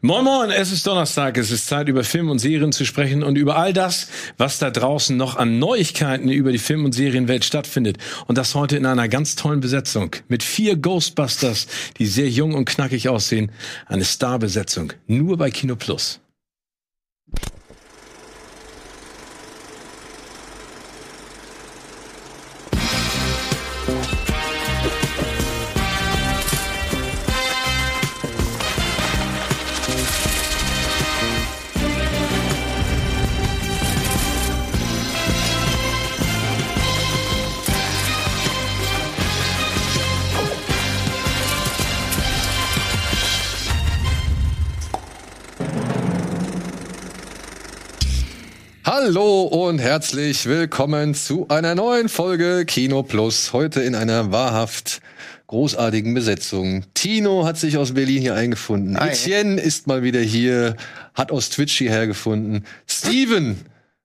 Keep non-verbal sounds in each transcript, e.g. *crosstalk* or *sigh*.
Moin Moin, es ist Donnerstag, es ist Zeit über Film und Serien zu sprechen und über all das, was da draußen noch an Neuigkeiten über die Film- und Serienwelt stattfindet. Und das heute in einer ganz tollen Besetzung mit vier Ghostbusters, die sehr jung und knackig aussehen. Eine Starbesetzung, nur bei Kino Plus. Hallo und herzlich willkommen zu einer neuen Folge Kino Plus. Heute in einer wahrhaft großartigen Besetzung. Tino hat sich aus Berlin hier eingefunden. Hi. Etienne ist mal wieder hier, hat aus Twitch hierher gefunden. Steven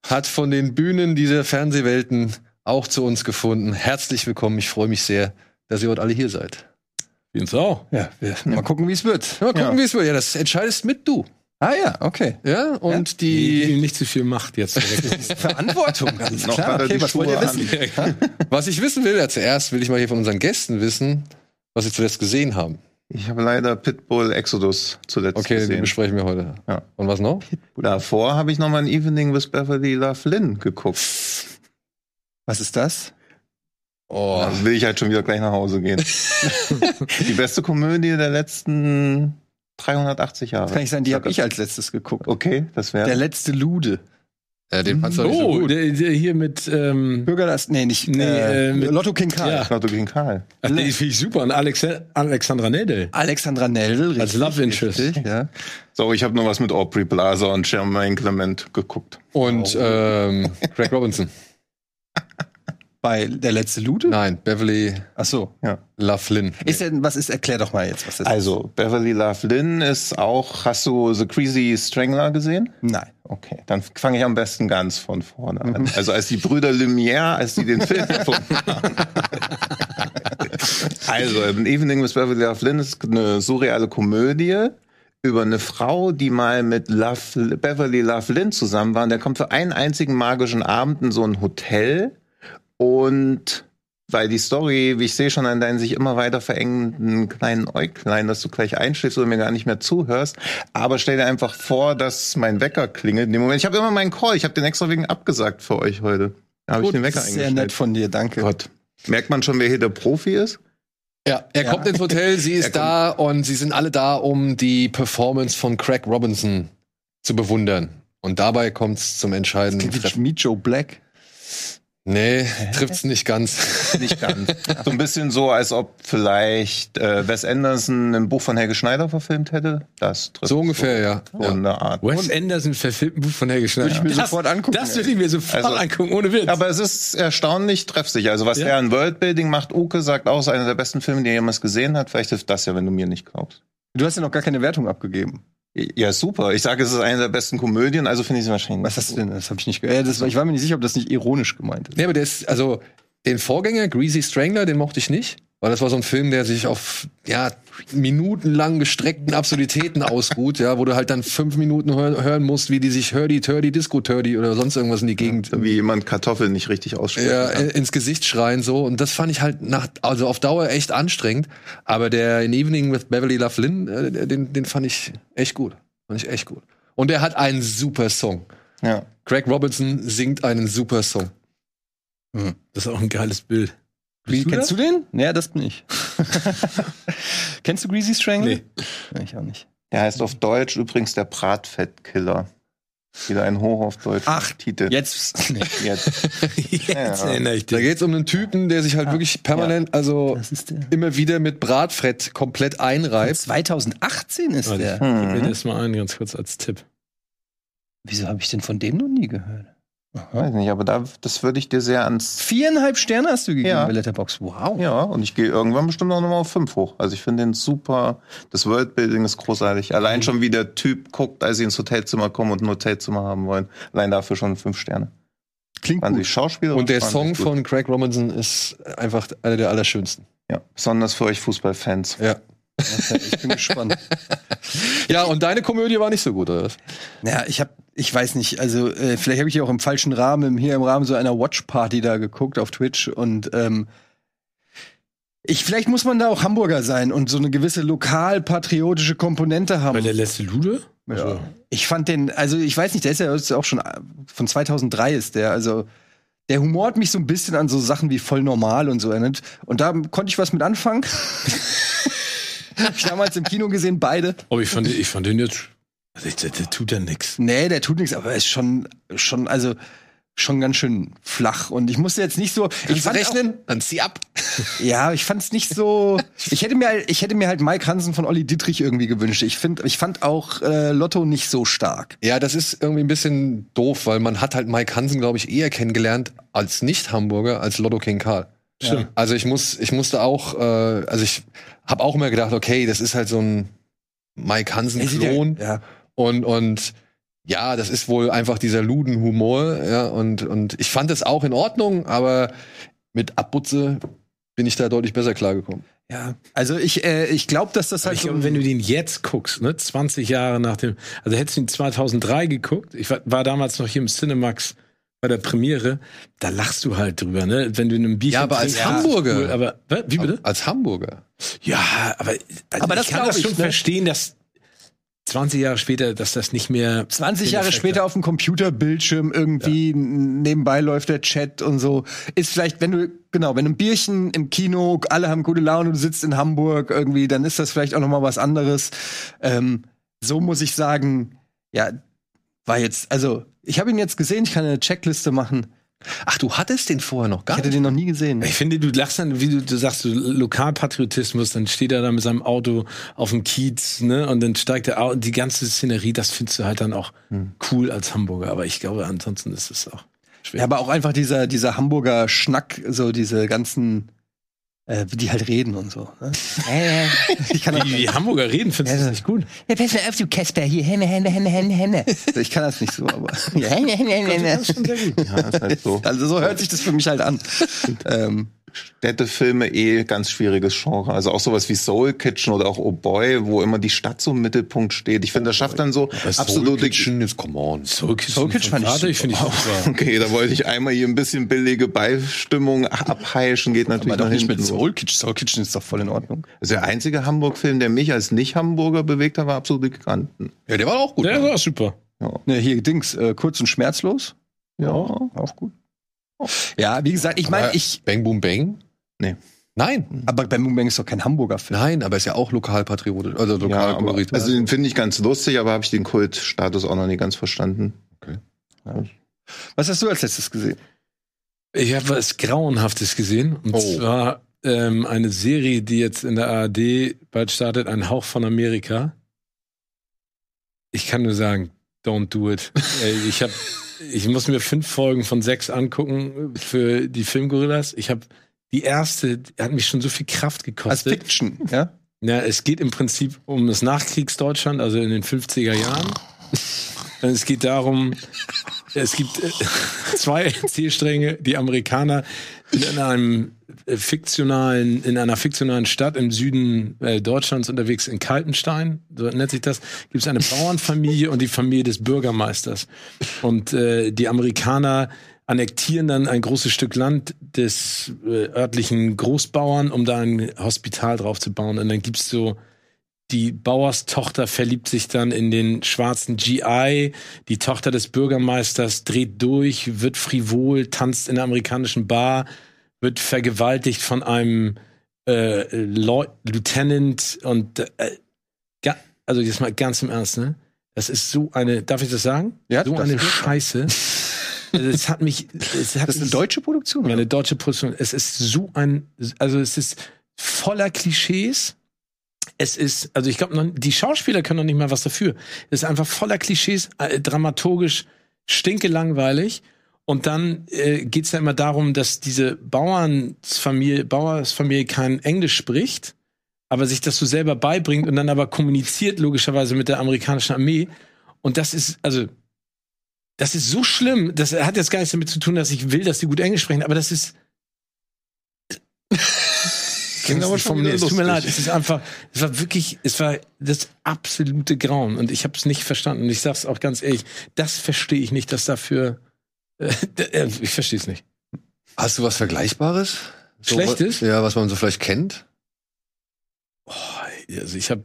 hat von den Bühnen dieser Fernsehwelten auch zu uns gefunden. Herzlich willkommen. Ich freue mich sehr, dass ihr heute alle hier seid. Uns auch. Ja, wir, mal gucken, wie es wird. Mal gucken, Ja. wie es wird. Ja, das entscheidest mit du. Ah ja, okay. Ja, und Die, die, nicht zu viel Macht jetzt. *laughs* direkt. Verantwortung, ganz klar. Okay, was wollt ihr Schuhe wissen? was ich wissen will, ja, zuerst will ich mal hier von unseren Gästen wissen, was sie zuletzt gesehen haben. Ich habe leider Pitbull Exodus zuletzt Okay, den gesehen. besprechen wir heute. Ja. Und was noch? Davor habe ich noch mal ein Evening with Beverly Love Lynn geguckt. Was ist das? Oh, Da will ich halt schon wieder gleich nach Hause gehen. *laughs* die beste Komödie der letzten 380 Jahre. Kann ich sagen, die habe ich als letztes geguckt. Okay, das Der wäre. letzte Lude. ja, den fandst du nicht so oh, gut. der, der hier mit, ähm, Bürger das, nee, nicht, Nee, äh, äh, mit- Lotto King Karl. Ja. Lotto gegen Karl. ach, den finde ich super. Und Alex Alexandra Nedel. Alexandra Neldl, Als richtig, Love Interest. richtig, ja. So, ich habe noch was mit Aubrey Plaza und Jermaine Clement geguckt. Und ähm, Craig Robinson. *laughs* Bei der letzte Lude? Nein, Beverly Ach so. Love Lynn. Ist denn, was ist, erklär doch mal jetzt, was das Also, Beverly Love Lynn ist auch. Hast du The Crazy Strangler gesehen? ist. Nein. Okay, dann fange ich am besten ganz von vorne an. Also als die Brüder Lumière, als die den Film erfunden haben. *laughs* Also, An Evening with Beverly Love Lynn ist eine surreale Komödie über eine Frau, die mal mit Love, Beverly Love Lynn zusammen war. Und der kommt für einen einzigen magischen Abend in so ein Hotel. Und weil die Story, wie ich sehe, schon an deinen sich immer weiter verengenden kleinen Äuglein, dass du gleich einschläfst oder mir gar nicht mehr zuhörst. Aber stell dir einfach vor, dass mein Wecker klingelt. In dem Moment, ich habe immer meinen Call, ich habe den extra wegen abgesagt für euch heute. Da habe ich den Wecker ist sehr eingestellt. nett von dir, danke. Gott. Merkt man schon, wer hier der Profi ist? Ja, er Ja. kommt ins Hotel, sie ist da und sie sind alle da, um die Performance von Craig Robinson zu bewundern. Und dabei kommt es zum entscheidenden Treffen. Meet Joe Black. Nee, trifft's nicht ganz. Nicht ganz. *laughs* so ein bisschen so, als ob vielleicht äh, Wes Anderson ein Buch von Helge Schneider verfilmt hätte. Das trifft So ungefähr, ja. So ja. in der Art. Wes Anderson verfilmt ein Buch von Helge Schneider. Würde ich mir das, sofort angucken, Das würde ich mir sofort Also- angucken, ohne Witz. Aber es ist erstaunlich treffsicher. Also was Ja. der an Worldbuilding macht, Uke sagt auch, es ist einer der besten Filme, die er jemals gesehen hat. Vielleicht hilft das ja, wenn du mir nicht glaubst. Du hast ja noch gar keine Wertung abgegeben. Ja, super. Ich sage, es ist eine der besten Komödien, also finde ich sie wahrscheinlich. Was hast du denn? Das habe ich nicht gehört. Ja, ich war mir nicht sicher, ob das nicht ironisch gemeint ist. Nee, aber der ist, also, den Vorgänger, Greasy Strangler, den mochte ich nicht. Weil das war so ein Film, der sich auf, ja, minutenlang gestreckten Absurditäten ausruht, ja, wo du halt dann fünf Minuten hör hören musst, wie die sich Hurdy, Turdy, Disco Turdy oder sonst irgendwas in die Gegend Wie jemand Kartoffeln nicht richtig ausspricht. ja, in- ins Gesicht schreien so und das fand ich halt nach also auf Dauer echt anstrengend, aber der in Evening with Beverly Lynn, äh, den den fand ich echt gut, fand ich echt gut. Und er hat einen super Song. ja. Craig Robinson singt einen super Song. das ist auch ein geiles Bild. Wie, du kennst das? du den? Ja, das bin ich. *laughs* kennst du Greasy Strangler? Nee. Ja, ich auch nicht. Der heißt auf Deutsch übrigens der Bratfettkiller. Wieder ein hoch auf Deutsch Ach, Titel. Jetzt. Nee. *laughs* Jetzt. Jetzt Ja. erinnere ich Da dich. geht's um einen Typen, der sich halt wirklich permanent, also ist der. immer wieder mit Bratfett komplett einreibt. 2018 ist Warte, der. Ich gebe mir Mhm. das mal ein, ganz kurz als Tipp. Wieso habe ich denn von dem noch nie gehört? Weiß nicht, aber da, das würde ich dir sehr ans. Viereinhalb Sterne hast du gegeben Ja. bei Letterbox. Wow. Ja, und ich gehe irgendwann bestimmt auch nochmal auf fünf hoch. Also ich finde den super. Das Worldbuilding ist großartig. Allein schon, wie der Typ guckt, als sie ins Hotelzimmer kommen und ein Hotelzimmer haben wollen. Allein dafür schon fünf Sterne. Klingt Waren gut. Schauspieler? Und der Song von Craig Robinson ist einfach einer der allerschönsten. Ja, besonders für euch Fußballfans. Ja. Ich bin gespannt. *laughs* Ja, und deine Komödie war nicht so gut, oder was? Ja, ich habe, ich weiß nicht, also äh, vielleicht habe ich ja auch im falschen Rahmen, hier im Rahmen so einer Watch-Party da geguckt auf Twitch und ähm, ich, vielleicht muss man da auch Hamburger sein und so eine gewisse lokal-patriotische Komponente haben. Weil der letzte Lude? Ja. Ich fand den, also ich weiß nicht, der ist ja ist auch schon von 2003 ist der, also der Humor hat mich so ein bisschen an so Sachen wie voll normal und so erinnert. Und da konnte ich was mit anfangen. *laughs* *laughs* Hab ich damals im Kino gesehen, beide. Oh, ich fand, ich fand den jetzt. Also, der, der tut ja nix. Nee, der tut nichts, aber er ist schon, schon, also schon ganz schön flach. Und ich musste jetzt nicht so. ich fand rechnen? Dann zieh ab. Auch, *laughs* ja, ich fand es nicht so. Ich hätte mir, halt- ich hätte mir halt Mike Hansen von Olli Dittrich irgendwie gewünscht. Ich finde, ich fand auch äh, Lotto nicht so stark. Ja, das ist irgendwie ein bisschen doof, weil man hat halt Mike Hansen, glaube ich, eher kennengelernt als Nicht-Hamburger, als Lotto King Karl. Stimmt. Also ich muss, ich musste auch, äh, also ich habe auch immer gedacht, okay, das ist halt so ein Mike Hansen-Klon. Ja. Und, und ja, das ist wohl einfach dieser Luden-Humor. Ja, und, und ich fand es auch in Ordnung, aber mit Abbutze bin ich da deutlich besser klargekommen. Ja, also ich, äh, ich glaube, dass das halt ich so wenn du den jetzt guckst, ne, 20 Jahre nach dem, also hättest du ihn 2003 geguckt, ich war, war damals noch hier im Cinemax bei der Premiere, da lachst du halt drüber, ne, wenn du in einem Bierchen Ja, aber als trinkst, Hamburger. Cool, aber, wie bitte? Als Hamburger. Ja, aber, also Aber das ich kann das ich, schon ne? verstehen, dass 20 Jahre später, dass das nicht mehr 20 den Jahre später hat. auf dem Computerbildschirm irgendwie nebenbei läuft der Chat und so. Ist vielleicht, wenn du, genau, wenn du ein Bierchen im Kino, alle haben gute Laune, du sitzt in Hamburg irgendwie, dann ist das vielleicht auch noch mal was anderes. Ähm, so muss ich sagen, ja, war jetzt, also ich habe ihn jetzt gesehen, ich kann eine Checkliste machen. Ach, du hattest den vorher noch Ich gar hätte nicht. den noch nie gesehen. Ich finde, du lachst dann, wie du, du sagst, so Lokalpatriotismus, dann steht er da mit seinem Auto auf dem Kiez, ne, und dann steigt er aus, die ganze Szenerie, das findest du halt dann auch cool als Hamburger, aber ich glaube, ansonsten ist es auch schwer. Ja, aber auch einfach dieser, dieser Hamburger Schnack, so diese ganzen, äh, die halt reden und so. Ne? *laughs* ich kann das Wie die Hamburger reden, findest du das nicht gut? Ja, pass mal auf, du Kasper, hier, Henne, Henne, Henne, Henne, Henne. *laughs* Ich kann das nicht so, aber. Henne, Henne, Henne, Henne. Ja, ist halt so. Also so hört sich das für mich halt an. *laughs* ähm, Städtefilme eh ganz schwieriges Genre. Also auch sowas wie Soul Kitchen oder auch Oh Boy, wo immer die Stadt so im Mittelpunkt steht. Ich finde, das schafft dann so absolute. Kitchen ist come on. Soul Kitchen, Soul Kitchen fand ich ich finde ich super. *laughs* Okay, da wollte ich einmal hier ein bisschen billige Beistimmung abheischen, geht natürlich aber doch nach nicht hinten mit. Soul Kitchen. Soul Kitchen ist doch voll in Ordnung. Also der einzige Hamburg-Film, der mich als Nicht-Hamburger bewegt hat, war absolut die Giganten. Ja, der war auch gut. Ja, war super. Ne, hier Dings, äh, kurz und schmerzlos. Ja. Auch gut. Ja, wie gesagt, ich meine, ich. Bang Boom Bang? Nee. Nein. Aber Bang Boom Bang ist doch kein Hamburger Film. Nein, aber ist ja auch lokalpatriotisch, also Ja, lokal aber, also den finde ich ganz lustig, aber habe ich den Kultstatus auch noch nie ganz verstanden. Was hast du als letztes gesehen? Ich habe was Grauenhaftes gesehen. Und Oh. zwar ähm, eine Serie, die jetzt in der ARD bald startet, ein Hauch von Amerika. Ich kann nur sagen, don't do it. *laughs* Ich hab, ich muss mir fünf Folgen von sechs angucken für die Filmgorillas. Ich habe die erste, hat mich schon so viel Kraft Als gekostet. Fiction, ja? Ja, es geht im Prinzip um das Nachkriegsdeutschland, also in den 50er Jahren. Es geht darum, es gibt äh, *laughs* zwei Erzählstränge, die Amerikaner in einem fiktionalen, in einer fiktionalen Stadt im Süden äh, Deutschlands unterwegs in Kaltenstein, so nennt sich das, gibt es eine Bauernfamilie und die Familie des Bürgermeisters. Und äh, die Amerikaner annektieren dann ein großes Stück Land des äh, örtlichen Großbauern, um da ein Hospital drauf zu bauen. Und dann gibt's so die Bauerstochter verliebt sich dann in den schwarzen GI. Die Tochter des Bürgermeisters dreht durch, wird frivol, tanzt in einer amerikanischen Bar, wird vergewaltigt von einem äh, Lieutenant und äh, also jetzt mal ganz im Ernst, ne? Das ist so eine, darf ich das sagen? Ja, so das eine. Scheiße. *laughs* Es hat mich, es hat Das ist eine deutsche Produktion? ja, eine deutsche Produktion. Es ist so ein, also es ist voller Klischees. Es ist, also ich glaube, die Schauspieler können noch nicht mal was dafür. Es ist einfach voller Klischees, äh, dramaturgisch stinkelangweilig. Und dann äh, geht's ja immer darum, dass diese Bauernsfamilie, Bauersfamilie kein Englisch spricht, aber sich das so selber beibringt und dann aber kommuniziert logischerweise mit der amerikanischen Armee. Und das ist, also das ist so schlimm. Das hat jetzt gar nichts damit zu tun, dass ich will, dass die gut Englisch sprechen, aber das ist kann aber es schon. Es tut mir leid, es ist einfach, es war wirklich, es war das absolute Grauen und ich habe es nicht verstanden. Und ich sag's auch ganz ehrlich, das verstehe ich nicht, dass dafür, ich verstehe es nicht. Hast du was Vergleichbares? So, Schlechtes? Ja, was man so vielleicht kennt. Also ich habe,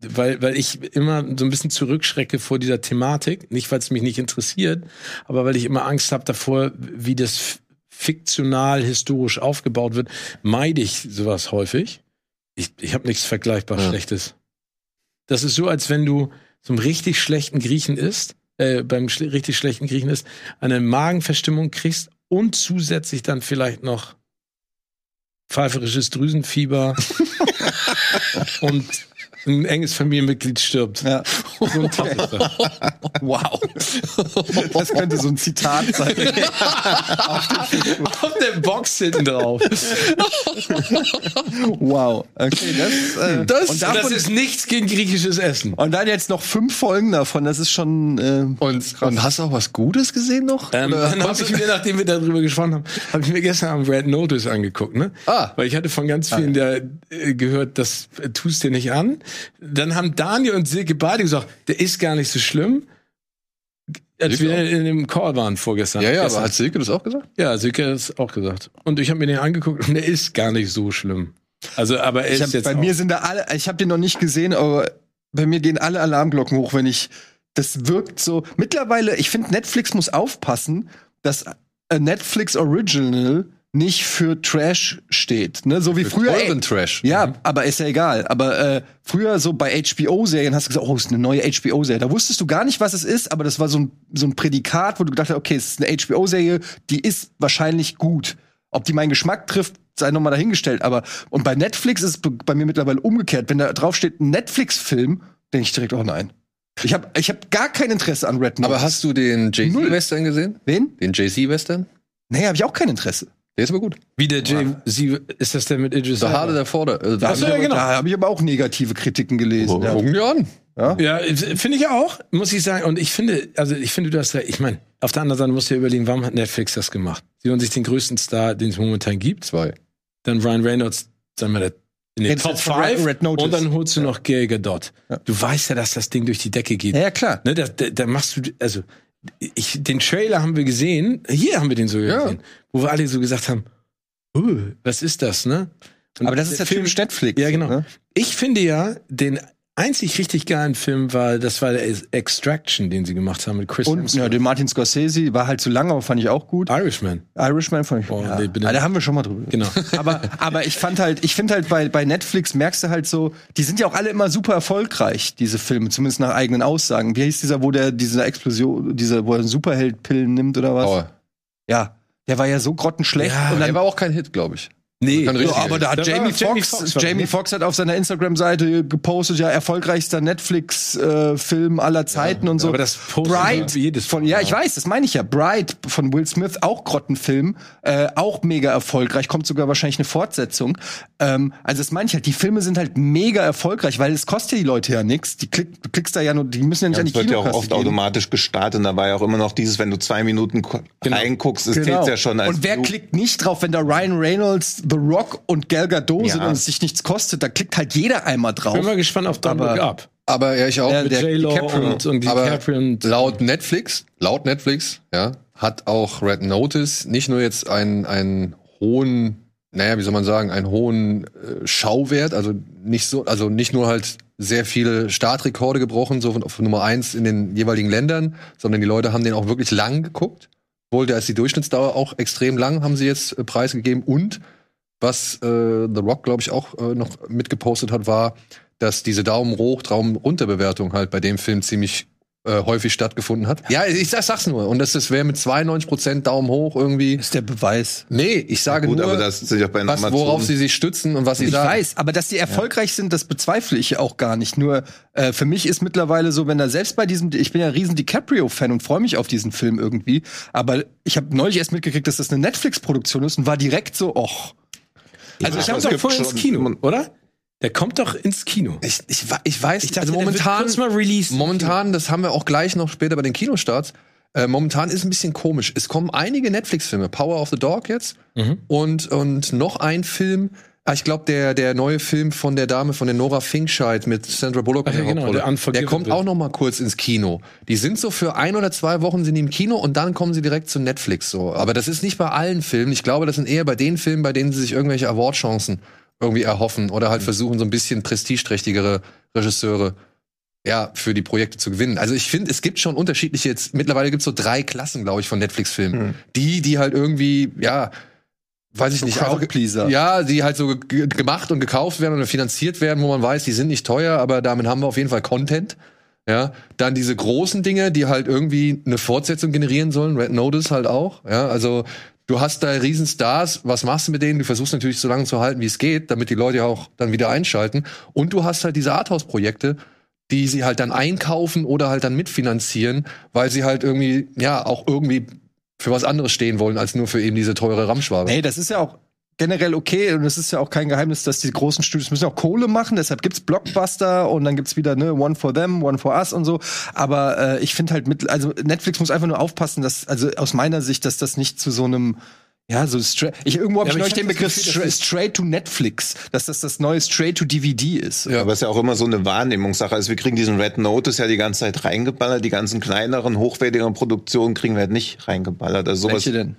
weil, weil ich immer so ein bisschen zurückschrecke vor dieser Thematik, nicht weil es mich nicht interessiert, aber weil ich immer Angst habe davor, wie das fiktional historisch aufgebaut wird, meide ich sowas häufig. Ich, ich habe nichts vergleichbar Ja. Schlechtes. Das ist so, als wenn du so einen richtig schlechten Griechen isst, äh, beim schle richtig schlechten Griechen isst, eine Magenverstimmung kriegst und zusätzlich dann vielleicht noch pfeiferisches Drüsenfieber *laughs* und ein enges Familienmitglied stirbt. Ja. So das. *laughs* Wow. Das könnte so ein Zitat sein. *laughs* Auf der Box hinten drauf. Wow. Okay, das, äh, Das- und, Das davon, ist nichts gegen griechisches Essen. und dann jetzt noch fünf Folgen davon. Das ist schon. Äh, Und, und hast du auch was Gutes gesehen noch? Ähm, dann habe ich mir, nachdem wir darüber gesprochen haben, habe ich mir gestern Abend Red Notice angeguckt, ne? Ah. Weil ich hatte von ganz vielen da äh, gehört, das äh, tust dir nicht an. Dann haben Daniel und Silke beide gesagt, der ist gar nicht so schlimm. Als Silke wir in dem Call waren vorgestern. ja, ja, Gestern. aber hat Silke das auch gesagt? Ja, Silke hat es auch gesagt. Und ich habe mir den angeguckt und der ist gar nicht so schlimm. Also, aber er ich ist hab, jetzt bei auch, mir sind da alle. Ich habe den noch nicht gesehen, aber bei mir gehen alle Alarmglocken hoch, wenn ich. Das wirkt so. Mittlerweile, ich finde, Netflix muss aufpassen, dass ein Netflix Original nicht für Trash steht. Ne? So wie früher. Teuren Trash. Ja, aber ist ja egal. Aber äh, früher so bei HBO-Serien hast du gesagt, oh, ist eine neue HBO-Serie. Da wusstest du gar nicht, was es ist, aber das war so ein, so ein Prädikat, wo du gedacht hast, okay, es ist eine HBO-Serie, die ist wahrscheinlich gut. Ob die meinen Geschmack trifft, sei noch mal dahingestellt. Aber und bei Netflix ist es bei mir mittlerweile umgekehrt. Wenn da drauf steht ein Netflix-Film, denke ich direkt, oh nein. Ich habe ich hab gar kein Interesse an Red Notice. Aber hast du den. Jay-Z-Western gesehen? wen? Den Jay-Z-Western? Nee, habe ich auch kein Interesse. Der ist aber gut. wie der Jay, sie, ist das der mit Idris Der Elba? Harte der Vorder. Äh, Da so, habe ja, ich, genau. aber- da hab ich aber auch negative Kritiken gelesen. Ja. Gucken wir an. Ja, finde ich auch, muss ich sagen. Und ich finde, also ich finde, du hast recht. Ich meine, auf der anderen Seite musst du dir überlegen, warum hat Netflix das gemacht? Sie holen sich den größten Star, den es momentan gibt. Zwei. Dann Ryan Reynolds, sagen wir, der- in den Top jetzt von Red- 5. Red Notice. Und dann holst du noch Gal Gadot. Du weißt ja, dass das Ding durch die Decke geht. Ja, ja, klar. Ne, da, da, da machst du, also, ich, den Trailer haben wir gesehen, hier haben wir den sogar Ja. gesehen, wo wir alle so gesagt haben, was ist das, ne? Und Aber das ist ja Film- Netflix. Ja, genau. Ne? Ich finde ja, den einzig richtig geilen Film war, das war der Extraction, den sie gemacht haben mit Chris Und Hemsworth. ja, den Martin Scorsese war halt zu lang, aber fand ich auch gut. Irishman. Irishman fand ich Oh, ja. nee. Ah, da haben wir schon mal drüber. Genau. *laughs* aber, aber ich fand halt, ich finde halt bei, bei Netflix merkst du halt so, die sind ja auch alle immer super erfolgreich, diese Filme, zumindest nach eigenen Aussagen. Wie hieß dieser, wo der diese Explosion, dieser, wo er Superheldpillen nimmt oder was? Aua. Ja. Der war ja so grottenschlecht. Ja, und Der dann, war auch kein Hit, glaube ich. Nee, ja, richtig aber da hat war Jamie Foxx, Jamie? Foxx hat auf seiner Instagram-Seite gepostet, ja, erfolgreichster Netflix-Film aller Zeiten und so. aber das postet Bright, jedes von, ja, ich weiß, das meine ich ja. Bright von Will Smith, auch Grottenfilm, äh, auch mega erfolgreich, kommt sogar wahrscheinlich eine Fortsetzung. Ähm, also das meine ich halt, die Filme sind halt mega erfolgreich, weil es kostet ja die Leute ja nichts. Die klick, du klickst da ja nur, die müssen ja nicht an Es die wird ja auch Kinokasse oft gehen. automatisch gestartet und da war ja auch immer noch dieses, wenn du zwei Minuten ko- reinguckst, es Genau. zählt ja schon als und wer View. klickt nicht drauf, wenn da Ryan Reynolds, The Rock und Gal Gadot Ja. sind und es sich nichts kostet, da klickt halt jeder einmal drauf. bin mal gespannt auf Don't Aber- Look Up. Aber ja, ich auch. Ja, Mit der DiCaprio. und, und DiCaprio und laut Netflix, laut Netflix, ja, hat auch Red Notice nicht nur jetzt einen, einen hohen, naja, wie soll man sagen, einen hohen äh, Schauwert, also nicht so, also nicht nur halt sehr viele Startrekorde gebrochen, so von, auf Nummer eins in den jeweiligen Ländern, sondern die Leute haben den auch wirklich lang geguckt. Wohl, da ist die Durchschnittsdauer auch extrem lang, haben sie jetzt äh, preisgegeben. Und was äh, The Rock, glaube ich, auch äh, noch mitgepostet hat, war, dass diese Daumen hoch, Daumen runter Bewertung halt bei dem Film ziemlich äh, häufig stattgefunden hat. Ja, ich sag, sag's nur. Und das, das wäre mit 92% Daumen hoch irgendwie. ist der Beweis. Nee, ich sage Gut, nur, aber das ist ja bei was, worauf sie sich stützen und was sie Ich sagen. weiß, aber dass die erfolgreich sind, das bezweifle ich auch gar nicht. Nur äh, für mich ist mittlerweile so, wenn er selbst bei diesem, ich bin ja ein riesen DiCaprio-Fan und freue mich auf diesen Film irgendwie, aber ich habe neulich erst mitgekriegt, dass das eine Netflix-Produktion ist und war direkt so, och. Also ich habe es doch vorhin ins Kino, oder? Der kommt doch ins Kino. Ich, ich, ich weiß, Ich dachte, also momentan, momentan, das haben wir auch gleich noch später bei den Kinostarts. Äh, momentan ist ein bisschen komisch. Es kommen einige Netflix-Filme, Power of the Dog jetzt Mhm. und und noch ein Film, ich glaube, der, der neue Film von der Dame, von der Nora Finkscheid mit Sandra Bullock Ach ja, genau, Hauptrolle, der der kommt auch noch mal kurz ins Kino. Die sind so für ein oder zwei Wochen sind die im Kino und dann kommen sie direkt zu Netflix so. Aber das ist nicht bei allen Filmen. Ich glaube, das sind eher bei den Filmen, bei denen sie sich irgendwelche Awardchancen irgendwie erhoffen oder halt versuchen, so ein bisschen prestigeträchtigere Regisseure ja, für die Projekte zu gewinnen. Also ich finde, es gibt schon unterschiedliche jetzt, mittlerweile gibt es so drei Klassen, glaube ich, von Netflix-Filmen. Die, die halt irgendwie, ja, weiß ich nicht, einfach- Crowdpleaser. ja, die halt so ge- gemacht und gekauft werden oder finanziert werden, wo man weiß, die sind nicht teuer, aber damit haben wir auf jeden Fall Content. Ja, dann diese großen Dinge, die halt irgendwie eine Fortsetzung generieren sollen, Red Notice halt auch. Ja, also du hast da Riesenstars, was machst du mit denen? Du versuchst natürlich so lange zu halten, wie es geht, damit die Leute auch dann wieder einschalten. Und du hast halt diese Arthouse-Projekte, die sie halt dann einkaufen oder halt dann mitfinanzieren, weil sie halt irgendwie, ja, auch irgendwie für was anderes stehen wollen, als nur für eben diese teure Ramschwabe. Nee, das ist ja auch generell okay und es ist ja auch kein Geheimnis, dass die großen Studios müssen auch Kohle machen, deshalb gibt's Blockbuster und dann gibt's wieder ne One for them, One for us und so, aber äh, ich finde halt mit also Netflix muss einfach nur aufpassen, dass also aus meiner Sicht, dass das nicht zu so einem ja, so straight. Ich irgendwo habe Ja, ich neulich ich den Begriff Gefühl, straight to Netflix, dass das das neue straight to DVD ist. Ja. Aber es ist ja auch immer so eine Wahrnehmungssache. Also wir kriegen diesen Red Notice ja die ganze Zeit reingeballert. Die ganzen kleineren, hochwertigeren Produktionen kriegen wir halt nicht reingeballert. Also sowas. Welche denn?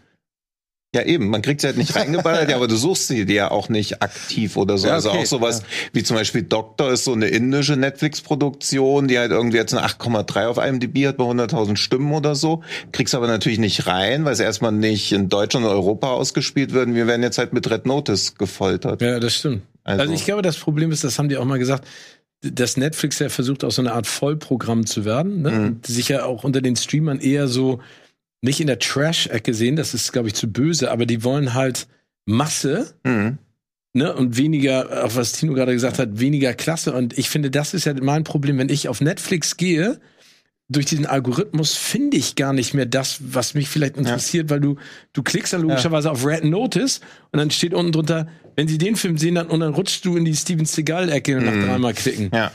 Ja, eben. Man kriegt sie halt nicht *laughs* reingeballert, ja, aber du suchst sie dir ja auch nicht aktiv oder so. Ja, also okay, auch sowas wie zum Beispiel Doktor ist so eine indische Netflix-Produktion, die halt irgendwie jetzt eine 8,3 auf IMDb hat bei 100.000 Stimmen oder so. Kriegst aber natürlich nicht rein, weil sie erstmal nicht in Deutschland und Europa ausgespielt werden. Wir werden jetzt halt mit Red Notice gefoltert. Ja, das stimmt. Also- Also, ich glaube, das Problem ist, das haben die auch mal gesagt, dass Netflix ja versucht, auch so eine Art Vollprogramm zu werden, ne? Mhm. Sich ja auch unter den Streamern eher so nicht in der Trash-Ecke sehen, das ist, glaube ich, zu böse, aber die wollen halt Masse, Mhm. ne? Und weniger, auch was Tino gerade gesagt hat, weniger Klasse. Und ich finde, das ist ja mein Problem, wenn ich auf Netflix gehe, durch diesen Algorithmus finde ich gar nicht mehr das, was mich vielleicht interessiert, weil du, du klickst dann logischerweise auf Red Notice und dann steht unten drunter, wenn sie den Film sehen, dann, und dann rutschst du in die Steven Seagal-Ecke nach dreimal klicken. Ja.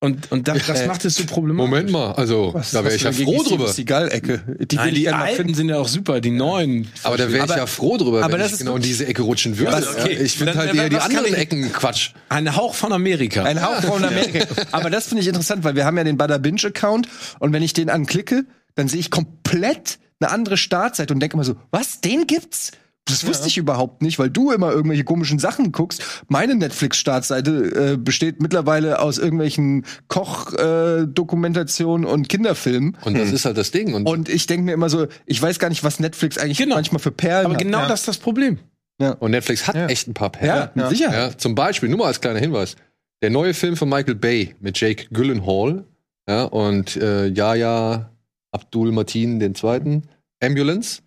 Und, und das, das macht es so problematisch. Moment mal, also da wäre ich ja froh drüber. Die. Die Nein, ich die gerne mal alten finden. sind ja auch super, die neuen. Aber da wäre ich ja froh drüber, aber wenn das ich ist genau in diese Ecke rutschen würde. Ja, okay. Ja, Ich finde Dann- halt eher die was anderen ich- Ecken Quatsch. Ein Hauch von Amerika. Ein Hauch von *laughs* Amerika. Aber das finde ich interessant, weil wir haben ja den Bada Binge Account und wenn ich den anklicke, dann sehe ich komplett eine andere Startseite und denke immer so, was, den gibt's? Das wusste ich überhaupt nicht, weil du immer irgendwelche komischen Sachen guckst. Meine Netflix-Startseite äh, besteht mittlerweile aus irgendwelchen Koch-Dokumentationen und Kinderfilmen. Und das ist halt das Ding. Und, Und ich denke mir immer so, ich weiß gar nicht, was Netflix eigentlich Genau. manchmal für Perlen Aber hat. genau Ja. das ist das Problem. und Netflix hat echt ein paar Perlen. Ja, Sicherheit. Ja, zum Beispiel, nur mal als kleiner Hinweis. Der neue Film von Michael Bay mit Jake Gyllenhaal ja, und äh, Yahya Abdul Mateen den zweiten, Ambulance.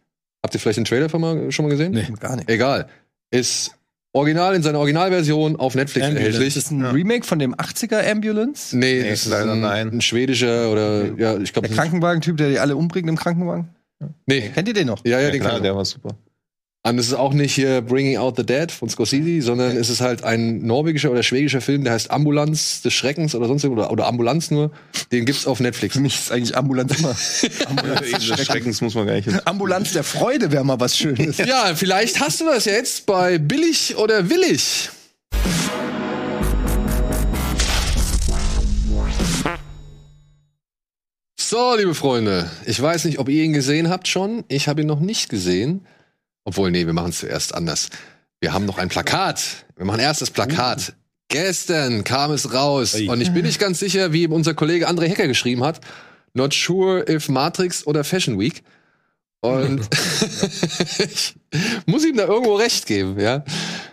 Habt ihr vielleicht den Trailer von mal, schon mal gesehen? Nee. Gar nicht. Egal. Ist original in seiner Originalversion auf Netflix Ambulance. erhältlich. Ist das ein Remake von dem 80er Ambulance? Nee, Nee, das ist leider ein, nein. ein schwedischer oder ja, ich glaube Der Krankenwagentyp, der die alle umbringt im Krankenwagen? Nee. Kennt ihr den noch? Ja, ja, Ja, den klar, der war super. Und es ist auch nicht hier Bringing Out the Dead von Scorsese, sondern es ist halt ein norwegischer oder schwedischer Film, der heißt Ambulanz des Schreckens oder sonst irgendwas, oder, oder Ambulanz nur. Den gibt's auf Netflix. Für mich ist eigentlich Ambulanz immer. *laughs* Ambulanz, des Schreckens muss man gar nicht hin. Ambulanz der Freude wäre mal was Schönes. Ja, vielleicht hast du das jetzt bei Billig oder Willig. So, liebe Freunde, ich weiß nicht, ob ihr ihn gesehen habt schon. Ich habe ihn noch nicht gesehen. Obwohl, nee, wir machen es zuerst anders. Wir haben noch ein Plakat. Wir machen erst das Plakat. Gestern kam es raus. Ui. Und ich bin nicht ganz sicher, wie unser Kollege André Hecker geschrieben hat. Not sure if Matrix oder Fashion Week. Und *laughs* *laughs* ich muss ihm da irgendwo recht geben, ja.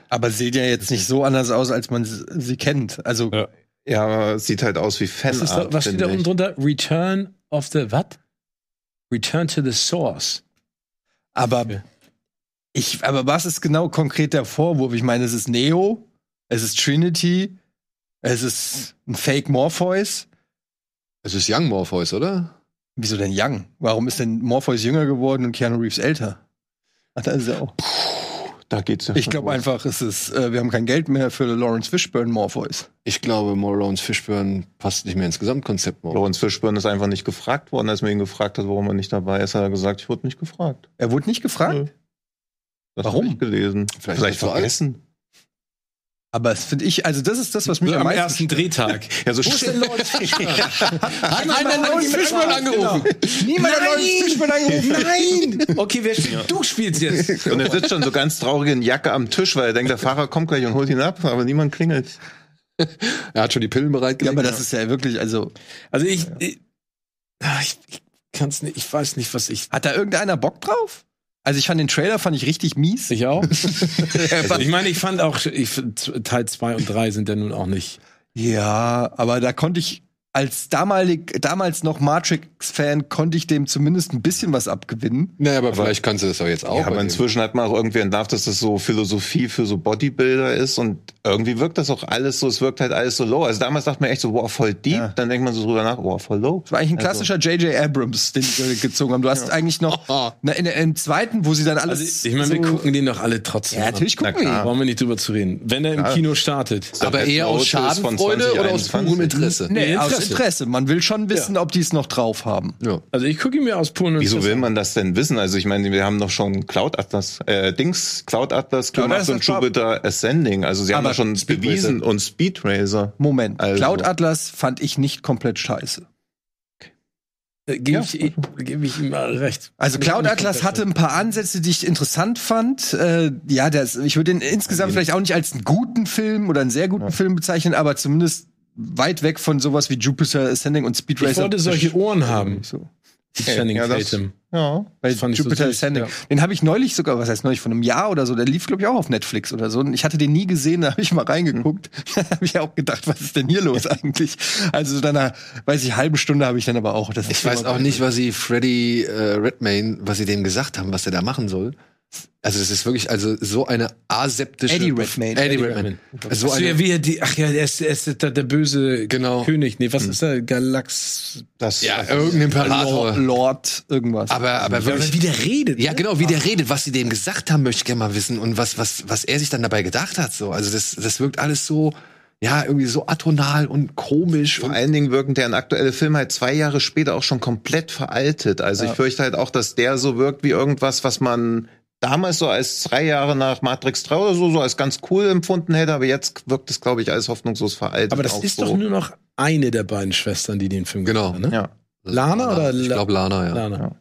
Aber sieht ja jetzt nicht so anders aus, als man sie kennt. Also, Ja. Ja, sieht halt aus wie Was, ist da, Fanart. was steht da unten drunter? Return of the what? Return to the source. aber Ja. Ich, aber was ist genau konkret der Vorwurf? Ich meine, es ist Neo, es ist Trinity, es ist ein Fake Morpheus. Es ist Young Morpheus, oder? Wieso denn Young? Warum ist denn Morpheus jünger geworden und Keanu Reeves älter? Ach, da ist er auch. Da geht's ja Ich glaube einfach, es ist, äh, wir haben kein Geld mehr für Lawrence Fishburne Morpheus. Ich glaube, Lawrence Fishburne passt nicht mehr ins Gesamtkonzept. Morpheus. Lawrence Fishburne ist einfach nicht gefragt worden, als man ihn gefragt hat, warum er nicht dabei ist. Hat er gesagt, ich wurde nicht gefragt. Er wurde nicht gefragt. Das Warum? gelesen. Vielleicht Vielleicht, er vergessen. Aber das finde ich, also das ist das, was mich am Am ersten Drehtag. *laughs* Ja, so Wo ist denn Lawrence *laughs* Fishburne? Hat einer Lawrence Fishburne angerufen? Niemand hat Lawrence Fishburne angerufen. Nein! *laughs* Okay, wer spielt? Du spielst jetzt. Und er sitzt schon so ganz traurig in Jacke am Tisch, weil er denkt, der Fahrer kommt gleich und holt ihn ab, aber niemand klingelt. Er hat schon die Pillen Ja, bereitgelegt. aber das ist ja wirklich, also Also ich, ich, ich, ich kann's nicht, ich weiß nicht, was ich. hat da irgendeiner Bock drauf? Also ich fand den Trailer fand ich richtig mies. Ich auch. *laughs* also ich meine, ich fand auch, ich, Teil 2 und 3 sind ja nun auch nicht. Ja, aber da konnte ich als damalig, damals noch Matrix-Fan konnte ich dem zumindest ein bisschen was abgewinnen. naja, aber, vielleicht kannst du das auch jetzt auch. Ja, aber inzwischen hat man auch irgendwie entlarvt, dass das so Philosophie für so Bodybuilder ist und irgendwie wirkt das auch alles so, es wirkt halt alles so low. Also damals dachte man echt so, wow, voll deep, Ja. dann denkt man so drüber nach, wow, voll low. Das war eigentlich ein Also- klassischer J.J. Abrams, den sie gezogen haben. Du hast eigentlich noch *laughs* na, in, im zweiten, wo sie dann alles. Also ich meine, wir so- gucken den doch alle trotzdem. Ja, natürlich gucken wir ihn. Brauchen wir nicht drüber zu reden. Wenn er im Kino startet. aber eher aus Schadenfreude oder aus 2021. purem Interesse? Nee, aus Interesse. Interesse. Man will schon wissen, ob die es noch drauf haben. Ja. Also ich gucke ihn mir aus puren Wieso will man das denn wissen? Also ich meine, wir haben doch schon Cloud Atlas, äh, Dings, Cloud Atlas Cloud gemacht Atlas und Jupiter Ascending. Also sie haben doch schon Speed bewiesen und Speed Racer. Moment, Also- Cloud Atlas fand ich nicht komplett scheiße. Äh, Gebe ich, geb ich ihm mal recht. Also Cloud Atlas hatte ein paar Ansätze, die ich interessant fand. Äh, ja, das, ich würde ihn insgesamt vielleicht auch nicht als einen guten Film oder einen sehr guten Film bezeichnen, aber zumindest weit weg von sowas wie Jupiter Ascending und Speed Ich Racer. wollte solche Ohren haben. So. Channing Ja, das- Tatum. Ja. Bei ich so Jupiter süß, Ascending. ja. Den habe ich neulich sogar, was heißt neulich, von einem Jahr oder so, der lief, glaube ich, auch auf Netflix oder so. Und ich hatte den nie gesehen, *laughs* da habe ich mal reingeguckt. *laughs* Da habe ich auch gedacht, was ist denn hier los eigentlich? Also so nach, weiß ich, halben Stunde habe ich dann aber auch. Das Ich weiß auch nicht, was sie Freddy äh, Redmayne, was sie dem gesagt haben, was er da machen soll. Also das ist wirklich also so eine aseptische Eddie Redmayne. Eddie Eddie Redmayne. So Ach so, ja, eine, wie er die, ach ja, der ist, der ist der, der böse Genau. König. Nee, was ist der? Galax. Das, ja, irgendein Imperator. Lord, Lord irgendwas. Aber aber Ja, wirklich aber wie der redet. Ja, ne? genau, wie der redet, was sie dem gesagt haben, möchte ich gerne mal wissen und was, was, was er sich dann dabei gedacht hat. So. Also das, das wirkt alles so, ja, irgendwie so atonal und komisch. Vor Und, allen Dingen wirken deren aktuelle Film halt zwei Jahre später auch schon komplett veraltet. Also ich fürchte halt auch, dass der so wirkt wie irgendwas, was man damals so als drei Jahre nach Matrix 3 oder so, so als ganz cool empfunden hätte, aber jetzt wirkt es, glaube ich, alles hoffnungslos veraltet. Aber das auch ist so. doch nur noch eine der beiden Schwestern, die den Film Genau. gemacht haben, ne? Ja. Lana oder Ich La- glaube Lana, ja. Lana.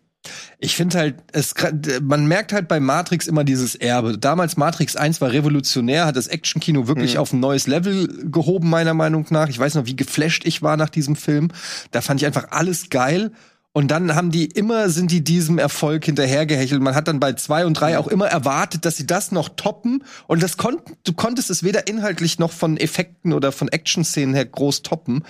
Ich finde halt, es, man merkt halt bei Matrix immer dieses Erbe. Damals Matrix 1 war revolutionär, hat das Actionkino wirklich auf ein neues Level gehoben, meiner Meinung nach. Ich weiß noch, wie geflasht ich war nach diesem Film. Da fand ich einfach alles geil. Und dann haben die immer, sind die diesem Erfolg hinterhergehechelt. Man hat dann bei zwei und drei auch immer erwartet, dass sie das noch toppen. Und das kon du konntest es weder inhaltlich noch von Effekten oder von Action-Szenen her groß toppen.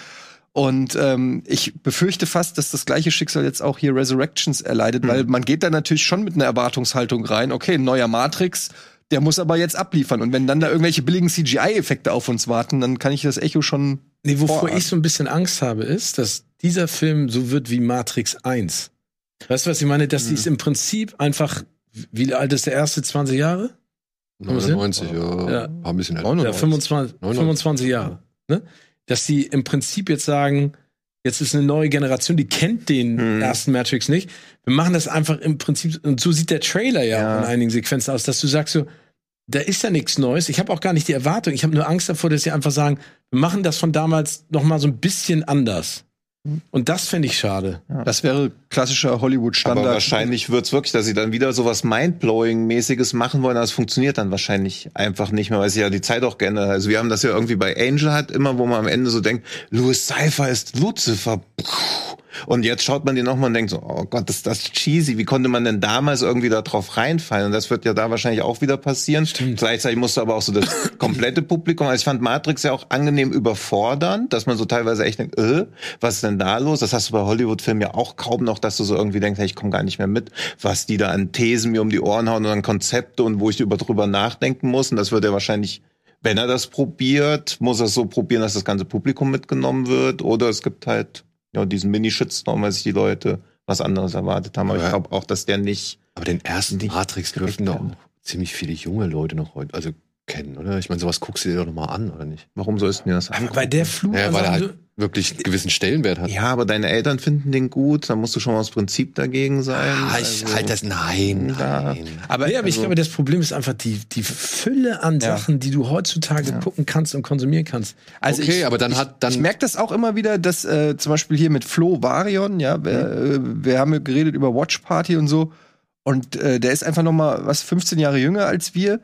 Und ähm, ich befürchte fast, dass das gleiche Schicksal jetzt auch hier Resurrections erleidet, weil man geht da natürlich schon mit einer Erwartungshaltung rein. Okay, neuer Matrix, der muss aber jetzt abliefern. Und wenn dann da irgendwelche billigen CGI-Effekte auf uns warten, dann kann ich das Echo schon. Nee, wovor Vorart. ich so ein bisschen Angst habe, ist, dass dieser Film so wird wie Matrix 1. Weißt du, was ich meine? Dass die es im Prinzip einfach, wie alt ist der erste? 20 Jahre? 99, ja. Ja. War ein bisschen Ja, 25, 25 Jahre. Ne? Dass die im Prinzip jetzt sagen, jetzt ist eine neue Generation, die kennt den Hm. ersten Matrix nicht. Wir machen das einfach im Prinzip, und so sieht der Trailer ja, Ja. in einigen Sequenzen aus, dass du sagst so, da ist ja nichts Neues. Ich habe auch gar nicht die Erwartung. Ich habe nur Angst davor, dass sie einfach sagen, wir machen das von damals noch mal so ein bisschen anders. Und das fände ich schade. Das wäre klassischer Hollywood-Standard. Aber wahrscheinlich wird's wirklich, dass sie dann wieder so was Mindblowing-mäßiges machen wollen, aber es funktioniert dann wahrscheinlich einfach nicht mehr, weil sich ja die Zeit auch geändert hat. Also wir haben das ja irgendwie bei Angel hat, immer wo man am Ende so denkt, Louis Cypher ist Lucifer. Und jetzt schaut man den nochmal und denkt so, oh Gott, ist das cheesy. Wie konnte man denn damals irgendwie da drauf reinfallen? Und das wird ja da wahrscheinlich auch wieder passieren. Gleichzeitig musste aber auch so das *laughs* komplette Publikum, also ich fand Matrix ja auch angenehm überfordernd, dass man so teilweise echt denkt, äh, was ist denn da los? Das hast du bei Hollywood-Filmen ja auch kaum noch, dass du so irgendwie denkst, hey, ich komme gar nicht mehr mit, was die da an Thesen mir um die Ohren hauen und an Konzepte und wo ich über drüber nachdenken muss. Und das wird er wahrscheinlich, wenn er das probiert, muss er es so probieren, dass das ganze Publikum mitgenommen wird. Oder es gibt halt ja, diesen Mini-Shitstorm, weil sich die Leute was anderes erwartet haben. Aber Ja. ich glaube auch, dass der nicht Aber den ersten Matrix dürften doch auch ziemlich viele junge Leute noch heute, also kennen, oder? Ich meine, sowas guckst du dir doch noch mal an, oder nicht? Warum so ist denn das? Aber bei der Flut, Ja, weil er also, halt wirklich einen gewissen Stellenwert hat. Ja, aber deine Eltern finden den gut, da musst du schon mal aus Prinzip dagegen sein. Ah, ich Also, halt das, nein, da- nein. Aber, nee, aber ich glaube, das Problem ist einfach die, die Fülle an Sachen, die du heutzutage gucken kannst und konsumieren kannst. Also Okay, ich, aber dann ich, hat- dann- ich merke das auch immer wieder, dass äh, zum Beispiel hier mit Flo Varion, ja, wir, äh, wir haben ja geredet über Watch Party und so, und äh, der ist einfach noch mal was 15 Jahre jünger als wir,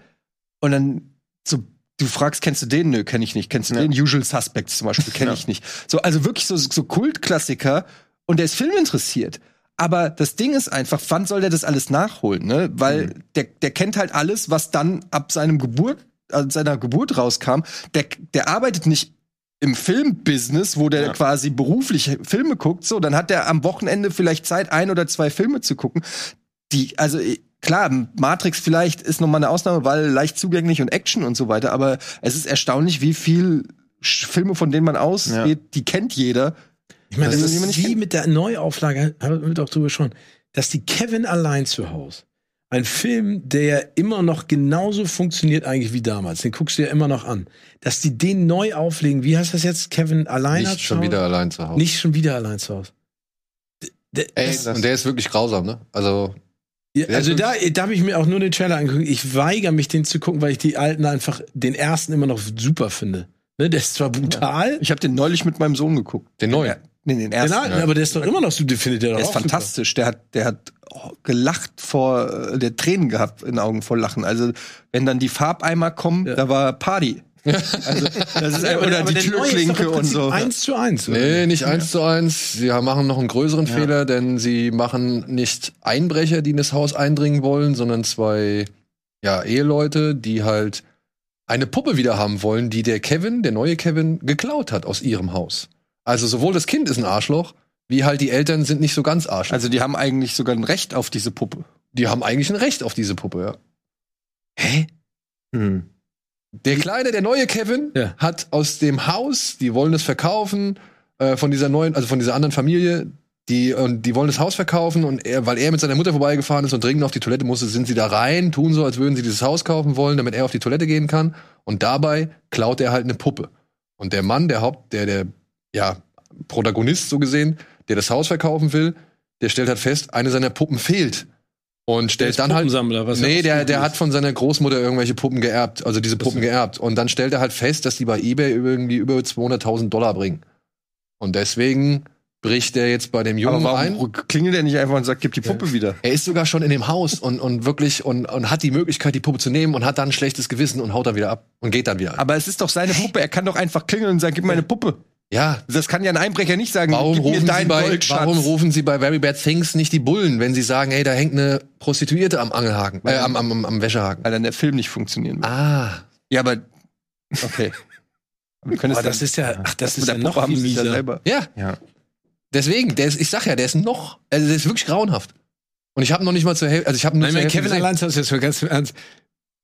und dann so Du fragst, kennst du den? Nö, kenne ich nicht. Kennst du den? Usual Suspects zum Beispiel, kenne ich nicht. So, also wirklich so, so Kultklassiker und der ist filminteressiert. Aber das Ding ist einfach, wann soll der das alles nachholen? Ne? Weil der, der kennt halt alles, was dann ab seinem Geburt, also seiner Geburt rauskam. Der, der arbeitet nicht im Filmbusiness, wo der Ja. quasi beruflich Filme guckt, so, dann hat der am Wochenende vielleicht Zeit, ein oder zwei Filme zu gucken. Die, also klar, Matrix vielleicht ist noch mal eine Ausnahme, weil leicht zugänglich und Action und so weiter, aber es ist erstaunlich, wie viel Filme, von denen man ausgeht, die kennt jeder. Ich meine, das, Das ist wie kennt. mit der Neuauflage, haben wir doch drüber schon, dass die Kevin allein zu Hause, ein Film, der immer noch genauso funktioniert eigentlich wie damals, den guckst du ja immer noch an, dass die den neu auflegen, wie heißt das jetzt, Kevin allein Nicht schon wieder allein zu Hause. Nicht schon wieder allein zu Hause. D- Ey, das- und der ist wirklich grausam, ne? Also, Ja, also da, da habe ich mir auch nur den Trailer angeguckt. Ich weigere mich, den zu gucken, weil ich die alten einfach, den ersten immer noch super finde. Ne, der ist zwar brutal, Ich habe den neulich mit meinem Sohn geguckt. den neuen. Ja, nee, den den ersten. alten, aber der ist doch immer noch so, den findet der doch Der ist auch super. fantastisch. Der hat, der hat oh, gelacht vor, der Tränen gehabt in den Augen vor Lachen. Also, wenn dann die Farbeimer kommen, da war Party. Also, das ist, Ja, oder aber die Türklinke und so. Eins zu eins. oder? Nee, nicht eins zu eins. Sie machen noch einen größeren Fehler, denn sie machen nicht Einbrecher, die in das Haus eindringen wollen, sondern zwei ja, Eheleute, die halt eine Puppe wieder haben wollen, die der Kevin, der neue Kevin, geklaut hat aus ihrem Haus. Also sowohl das Kind ist ein Arschloch, wie halt die Eltern sind nicht so ganz Arschloch. Also, die haben eigentlich sogar ein Recht auf diese Puppe. die haben eigentlich ein Recht auf diese Puppe, ja. Hä? Hm. Der kleine, der neue Kevin Ja. hat aus dem Haus, die wollen es verkaufen, äh, von dieser neuen, also von dieser anderen Familie, die, und die wollen das Haus verkaufen und er, weil er mit seiner Mutter vorbeigefahren ist und dringend auf die Toilette musste, sind sie da rein, tun so, als würden sie dieses Haus kaufen wollen, damit er auf die Toilette gehen kann. Und dabei klaut er halt eine Puppe. Und der Mann, der Haupt, der, der, ja, Protagonist so gesehen, der das Haus verkaufen will, der stellt halt fest, eine seiner Puppen fehlt. Und Der stellt ist dann halt. Was Nee, ja der, der hat von seiner Großmutter irgendwelche Puppen geerbt, also diese Puppen geerbt. Und dann stellt er halt fest, dass die bei eBay irgendwie über 200.000 Dollar bringen. Und deswegen bricht er jetzt bei dem Jungen Aber ein. warum klingelt er nicht einfach und sagt, gib die Puppe wieder? Er ist sogar schon in dem Haus und, und wirklich und, und hat die Möglichkeit, die Puppe zu nehmen und hat dann ein schlechtes Gewissen und haut dann wieder ab und geht dann wieder. Aber es ist doch seine Puppe. Er kann doch einfach klingeln und sagen, gib mir eine Puppe. Ja. Das kann ja ein Einbrecher nicht sagen. Warum gib mir rufen, Sie bei, warum rufen Sie bei Very Bad Things nicht die Bullen, wenn Sie sagen, hey, da hängt eine Prostituierte am Angelhaken, äh, am, am, am, am Wäschehaken? Weil dann der Film nicht funktionieren wird. Ah. Ja, aber okay. *laughs* Aber das ist ja, ach, das mit ist ja noch haben viel sie es ja mieser. selber. Ja. Ja. Deswegen, der ist, ich sag ja, der ist noch, also der ist wirklich grauenhaft. Und ich habe noch nicht mal zur Hälfte, also ich habe nur Nein, zur Hälfte Kevin allein hast du jetzt ganz im Ernst.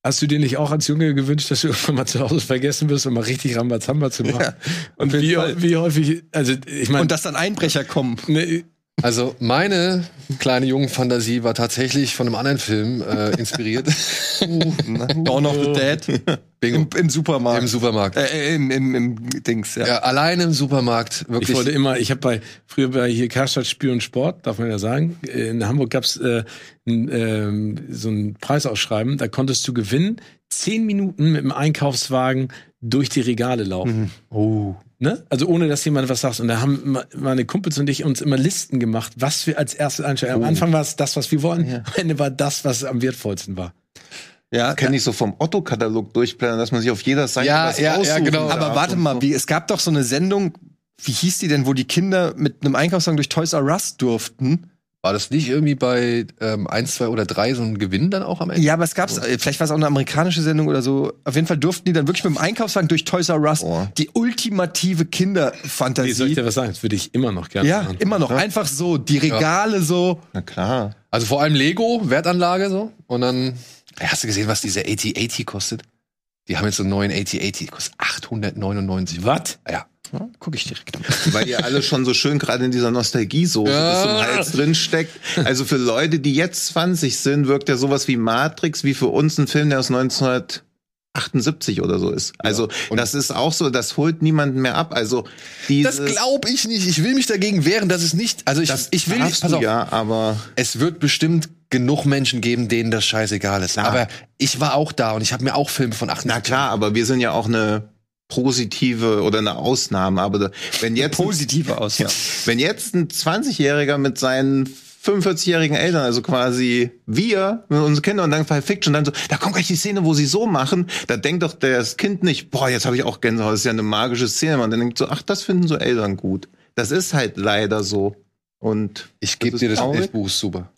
Hast du dir nicht auch als Junge gewünscht, dass du *laughs* irgendwann mal zu Hause vergessen wirst, um mal richtig Rambazamba zu machen? Ja, Und wie, wie häufig, also ich meine, Und dass dann Einbrecher kommen. ne, Also meine kleine Jungenfantasie war tatsächlich von einem anderen Film äh, inspiriert. *laughs* Dawn of the Dead. Bingo. Im, Im Supermarkt. Im Supermarkt. äh, im, im, im Dings, ja. Ja, allein im Supermarkt. Wirklich. ich wollte immer, ich habe bei früher bei hier Karstadt Spiel und Sport, darf man ja sagen, in Hamburg gab's äh, n, ähm, so ein Preisausschreiben, da konntest du gewinnen, zehn Minuten mit dem Einkaufswagen durch die Regale laufen. oh. Ne? Also ohne, dass jemand was sagt. Und da haben meine Kumpels und ich uns immer Listen gemacht, was wir als erstes einstellen. Am Anfang war es das, was wir wollen. Am Ende war das, was am wertvollsten war. ja. Kann ich so vom Otto-Katalog durchblättern, dass man sich auf jeder Seite Ja, was ja, ja, aussuchen genau. darf Aber warte mal, so. wie, es gab doch so eine Sendung, wie hieß die denn, wo die Kinder mit einem Einkaufswagen durch Toys R Us durften? War das nicht irgendwie bei ähm, 1, 2 oder 3 so ein Gewinn dann auch am Ende? Ja, aber es gab's, äh, vielleicht war es auch eine amerikanische Sendung oder so. Auf jeden Fall durften die dann wirklich mit dem Einkaufswagen durch Toys R Us Oh. die ultimative Wie soll ich Kinderfantasie. dir was sagen? Das würde ich immer noch gerne Ja, machen. immer noch. Einfach so, die Regale so. Na klar. Also vor allem Lego, Wertanlage so. Und dann, Ey, hast du gesehen, was diese AT-80 kostet? Die haben jetzt so einen neuen AT-80, die kostet 899 Was? Ja. Ja, guck ich direkt. Weil ihr alle schon so schön gerade in dieser Nostalgiesoße Ja. bis zum Hals drin steckt. Also für Leute, die jetzt 20 sind, wirkt ja sowas wie Matrix, wie für uns ein Film, der aus 78 oder so ist. Also das ist auch so, das holt niemanden mehr ab. Also dieses, Das glaube ich nicht. Ich will mich dagegen wehren, dass es nicht. Also ich, ich will nicht. Pass auf. ja, aber Es wird bestimmt genug Menschen geben, denen das scheißegal ist. Klar. Aber ich war auch da und ich habe mir auch Filme von 78. na klar, aber wir sind ja auch eine positive oder eine Ausnahme. Aber wenn jetzt Positive aus. Ja. Wenn jetzt ein 20-Jähriger mit seinen 45-jährigen Eltern, also quasi wir, mit unseren Kindern und dann Pulp Fiction, dann so, da kommt gleich die Szene, wo sie so machen, da denkt doch das Kind nicht, boah, jetzt habe ich auch Gänsehaut, das ist ja eine magische Szene. Man denkt so, ach, das finden so Eltern gut. Das ist halt leider so. Und Ich gebe dir das, Buch super.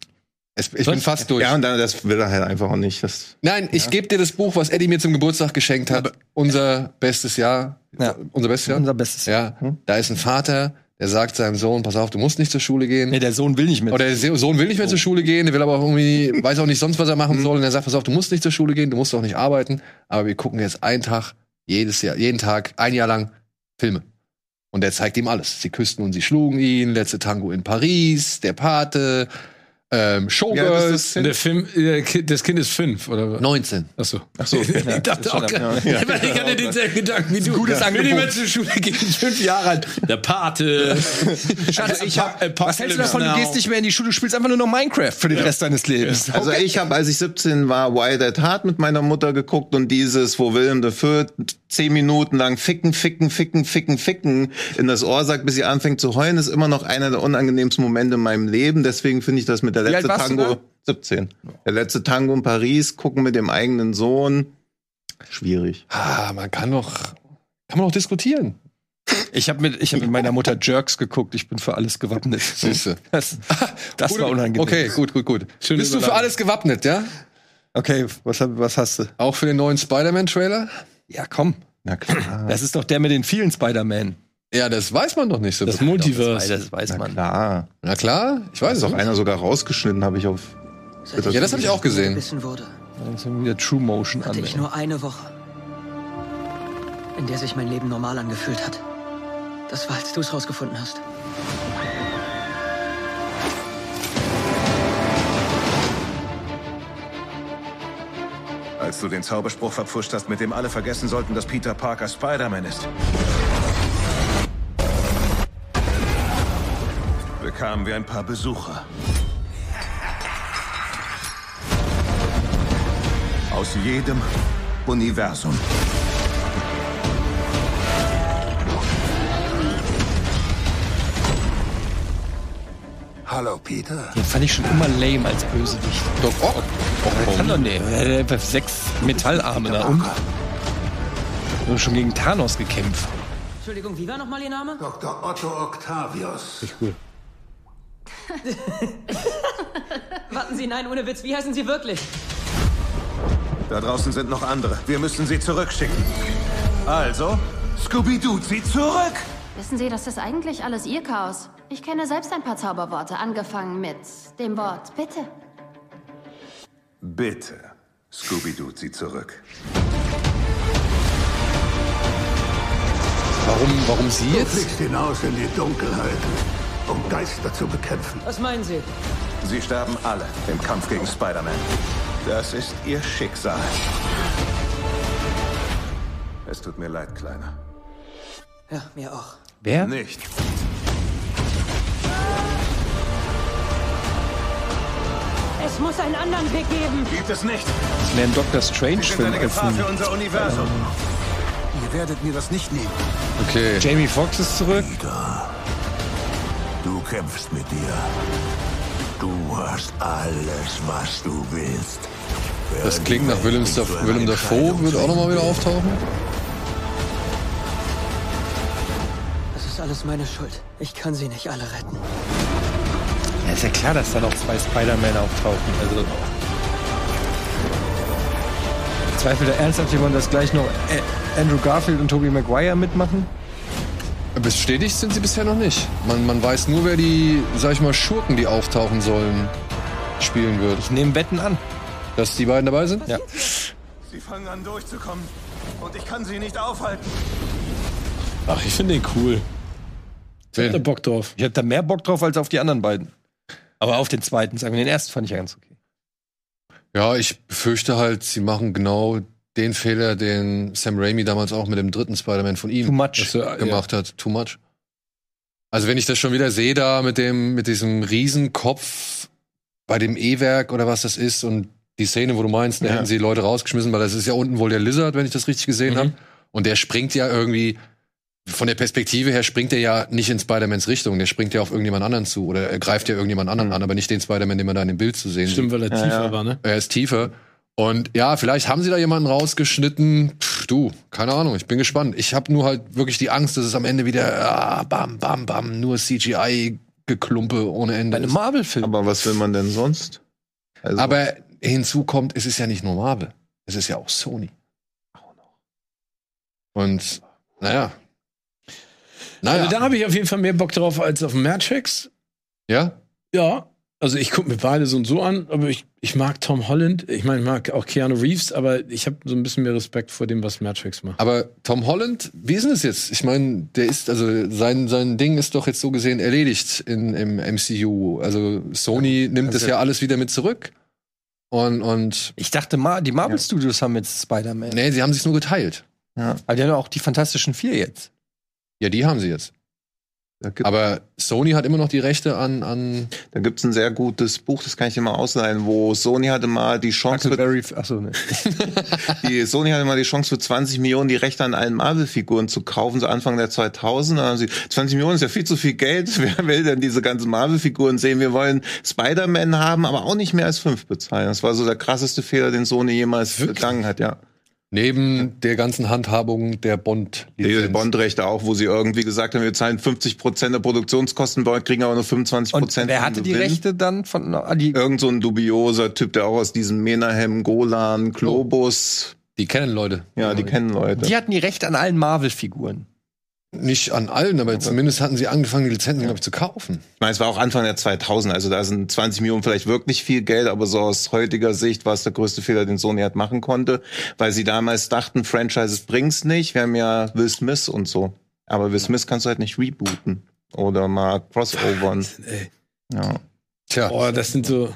Es, ich bin fast durch. ja, und dann, das will er halt einfach auch nicht. Das, Nein, ich gebe dir das Buch, was Eddie mir zum Geburtstag geschenkt hat. unser bestes Jahr. Ja. Unser bestes Jahr. Unser bestes Ja. Da ist ein Vater, der sagt seinem Sohn, pass auf, du musst nicht zur Schule gehen. Nee, der Sohn will nicht mit. Oder der Sohn will nicht mehr zur Schule gehen, der will aber auch irgendwie, *laughs* weiß auch nicht sonst, was er machen soll. Und er sagt, pass auf, du musst nicht zur Schule gehen, du musst auch nicht arbeiten, aber wir gucken jetzt einen Tag, jedes Jahr, jeden Tag, ein Jahr lang Filme. Und er zeigt ihm alles. Sie küssten und sie schlugen ihn, letzte Tango in Paris, der Pate, ähm, Showgirls. Und der Film, äh, Ki- das Kind ist fünf, oder was? 19. Achso. Achso. *laughs* ich dachte auch gerade, *laughs* ich hatte denselben Gedanken wie du. Gutes Wenn die Angebot. mal zur Schule gehen, fünf Jahre alt. Der Pate. *laughs* Schatz, ich hab, Apocalypse was hältst du davon? Du Now. gehst nicht mehr in die Schule, du spielst einfach nur noch Minecraft für den Rest deines Lebens. Also ich habe, als ich 17 war, Wild at Heart mit meiner Mutter geguckt und dieses, wo Willem IV zehn Minuten lang ficken, ficken, ficken, ficken, ficken in das Ohr sagt, bis sie anfängt zu heulen, ist immer noch einer der unangenehmsten Momente in meinem Leben. Deswegen finde ich das mit der Wie alt letzte Tango da? 17. Der letzte Tango in Paris, gucken mit dem eigenen Sohn. Schwierig. Ah, man kann doch, kann man doch diskutieren. Ich habe mit, ich hab mit meiner Mutter Jerks geguckt. Ich bin für alles gewappnet. Siehste. Das, das war unangenehm. Okay, gut, gut, gut. Schöne Bist du für alles gewappnet, ja? Okay, was, was hast du? Auch für den neuen Spider-Man-Trailer? Ja, komm. Na klar. Das ist doch der mit den vielen Spider-Man. Ja, das weiß man doch nicht so. Das genau. Multiverse. Das weiß Na man. klar. Na klar, ich weiß es auch. einer sogar rausgeschnitten, habe ich auf. Seit Ja, das habe ich auch gesehen. wurde, Dann ist wieder True Motion an. hatte ich ey. nur eine Woche, in der sich mein Leben normal angefühlt hat. Das war, als du es rausgefunden hast. Als du den Zauberspruch verpfuscht hast, mit dem alle vergessen sollten, dass Peter Parker Spider-Man ist. Bekamen wir ein paar Besucher. Aus jedem Universum. Hallo, Peter. Den fand ich schon immer lame als Bösewicht. Doc Ock. Der kann doch nicht. Er hat einfach sechs Metallarme da und. Wir haben schon gegen Thanos gekämpft. Entschuldigung, wie war nochmal Ihr Name? Dr. Otto Octavius. *laughs* Warten Sie, nein, ohne Witz, wie heißen Sie wirklich? Da draußen sind noch andere. Wir müssen sie zurückschicken. Also, Scooby-Doo, sie zurück! Wissen Sie, das ist eigentlich alles Ihr Chaos. Ich kenne selbst ein paar Zauberworte, angefangen mit dem Wort Bitte. Bitte, Scooby-Doo, sie zurück. Warum, warum sie Du jetzt? fliegst hinaus in die Dunkelheit, um Geister zu bekämpfen. Was meinen Sie? Sie sterben alle im Kampf gegen Spider-Man. Das ist ihr Schicksal. Es tut mir leid, Kleiner. Ja, mir auch. Wer? Nicht. Es muss einen anderen Weg geben. Gibt es nicht. Das mehr ein Doctor Sie sind Strange-Film eine als Gefahr für unser Universum. Ihr werdet mir das nicht nehmen. Okay. Jamie Foxx ist zurück. Du kämpfst mit dir. Du hast alles, was du willst. Das klingt nach Willem, Daf Willem Dafoe, wird auch nochmal wieder auftauchen. Das ist alles meine Schuld. Ich kann Sie nicht alle retten. Ja, ist ja klar, dass da noch zwei Spider-Man auftauchen. Also. Zweifelt da ernsthaft jemand, dass gleich noch Andrew Garfield und Tobey Maguire mitmachen? Bestätigt sind sie bisher noch nicht. Man, man weiß nur, wer die, sag ich mal, Schurken, die auftauchen sollen, spielen wird. Ich nehme Wetten an. Dass die beiden dabei sind? Ja. Sie fangen an durchzukommen. Und ich kann sie nicht aufhalten. Ach, ich finde den cool. Ich hab da? Bock drauf. Ich hätte da mehr Bock drauf als auf die anderen beiden. Aber auf den zweiten, sagen wir, den ersten fand ich ja ganz okay. Ja, ich befürchte halt, sie machen genau den Fehler, den Sam Raimi damals auch mit dem dritten Spider-Man von ihm Too much. Das, äh, gemacht hat. Too much. Also wenn ich das schon wieder sehe da mit dem, mit diesem Riesenkopf bei dem E-Werk oder was das ist und die Szene, wo du meinst, da Ja. hätten sie Leute rausgeschmissen, weil das ist ja unten wohl der Lizard, wenn ich das richtig gesehen Mhm. habe. Und der springt ja irgendwie, von der Perspektive her springt er ja nicht in Spider-Mans Richtung, der springt ja auf irgendjemand anderen zu oder er greift ja irgendjemand anderen an, aber nicht den Spider-Man, den man da in dem Bild zu sehen sieht. Stimmt, weil er Ja, tiefer ja. war, ne? Er ist tiefer. Und ja, vielleicht haben sie da jemanden rausgeschnitten. Pff, du, keine Ahnung, ich bin gespannt. Ich habe nur halt wirklich die Angst, dass es am Ende wieder ah, bam, bam, bam, nur CGI-Geklumpe ohne Ende ist. Marvel-Film. Aber was will man denn sonst? Also, Aber hinzu kommt, es ist ja nicht nur Marvel. Es ist ja auch Sony. Und naja. Naja. Also da habe ich auf jeden Fall mehr Bock drauf als auf Matrix. ja? Ja. Also ich gucke mir beide so und so an, aber ich, ich mag Tom Holland. Ich meine, ich mag auch Keanu Reeves, aber ich habe so ein bisschen mehr Respekt vor dem, was Matrix macht. Aber Tom Holland, wie ist denn das jetzt? Ich meine, der ist, also sein, sein Ding ist doch jetzt so gesehen erledigt in, im MCU. Also Sony nimmt das ja alles wieder mit zurück. Und, und Ich dachte, Ma die Marvel Studios haben jetzt Spider-Man. nee, sie haben sich nur geteilt. Aber die haben ja auch die Fantastischen Vier jetzt. Ja, die haben sie jetzt. Aber Sony hat immer noch die Rechte an, an da gibt's ein sehr gutes Buch, das kann ich dir mal ausleihen, wo Sony hatte mal die Chance für achso, ne. *laughs* Die Sony hatte mal die Chance für 20 Millionen die Rechte an allen Marvel-Figuren zu kaufen, so Anfang der 2000. Dann haben sie, 20 Millionen ist ja viel zu viel Geld. *laughs* Wer will denn diese ganzen Marvel-Figuren sehen? Wir wollen Spider-Man haben, aber auch nicht mehr als fünf bezahlen. Das war so der krasseste Fehler, den Sony jemals begangen hat, ja. Neben der ganzen Handhabung der Bond. Die Bond-Rechte auch, wo sie irgendwie gesagt haben, wir zahlen 50 Prozent der Produktionskosten, kriegen aber nur 25% Und Prozent. wer hatte die Rechte dann von ah, die, Irgend so ein dubioser Typ, der auch aus diesem Menahem, Golan, Globus, Die kennen Leute. ja, die kennen Leute. die hatten die Rechte an allen Marvel-Figuren. Nicht an allen, aber zumindest hatten sie angefangen, die Lizenzen, glaube ich, zu kaufen. Ich meine, es war auch Anfang der 2000, also da sind 20 Millionen vielleicht wirklich viel Geld, aber so aus heutiger Sicht war es der größte Fehler, den Sony halt machen konnte, weil sie damals dachten, Franchises bringt's nicht. Wir haben ja Will Smith und so. Aber Will Smith kannst du halt nicht rebooten oder mal crossovern. Ey. Ja. Tja. Boah, das sind so.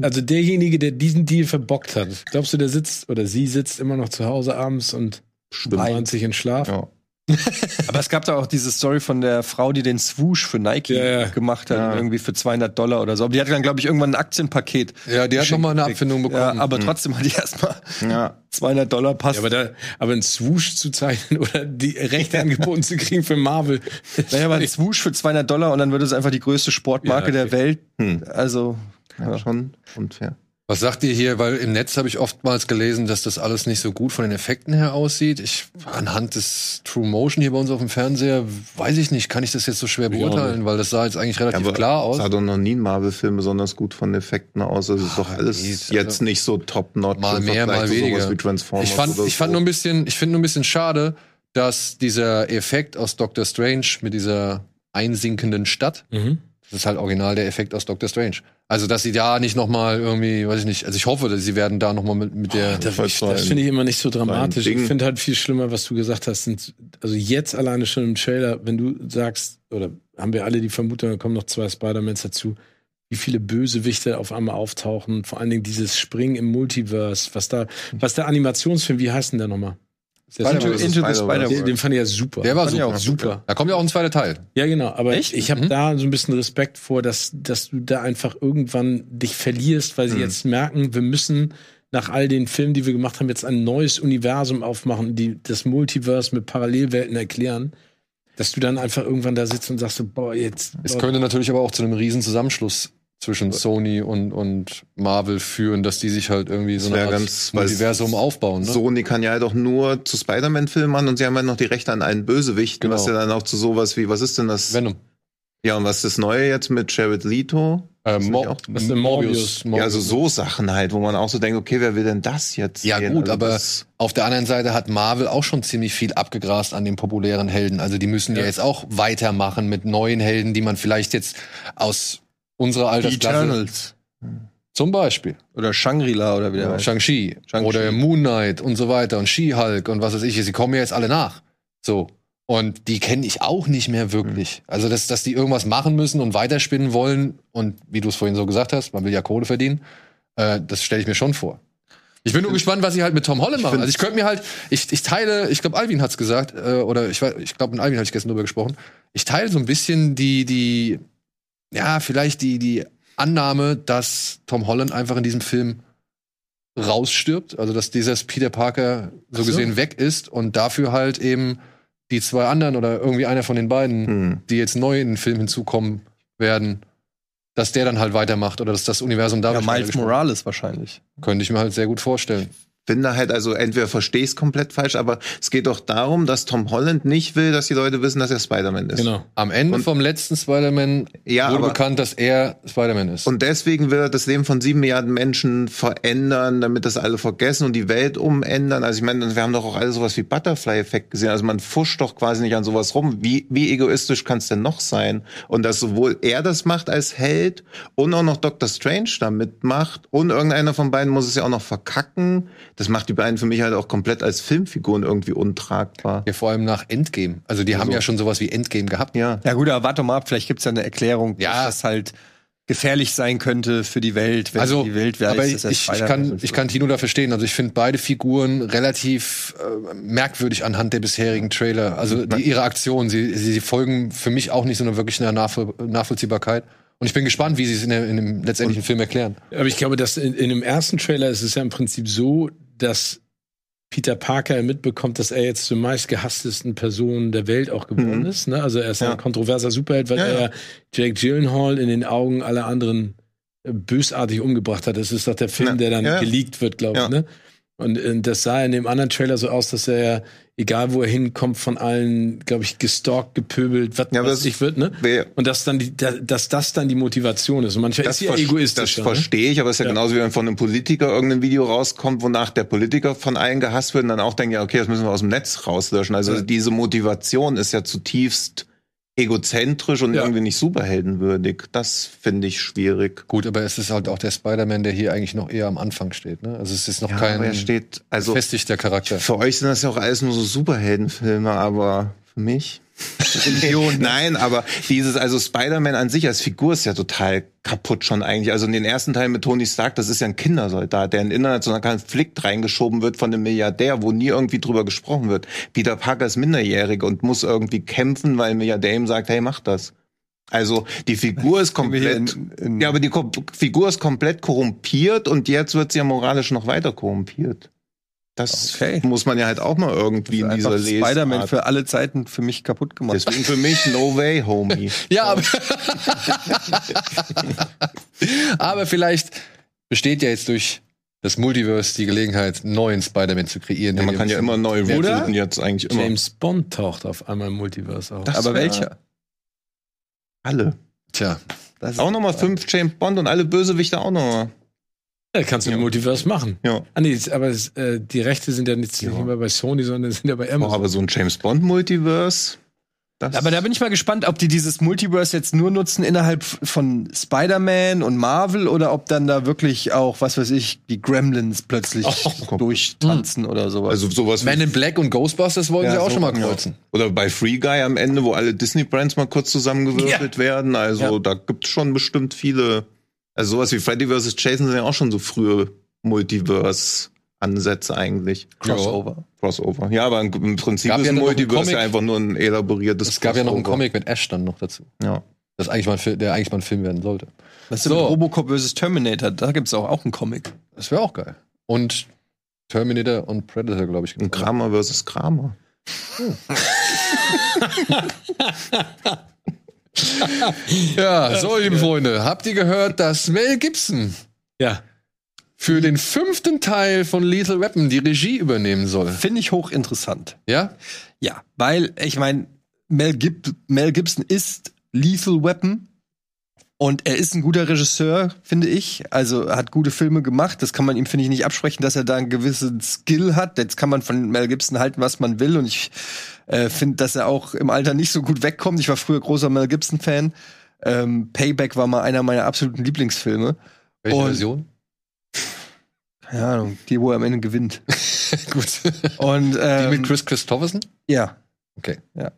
Also derjenige, der diesen Deal verbockt hat, glaubst du, der sitzt oder sie sitzt immer noch zu Hause abends und weint sich in Schlaf? Ja. *laughs* Aber es gab da auch diese Story von der Frau, die den Swoosh für Nike ja. gemacht hat, Ja. irgendwie für 200 Dollar oder so. Aber die hatte dann, glaube ich, irgendwann ein Aktienpaket. Ja, die hat geschenkt noch mal eine. Abfindung bekommen. Ja, aber trotzdem hat die erstmal ja. *laughs* 200 Dollar passt. Ja, aber, da, aber einen Swoosh zu zeichnen oder die Rechte angeboten zu kriegen für Marvel. *laughs* naja, aber ein Swoosh für 200 Dollar und dann wird es einfach die größte Sportmarke der. Welt. Hm. Also, ja, schon unfair. Was sagt ihr hier? Weil im Netz habe ich oftmals gelesen, dass das alles nicht so gut von den Effekten her aussieht. Ich anhand des True Motion hier bei uns auf dem Fernseher weiß ich nicht, kann ich das jetzt so schwer beurteilen, weil das sah jetzt eigentlich relativ aber klar aus. sah doch noch nie ein Marvel-Film besonders gut von Effekten aus. Also ist doch alles nee, jetzt also nicht so top-notch. Mal mehr, mal weniger. Wie Transformers Ich fand, ich fand so. nur ein bisschen, ich finde nur ein bisschen schade, dass dieser Effekt aus Doctor Strange mit dieser einsinkenden Stadt, Mhm. das ist halt original der Effekt aus Doctor Strange. Also, dass sie da nicht noch mal irgendwie, weiß ich nicht, also ich hoffe, dass sie werden da noch mal mit, mit der, Das, so das ein- finde ich immer nicht so dramatisch. Ich finde halt viel schlimmer, was du gesagt hast. Sind, also jetzt alleine schon im Trailer, wenn du sagst, oder haben wir alle die Vermutung, da kommen noch zwei Spider-Mans dazu, wie viele Bösewichte auf einmal auftauchen. Vor allen Dingen dieses Springen im Multiverse, was da, was der Animationsfilm, wie heißt denn der nochmal? Into- Into the Spider-Verse. Den, den fand ich ja super. der war Fand super. auch super. Da kommt ja auch ein zweiter Teil. Ja, genau. Aber Echt? ich habe Mhm. da so ein bisschen Respekt vor, dass, dass du da einfach irgendwann dich verlierst, weil sie jetzt merken, wir müssen nach all den Filmen, die wir gemacht haben, jetzt ein neues Universum aufmachen, die das Multiverse mit Parallelwelten erklären. Dass du dann einfach irgendwann da sitzt und sagst so, boah, jetzt. Es könnte natürlich aber auch zu einem riesen Zusammenschluss zwischen Sony und, und Marvel führen, dass die sich halt irgendwie so Das Art ganz- Universum aufbauen. Ne? Sony kann ja halt auch nur zu Spider-Man-Filmen machen und sie haben halt noch die Rechte an allen Bösewichten, Genau. was ja dann auch zu sowas wie, was ist denn das? Venom. Ja, und was ist das Neue jetzt mit Jared Leto? Äh, Das Mo auch- Was ist Morbius? Ja, also so Sachen halt, wo man auch so denkt, okay, wer will denn das jetzt? Ja sehen? gut, Also aber das- auf der anderen Seite hat Marvel auch schon ziemlich viel abgegrast an den populären Helden. Also die müssen ja, jetzt auch weitermachen mit neuen Helden, die man vielleicht jetzt aus unserer Die Altersklasse Eternals. zum Beispiel Oder Shangri-La oder wie der heißt. Shang-Chi Shang-Chi. oder Moon Knight und so weiter und She-Hulk und was weiß ich. Sie kommen ja jetzt alle nach. So. Und die kenne ich auch nicht mehr wirklich. Also, dass, dass die irgendwas machen müssen und weiterspinnen wollen und wie du es vorhin so gesagt hast, man will ja Kohle verdienen, äh, das stelle ich mir schon vor. Ich bin nur gespannt, was sie halt mit Tom Holland machen. Also ich könnte mir halt, ich, ich teile, ich glaube, Alvin hat's gesagt, äh, oder ich, ich glaube, mit Alvin habe ich gestern drüber gesprochen. Ich teile so ein bisschen die, die, ja, vielleicht die, die Annahme, dass Tom Holland einfach in diesem Film rausstirbt, also dass dieses Peter Parker so so. gesehen weg ist und dafür halt eben die zwei anderen oder irgendwie einer von den beiden, Hm. die jetzt neu in den Film hinzukommen werden, dass der dann halt weitermacht oder dass das Universum Ja, dadurch Miles weitergesponnen Morales wahrscheinlich. könnte ich mir halt sehr gut vorstellen. Finde halt, also entweder verstehe ich es komplett falsch, aber es geht doch darum, dass Tom Holland nicht will, dass die Leute wissen, dass er Spider-Man ist. Genau. Am Ende Und- vom letzten Spider-Man Ja, wurde aber- bekannt, dass er Spider-Man ist. Und deswegen will er das Leben von sieben Milliarden Menschen verändern, damit das alle vergessen und die Welt umändern. Also ich meine, wir haben doch auch alle sowas wie Butterfly-Effekt gesehen. Also man fuscht doch quasi nicht an sowas rum. Wie, wie egoistisch kann es denn noch sein? Und dass sowohl er das macht als Held und auch noch Dr. Strange da mitmacht und irgendeiner von beiden muss es ja auch noch verkacken. Das macht die beiden für mich halt auch komplett als Filmfiguren irgendwie untragbar. ja, vor allem nach Endgame. Also die haben ja schon sowas wie Endgame gehabt. Ja. Ja gut, aber warte mal ab, vielleicht gibt's ja eine Erklärung, Ja. dass das halt gefährlich sein könnte für die Welt, wenn Also, die Welt weiß, aber ich, ich, kann, ich kann Tino da verstehen. Also ich finde beide Figuren relativ äh, merkwürdig anhand der bisherigen Trailer. Also die, ihre Aktionen, sie, sie, sie folgen für mich auch nicht so eine wirklich einer Nachvoll Nachvollziehbarkeit. Und ich bin gespannt, wie sie es in, der, in dem letztendlichen Film erklären. Aber ich glaube, dass in, in dem ersten Trailer ist es ja im Prinzip so, dass Peter Parker mitbekommt, dass er jetzt zur meistgehasstesten Person der Welt auch geworden Mhm. ist. Ne? Also er ist Ja. ein kontroverser Superheld, weil Ja, ja. er Jake Gyllenhaal in den Augen aller anderen äh, bösartig umgebracht hat. Das ist doch der Film, Ja, der dann ja. geleakt wird, glaube ich. Ja. Ne? Und äh, das sah in dem anderen Trailer so aus, dass er, egal wo er hinkommt, von allen, glaube ich, gestalkt, gepöbelt, was Ja, was das- ich wird, ne? Und dass dann die, da- dass das dann die Motivation ist. Und manchmal ist sie ja egoistisch. Das verstehe ich, aber es ist ja, Ja. genauso wie wenn von einem Politiker irgendein Video rauskommt, wonach der Politiker von allen gehasst wird und dann auch denken, ja, okay, das müssen wir aus dem Netz rauslöschen. Also diese Motivation ist ja zutiefst egozentrisch und Ja. irgendwie nicht superheldenwürdig. Das finde ich schwierig. Gut, aber es ist halt auch der Spider-Man, der hier eigentlich noch eher am Anfang steht. Ne? Also es ist noch Ja, kein er steht, also gefestigter Charakter. für euch sind das ja auch alles nur so Superheldenfilme, aber für mich Religion. Nein, aber dieses, also Spider-Man an sich als Figur ist ja total kaputt schon eigentlich. Also in den ersten Teilen mit Tony Stark, das ist ja ein Kindersoldat, der in internationalen Konflikt reingeschoben wird von einem Milliardär, wo nie irgendwie drüber gesprochen wird. Peter Parker ist minderjährig und muss irgendwie kämpfen, weil ein Milliardär ihm sagt, hey, mach das. Also die Figur ist komplett, in- in- ja, aber die Ko Figur ist komplett korrumpiert und jetzt wird sie ja moralisch noch weiter korrumpiert. Das Okay. muss man ja halt auch mal irgendwie in dieser einfach Spider-Man Lesart. für alle Zeiten für mich kaputt gemacht. Deswegen für mich no way, homie. *laughs* Ja, aber, *laughs* aber vielleicht besteht ja jetzt durch das Multiverse die Gelegenheit, neuen Spider-Man zu kreieren. Ja, man kann ja immer neu Oder? rebooten jetzt eigentlich immer. James Bond taucht auf einmal im Multiverse auf. Das aber welcher? Alle. Tja, Das Auch nochmal fünf James Bond und alle Bösewichte auch nochmal. Ja, kannst du im Ja. Multiverse machen. Ja. Ah, nee, aber es, äh, die Rechte sind ja nicht, nicht mehr bei Sony, sondern sind ja bei Amazon. aber so ein James Bond Multiverse. Das Aber da bin ich mal gespannt, ob die dieses Multiverse jetzt nur nutzen innerhalb von Spider-Man und Marvel oder ob dann da wirklich auch, was weiß ich, die Gremlins plötzlich durchtanzen oder sowas. also sowas Man wie, in Black und Ghostbusters wollen Ja, sie auch so- schon mal ja. kreuzen. oder bei Free Guy am Ende, wo alle Disney Brands mal kurz zusammengewürfelt werden. Also Ja. da gibt's schon bestimmt viele. Also sowas wie Freddy vs. Jason sind ja auch schon so frühe Multiverse-Ansätze eigentlich. Crossover. Crossover. Ja, aber im Prinzip Gab ist ja ein Multiverse Comic. ja einfach nur ein elaboriertes Es gab ja noch einen Crossover. Comic mit Ash dann noch dazu. Ja. Das eigentlich mal, ein der eigentlich mal ein Film werden sollte. Was ist So. Robocop vs. Terminator? Da gibt's auch, auch einen Comic. Das wäre auch geil. Und Terminator und Predator, glaube ich. Und Kramer versus Kramer. *laughs* *laughs* *laughs* Ja, so, liebe Freunde, habt ihr gehört, dass Mel Gibson Ja. für den fünften Teil von Lethal Weapon die Regie übernehmen soll? Finde ich hochinteressant. Ja? Ja, weil ich meine, Mel, Gib Mel Gibson ist Lethal Weapon und er ist ein guter Regisseur, finde ich. Also er hat gute Filme gemacht. Das kann man ihm, finde ich, nicht absprechen, dass er da einen gewissen Skill hat. Jetzt kann man von Mel Gibson halten, was man will. Und ich äh, finde, dass er auch im Alter nicht so gut wegkommt. Ich war früher großer Mel Gibson-Fan. Ähm, Payback war mal einer meiner absoluten Lieblingsfilme. Welche Und- Version? Keine Ahnung, die, wo er am Ende gewinnt. *laughs* Gut. Und Die ähm, mit Chris Christopherson? ja. Okay. Ja.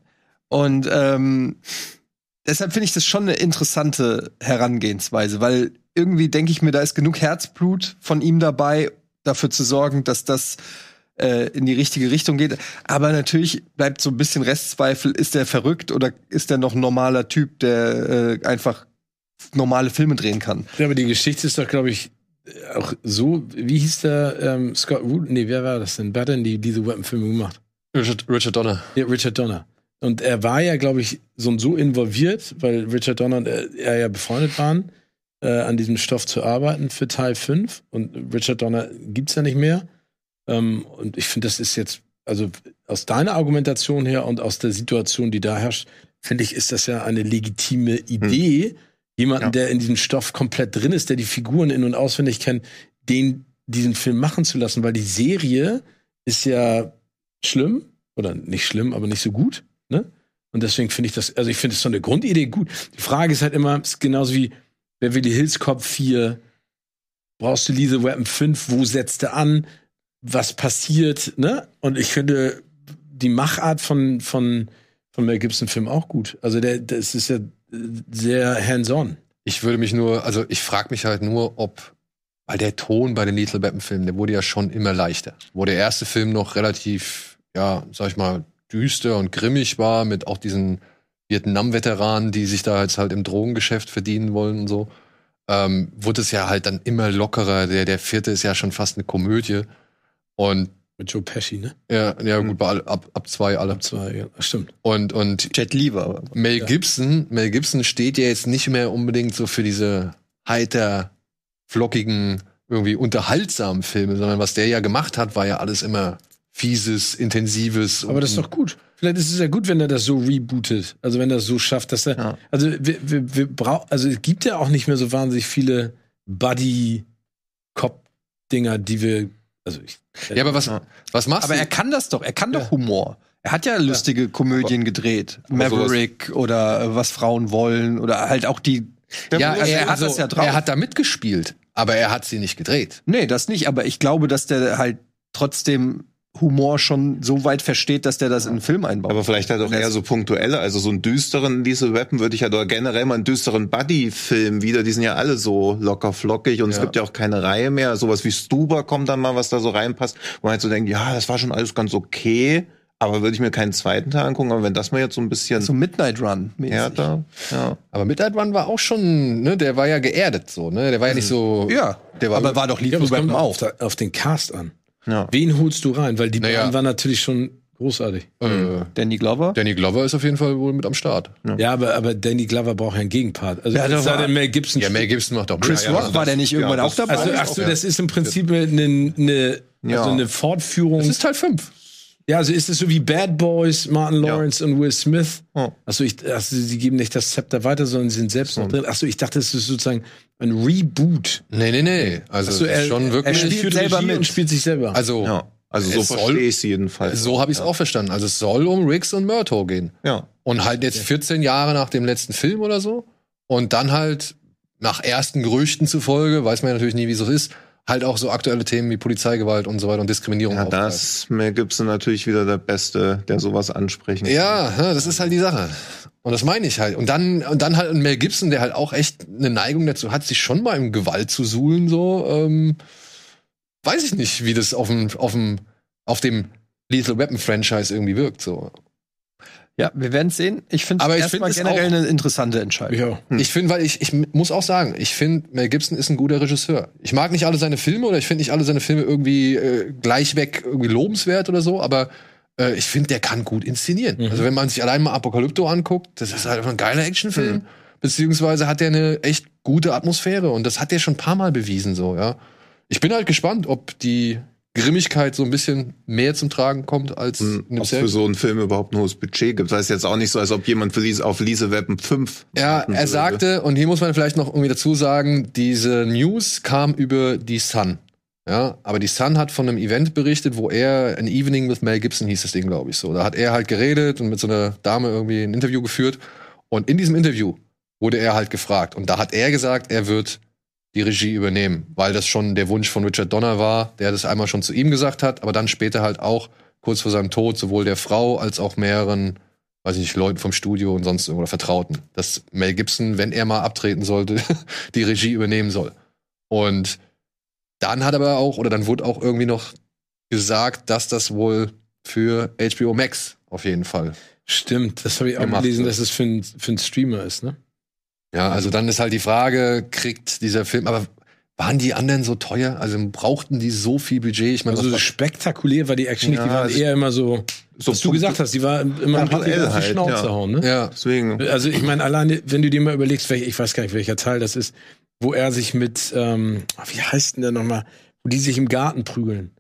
Und ähm, deshalb finde ich das schon eine interessante Herangehensweise, weil irgendwie denke ich mir, da ist genug Herzblut von ihm dabei, dafür zu sorgen, dass das äh, in die richtige Richtung geht. Aber natürlich bleibt so ein bisschen Restzweifel, ist der verrückt oder ist der noch ein normaler Typ, der äh, einfach normale Filme drehen kann? Ja, aber die Geschichte ist doch, glaube ich, auch so, wie hieß der ähm, Scott Root? Nee, wer war das denn? Wer hat denn die, diese Weapon-Filme gemacht? Richard, Richard Donner. Ja, Richard Donner. Und er war ja, glaube ich, so, so involviert, weil Richard Donner und er, er ja befreundet waren, äh, an diesem Stoff zu arbeiten für Teil 5. Und Richard Donner gibt's ja nicht mehr. Ähm, und ich finde, das ist jetzt, also aus deiner Argumentation her und aus der Situation, die da herrscht, finde ich, ist das ja eine legitime Idee, jemanden, Ja. der in diesem Stoff komplett drin ist, der die Figuren in- und auswendig kennt, den diesen Film machen zu lassen, weil die Serie ist ja schlimm oder nicht schlimm, aber nicht so gut, ne? Und deswegen finde ich das, also ich finde es so eine Grundidee gut. Die Frage ist halt immer, ist genauso wie Beverly Hills Cop 4, brauchst du Lethal Weapon 5, wo setzt du an, was passiert, ne? Und ich finde die Machart von, von, von Mel Gibson Film auch gut. Also der, das ist ja sehr hands-on. Ich würde mich nur, also ich frage mich halt nur, ob, weil der Ton bei den Lethal Weapon Filmen, der wurde ja schon immer leichter. Wo der erste Film noch relativ, ja, sag ich mal, düster und grimmig war, mit auch diesen Vietnam-Veteranen, die sich da jetzt halt im Drogengeschäft verdienen wollen und so, ähm, wurde es ja halt dann immer lockerer. Der, der vierte ist ja schon fast eine Komödie. Und Mit Joe Pesci, ne? ja, ja gut, bei all, ab, ab zwei alle. Ab zwei, ja, stimmt. Und, und Jet Li war. Mel Gibson, Mel Gibson steht ja jetzt nicht mehr unbedingt so für diese heiter, flockigen, irgendwie unterhaltsamen Filme, sondern was der ja gemacht hat, war ja alles immer fieses, intensives. Aber das ist doch gut. Vielleicht ist es ja gut, wenn er das so rebootet. Also wenn er das so schafft, dass er. Ja. Also wir, wir, wir brauchen, also es gibt ja auch nicht mehr so wahnsinnig viele Buddy-Cop-Dinger, die wir. Also ich. ja, aber was, was machst Aber du? er kann das doch. Er kann doch Humor. Er hat ja lustige Komödien gedreht. aber sowas- Maverick oder äh, Was Frauen wollen oder halt auch die. ja, Also er hat das ja drauf. Er hat da mitgespielt, aber er hat sie nicht gedreht. Nee, das nicht. Aber ich glaube, dass der halt trotzdem Humor schon so weit versteht, dass der das in einen Film einbaut. Aber vielleicht halt auch er eher so punktuelle, also so einen düsteren, diese Weapon würde ich ja doch generell mal einen düsteren Buddy-Film wieder, die sind ja alle so locker flockig und es Ja. gibt ja auch keine Reihe mehr. Sowas wie Stuber kommt dann mal, was da so reinpasst, wo man halt so denkt, ja, das war schon alles ganz okay, aber würde ich mir keinen zweiten Teil angucken, aber wenn das mal jetzt so ein bisschen so Midnight Run. mäßig. härter, ja. Aber Midnight Run war auch schon, ne, der war ja geerdet so, ne? Der war ja nicht so. Ja, der war, aber war doch Ja, es kommt Weapon auf, auf den Cast an. Ja. Wen holst du rein? Weil die Naja. beiden waren natürlich schon großartig. äh, Danny Glover. Danny Glover ist auf jeden Fall wohl mit am Start. Ja, aber, aber Danny Glover braucht ja einen Gegenpart. Also Ja, da sei war- denn Mel Gibson. Ja, Mel Gibson macht auch Chris ja, ja, Rock war der nicht irgendwann ja, auch dabei? also, ach so, das ist im Prinzip eine, eine, Ja. also eine Fortführung. Das ist Teil 5. Ja, also ist es so wie Bad Boys, Martin Lawrence und Will Smith. Oh. Achso, ich, also sie geben nicht das Zepter weiter, sondern sie sind selbst noch drin. Achso, ich dachte, es ist sozusagen ein Reboot. Nee, nee, nee. Also es ist schon wirklich. er spielt selber mit. und spielt sich selber. also, ja. Also so verstehe ich es jedenfalls. so habe ich es auch verstanden. Also es soll um Riggs und Murtaugh gehen. Ja. Und halt jetzt 14 Jahre nach dem letzten Film oder so. Und dann halt nach ersten Gerüchten zufolge, weiß man ja natürlich nie, wie es so ist, halt auch so aktuelle Themen wie Polizeigewalt und so weiter und Diskriminierung Ja, da aufgreifen. ist Mel Gibson natürlich wieder der Beste, der sowas ansprechen kann. Ja, das ist halt die Sache. Und das meine ich halt. Und dann, und dann halt ein Mel Gibson, der halt auch echt eine Neigung dazu hat, sich schon mal im Gewalt zu suhlen, so, ähm, weiß ich nicht, wie das auf dem, auf dem, auf dem Lethal Weapon Franchise irgendwie wirkt, so. Ja, wir werden es sehen. Ich finde Aber ich erstmal find es generell auch- eine interessante Entscheidung. ja. Ich finde, weil ich, ich muss auch sagen, ich finde, Mel Gibson ist ein guter Regisseur. Ich mag nicht alle seine Filme oder ich finde nicht alle seine Filme irgendwie äh, gleichweg irgendwie lobenswert oder so, aber äh, ich finde, der kann gut inszenieren. Mhm. Also wenn man sich allein mal Apokalypto anguckt, das ist halt einfach ein geiler Actionfilm. Beziehungsweise hat der eine echt gute Atmosphäre und das hat der schon ein paar Mal bewiesen, so, ja. Ich bin halt gespannt, ob die Grimmigkeit so ein bisschen mehr zum Tragen kommt als dem Ob für so einen Film überhaupt ein hohes Budget gibt. Das heißt jetzt auch nicht so, als ob jemand für Lise, auf Lise Weapon 5 Ja, er sagte, und hier muss man vielleicht noch irgendwie dazu sagen, diese News kam über die Sun. Ja, aber die Sun hat von einem Event berichtet, wo er ein Evening with Mel Gibson hieß das Ding, glaube ich so. Da hat er halt geredet und mit so einer Dame irgendwie ein Interview geführt. Und in diesem Interview wurde er halt gefragt. Und da hat er gesagt, er wird die Regie übernehmen, weil das schon der Wunsch von Richard Donner war, der das einmal schon zu ihm gesagt hat, aber dann später halt auch kurz vor seinem Tod sowohl der Frau als auch mehreren, weiß ich nicht, Leuten vom Studio und sonst irgendwo oder Vertrauten, dass Mel Gibson, wenn er mal abtreten sollte, *laughs* die Regie übernehmen soll. Und dann hat aber auch, oder dann wurde auch irgendwie noch gesagt, dass das wohl für HBO Max auf jeden Fall. Stimmt, das habe ich auch gelesen, wird. dass es für einen Streamer ist, ne? Ja, also dann ist halt die Frage, kriegt dieser Film, aber waren die anderen so teuer? Also brauchten die so viel Budget? Ich meine, Also spektakulär war die Action nicht, die Ja, waren also- eher immer so, So was du gesagt hast, die war immer ein Punktuell auf die Schnauze ja. hauen, ne? ja, Deswegen. Also ich meine, alleine, wenn du dir mal überlegst, welch, ich weiß gar nicht, welcher Teil das ist, wo er sich mit, ähm, wie heißt denn der nochmal, wo die sich im Garten prügeln.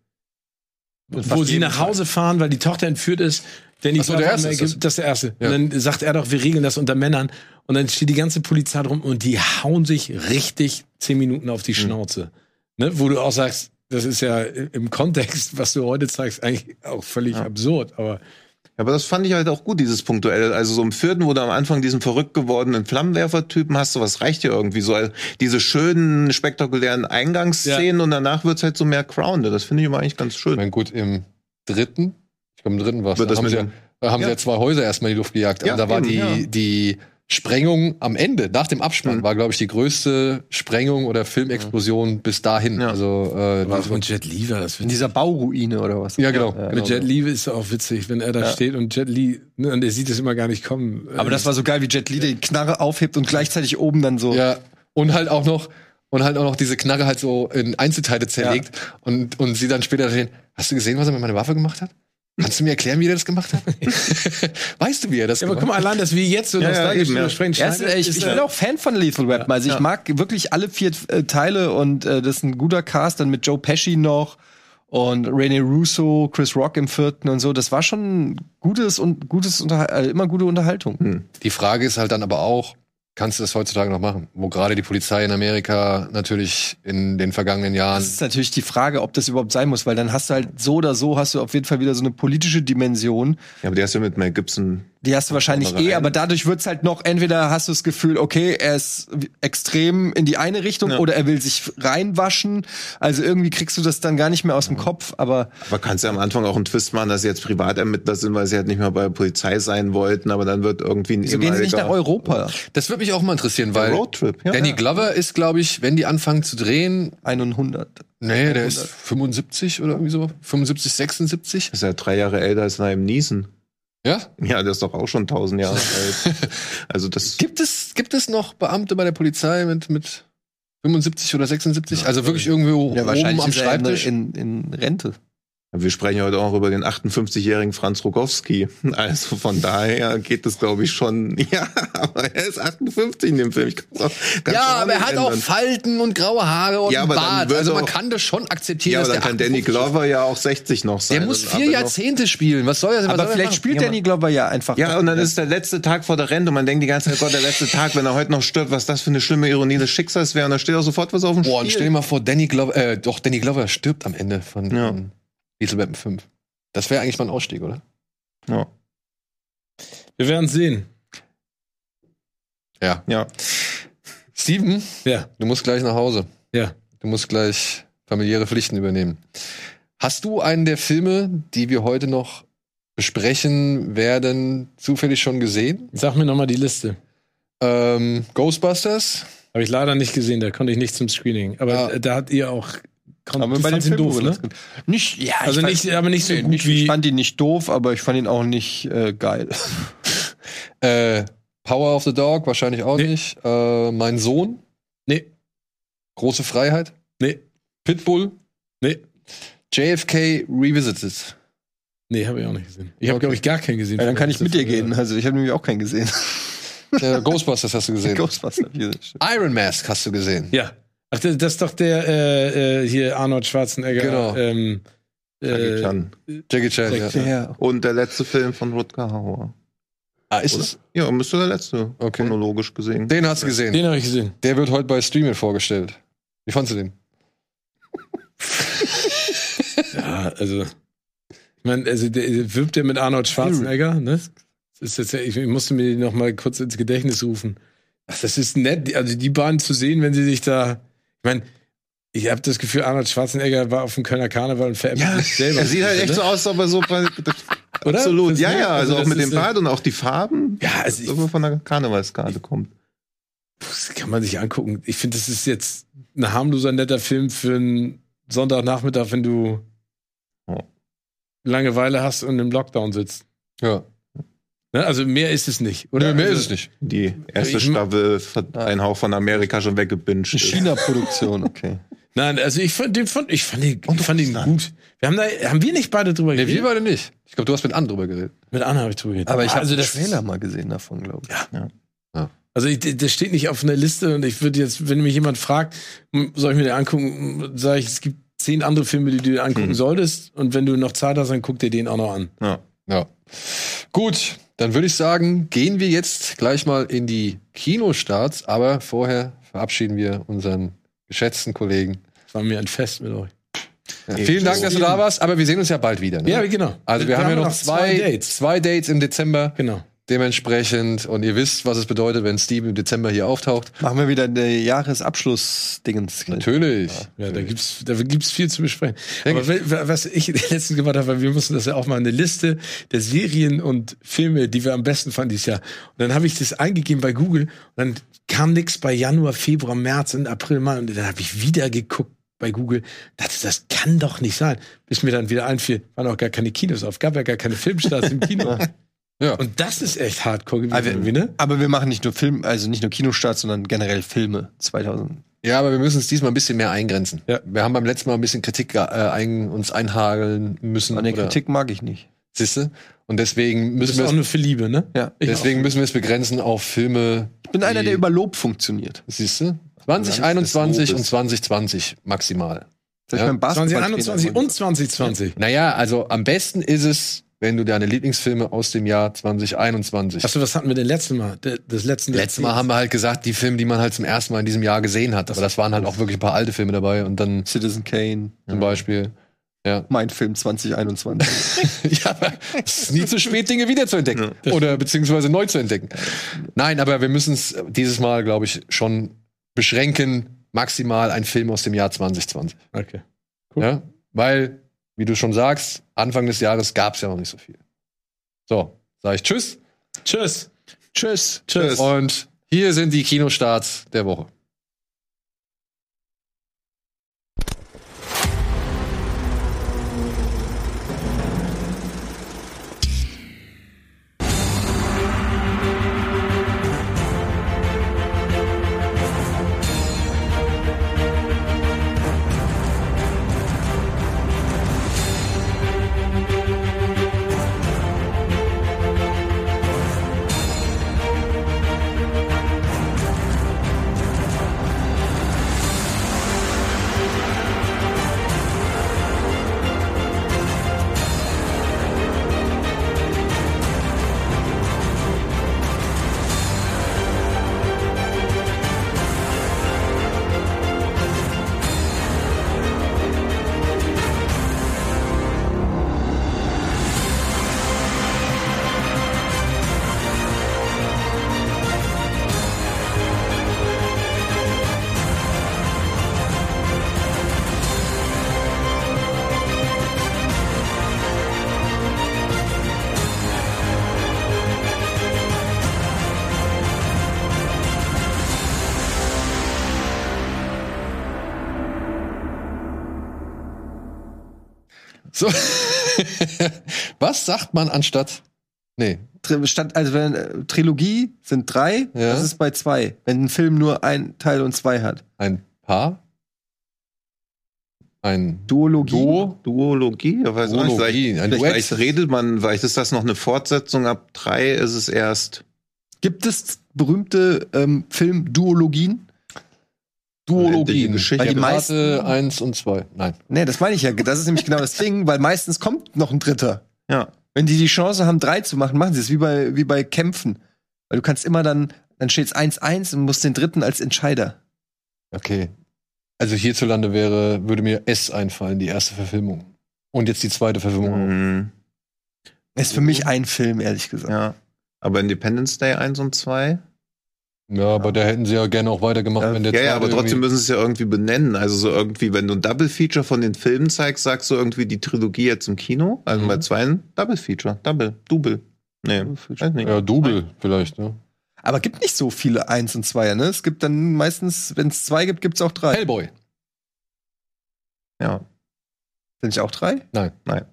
wo sie nach Hause fahren, weil die Tochter entführt ist. Danny Ach so, der erste ist das. Das ist der erste. Ja. Und dann sagt er doch, wir regeln das unter Männern. Und dann steht die ganze Polizei drum und die hauen sich richtig zehn Minuten auf die Schnauze. Ne? Wo du auch sagst, das ist ja im Kontext, was du heute zeigst, eigentlich auch völlig absurd. Aber Aber das fand ich halt auch gut, dieses Punktuelle. Also so im vierten, wo du am Anfang diesen verrückt gewordenen Flammenwerfer-Typen hast, sowas reicht ja irgendwie so. Also diese schönen, spektakulären Eingangsszenen und danach wird's halt so mehr grounded. Das finde ich immer eigentlich ganz ich schön. meine, gut, im dritten, ich glaube im dritten war Wird das haben sie, da haben sie Ja. ja zwei Häuser erstmal in die Luft gejagt. Ja, und da war eben, die, ja. die Sprengung am Ende, nach dem Abspann, Mhm. war, glaube ich, die größte Sprengung oder Filmexplosion bis dahin. Ja. Also, äh, das- von Jet Li war das In dieser Bauruine oder was? ja, genau. Ja. Mit Jet Li ist auch witzig, wenn er da steht und Jet Li, ne, und der sieht es immer gar nicht kommen. Aber das war so geil, wie Jet Li die Knarre aufhebt und gleichzeitig oben dann so. Ja, und halt auch noch und halt auch noch diese Knarre halt so in Einzelteile zerlegt und und sie dann später stehen. Hast du gesehen, was er mit meiner Waffe gemacht hat? Kannst du mir erklären, wie er das gemacht hat? *laughs* weißt du, wie er das Ja, aber gemacht guck mal, allein, dass wir jetzt so Ja, ja, eben, ja. sprechen, Ja, äh, ich, ich äh, bin auch Fan von Lethal Weapon. Also ich mag wirklich alle vier äh, Teile und äh, das ist ein guter Cast. Dann mit Joe Pesci noch und Rene Russo, Chris Rock im vierten und so. Das war schon gutes und gutes Unterhal äh, immer gute Unterhaltung. Die Frage ist halt dann aber auch, kannst du das heutzutage noch machen? Wo gerade die Polizei in Amerika natürlich in den vergangenen Jahren Das ist natürlich die Frage, ob das überhaupt sein muss, weil dann hast du halt so oder so hast du auf jeden Fall wieder so eine politische Dimension. Ja, aber der ist ja mit Mel Gibson. Die hast du wahrscheinlich eh, aber dadurch wird's halt noch, entweder hast du das Gefühl, okay, er ist extrem in die eine Richtung Ja. oder er will sich reinwaschen. Also irgendwie kriegst du das dann gar nicht mehr aus dem Kopf, aber Aber kannst ja am Anfang auch einen Twist machen, dass sie jetzt Privatermittler sind, weil sie halt nicht mehr bei der Polizei sein wollten, aber dann wird irgendwie ein so gehen sie nicht nach Europa. Das würde mich auch mal interessieren, weil Roadtrip. Ja, Danny ja. Glover ist, glaube ich, wenn die anfangen zu drehen, 100. nee, der ist 75 oder irgendwie so, 75, 76. ist ja drei Jahre älter als Liam Neeson. Ja? Ja, der ist doch auch schon tausend Jahre *laughs* alt. Also das Gibt es, gibt es noch Beamte bei der Polizei mit, mit 75 oder 76? also wirklich irgendwo Ja, oben wahrscheinlich am ist er in, Schreibtisch? in, in Rente. Wir sprechen ja heute auch über den 58-jährigen Franz Rogowski. *laughs* Also von daher geht es, glaube ich, schon. *laughs* Ja, aber er ist 58 in dem Film. Auch ja, aber er hat auch ändern. Falten und graue Haare und Ja, aber Bart. Also man auch- kann das schon akzeptieren, Ja, aber dass dann kann Danny 58 Glover ja auch 60 noch sein. Der muss vier Jahrzehnte spielen. Was soll er? was Aber soll er vielleicht machen? spielt Danny Glover ja einfach. Ja, und dann ist der letzte Tag vor der Rente und man denkt die ganze Zeit, Gott, der letzte Tag, wenn er heute noch stirbt, was das für eine schlimme Ironie des Schicksals wäre. Und da steht auch sofort was auf dem Boah, und Spiel. stell dir mal vor, Danny Glover, äh, doch, Danny Glover stirbt am Ende von, Ja. von Weapon 5. Das wäre eigentlich mal ein Ausstieg, oder? Ja. wir werden sehen. Ja. Ja. Steven, Ja, du musst gleich nach Hause. ja. Du musst gleich familiäre Pflichten übernehmen. Hast du einen der Filme, die wir heute noch besprechen werden, zufällig schon gesehen? Sag mir nochmal die Liste. Ähm, Ghostbusters? Habe ich leider nicht gesehen, da konnte ich nicht zum Screening. Aber Ja. äh, da hat ihr auch. Kon Aber bei den Filmen, doof, ne? Nicht, ja, Also ich nicht, aber nicht so Nee, gut nicht, wie. ich fand ihn nicht doof, aber ich fand ihn auch nicht äh, geil. *laughs* Äh, Power of the Dog? Wahrscheinlich auch Nee. nicht. Äh, mein Sohn? nee, Große Freiheit? nee, Pitbull? nee. JFK Revisited. Nee, habe ich auch nicht gesehen. Ich habe, Okay. glaube ich, gar keinen gesehen. Ja, dann kann ich mit dir gehen. Also ich habe nämlich auch keinen gesehen. Äh, Ghostbusters hast du *laughs* gesehen. Ghostbusters. Iron Mask hast du gesehen. Ja. Ach, das ist doch der äh, äh, hier Arnold Schwarzenegger. Genau. Ähm, Jackie äh, Chan. Jackie Chan, ja. Und der letzte Film von Rutger Hauer. Ah, ist Oder? es? Ja, müsste der letzte Okay. chronologisch gesehen. Den hast du gesehen. den habe ich gesehen. Der wird heute bei Streaming vorgestellt. Wie fandst du den? *laughs* Ja, also. Ich meine, also der, der wirbt ja mit Arnold Schwarzenegger, ne? Das ist jetzt, ja- ich musste mir die noch mal kurz ins Gedächtnis rufen. Ach, das ist nett, also die beiden zu sehen, wenn sie sich da. Ich meine, ich habe das Gefühl, Arnold Schwarzenegger war auf dem Kölner Karneval und veräppelt Ja, sich selber. er sieht halt echt so aus, als ob er so *laughs* Oder? absolut. Ja, ja, also, also auch mit dem Bart und auch die Farben. Ja, also ich- Irgendwo von der Karnevalskarte kommt. Das kann man sich angucken. Ich finde, das ist jetzt ein harmloser, netter Film für einen Sonntagnachmittag, wenn du Ja. Langeweile hast und im Lockdown sitzt. Ja. Ne? Also mehr ist es nicht, oder? Oder mehr also, ist es nicht. Die erste Ich- Staffel hat einen Hauch von Amerika schon weggebinged. China-Produktion, *laughs* okay. Nein, also ich fand den, fand, ich fand den, ich fand ihn gut. Wir haben da, haben wir nicht beide drüber Nee, geredet? wir beide nicht. Ich glaube, du hast mit Ann drüber geredet. Mit Anna habe ich drüber geredet. Aber ich habe also den das Trailer mal gesehen davon, glaube ich. Also ich, das steht nicht auf einer Liste und ich würde jetzt, wenn mich jemand fragt, soll ich mir den angucken, sage ich, es gibt zehn andere Filme, die du dir angucken Hm. solltest und wenn du noch Zeit hast, dann guck dir den auch noch an. Ja. Ja. Gut, dann würde ich sagen, gehen wir jetzt gleich mal in die Kinostarts, aber vorher verabschieden wir unseren geschätzten Kollegen. Es war mir ein Fest mit euch. Ja, vielen Dank, dass du da warst, aber wir sehen uns ja bald wieder. Ne? Ja, genau. Also wir, haben ja noch zwei, Dates. zwei Dates im Dezember. Genau. Dementsprechend, und ihr wisst, was es bedeutet, wenn Steve im Dezember hier auftaucht. Machen wir wieder eine Jahresabschluss-Dingens. Natürlich. Ja, da gibt's, da gibt's viel zu besprechen. Aber was ich *laughs* letztens gemacht habe, wir mussten das ja auch mal eine Liste der Serien und Filme, die wir am besten fanden dieses Jahr. Und dann habe ich das eingegeben bei Google und dann kam nix bei Januar, Februar, März und April, Mai. Und dann habe ich wieder geguckt bei Google. Dachte, das kann doch nicht sein. Bis mir dann wieder einfiel, waren auch gar keine Kinos auf, gab ja gar keine Filmstarts im Kino. *laughs* Ja. Und das ist echt hardcore gewesen, Aber, irgendwie, ne? aber wir machen nicht nur Film, also nicht nur Kinostarts, sondern generell Filme 2000. Ja, aber wir müssen es diesmal ein bisschen mehr eingrenzen. Ja. Wir haben beim letzten Mal ein bisschen Kritik äh, ein, uns einhageln müssen. An der oder- Kritik mag ich nicht. Siehste? Und deswegen Das müssen ist wir auch es, nur für Liebe, ne? Ja. deswegen müssen wir es begrenzen auf Filme. Ich bin einer, der über Lob funktioniert. Siehst du? 2021 des und 2020 maximal. Soll ich Ja, beim Basketball 2021 und 2020. Naja, also am besten ist es, wenn du deine Lieblingsfilme aus dem Jahr 2021. Achso, was hatten wir denn letzten Mal? Das letzte Letztes Mal haben wir halt gesagt, die Filme, die man halt zum ersten Mal in diesem Jahr gesehen hat. Aber das waren halt auch wirklich ein paar alte Filme dabei. Und dann Citizen Kane, zum Beispiel. Ja. mein Film 2021. *laughs* ja, aber es ist nie zu spät, Dinge wieder zu entdecken. Oder beziehungsweise neu zu entdecken. Nein, aber wir müssen es dieses Mal, glaube ich, schon beschränken. Maximal ein Film aus dem Jahr 2020. Okay. Ja? Weil, wie du schon sagst, Anfang des Jahres gab es ja noch nicht so viel. So, sage ich Tschüss. Tschüss. Tschüss. Tschüss. Und hier sind die Kinostarts der Woche. So. *laughs* Was sagt man anstatt. Nee. Statt, also wenn äh, Trilogie sind drei, Ja. das ist bei zwei. Wenn ein Film nur ein Teil und zwei hat. Ein Paar? Ein Duologie. Duo? Duologie? Ja, weiß auch nicht. Duologie, Vielleicht, ein vielleicht redet man, vielleicht ist das noch eine Fortsetzung. Ab drei ist es erst. Gibt es berühmte ähm, Film-Duologien? Duologie. Geschichte. Weil die meisten- 1 und 2. Nein. Nee, das meine ich ja. Das ist nämlich genau das Ding, weil meistens kommt noch ein dritter. Ja. Wenn die die Chance haben, drei zu machen, machen sie es wie bei, wie bei Kämpfen. Weil du kannst immer dann, dann steht es 1-1 und musst den dritten als Entscheider. Okay. Also hierzulande wäre, würde mir S einfallen, die erste Verfilmung. Und jetzt die zweite Verfilmung. Mhm. Ist für mich ein Film, ehrlich gesagt. Ja. Aber Independence Day 1 und 2? Ja, aber da hätten sie ja gerne auch weitergemacht, wenn der Ja, ja, aber trotzdem müssen sie es ja irgendwie benennen. Also so irgendwie, wenn du ein Double Feature von den Filmen zeigst, sagst du irgendwie die Trilogie jetzt im Kino. Also Mhm. bei zwei Double Feature. Double. Double. Nee, weiß nicht. Ja, Double vielleicht, ne? Aber gibt nicht so viele Eins und Zweier, ne? Es gibt dann meistens, wenn es zwei gibt, gibt es auch drei. Hellboy. Ja. Sind nicht auch drei? Nein. Nein.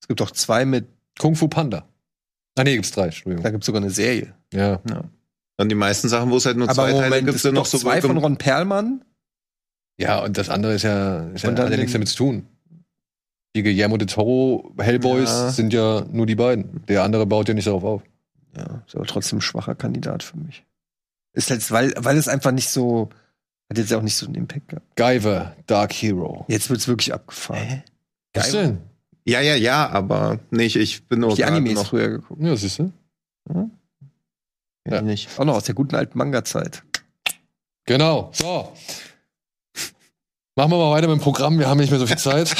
Es gibt auch zwei mit, Kung Fu Panda. Ah, nee, gibt's drei, Entschuldigung. da gibt es sogar eine Serie. Ja. Und die meisten Sachen, wo es halt nur Aber zwei Teile Moment, gibt, es sind gibt noch so zwei von Ron Perlmann. Ja, und das andere ist ja, ist ja Und dann hat ja nichts damit zu tun. Die Guillermo de Toro Hellboys Ja. sind ja nur die beiden. Der andere baut ja nicht darauf auf. Ja, ist aber trotzdem ein schwacher Kandidat für mich. Ist halt, weil, weil es einfach nicht so, hat jetzt auch nicht so einen Impact gehabt. Guyver, Dark Hero. Jetzt wird's wirklich abgefahren. Was Geil. denn? Ja, ja, ja, aber nicht, ich bin nur Die gerade Animes noch früher geguckt. Ja, siehst du? ja. Nicht. Auch noch aus der guten alten Manga-Zeit. Genau. So. Machen wir mal weiter mit dem Programm. Wir haben nicht mehr so viel Zeit.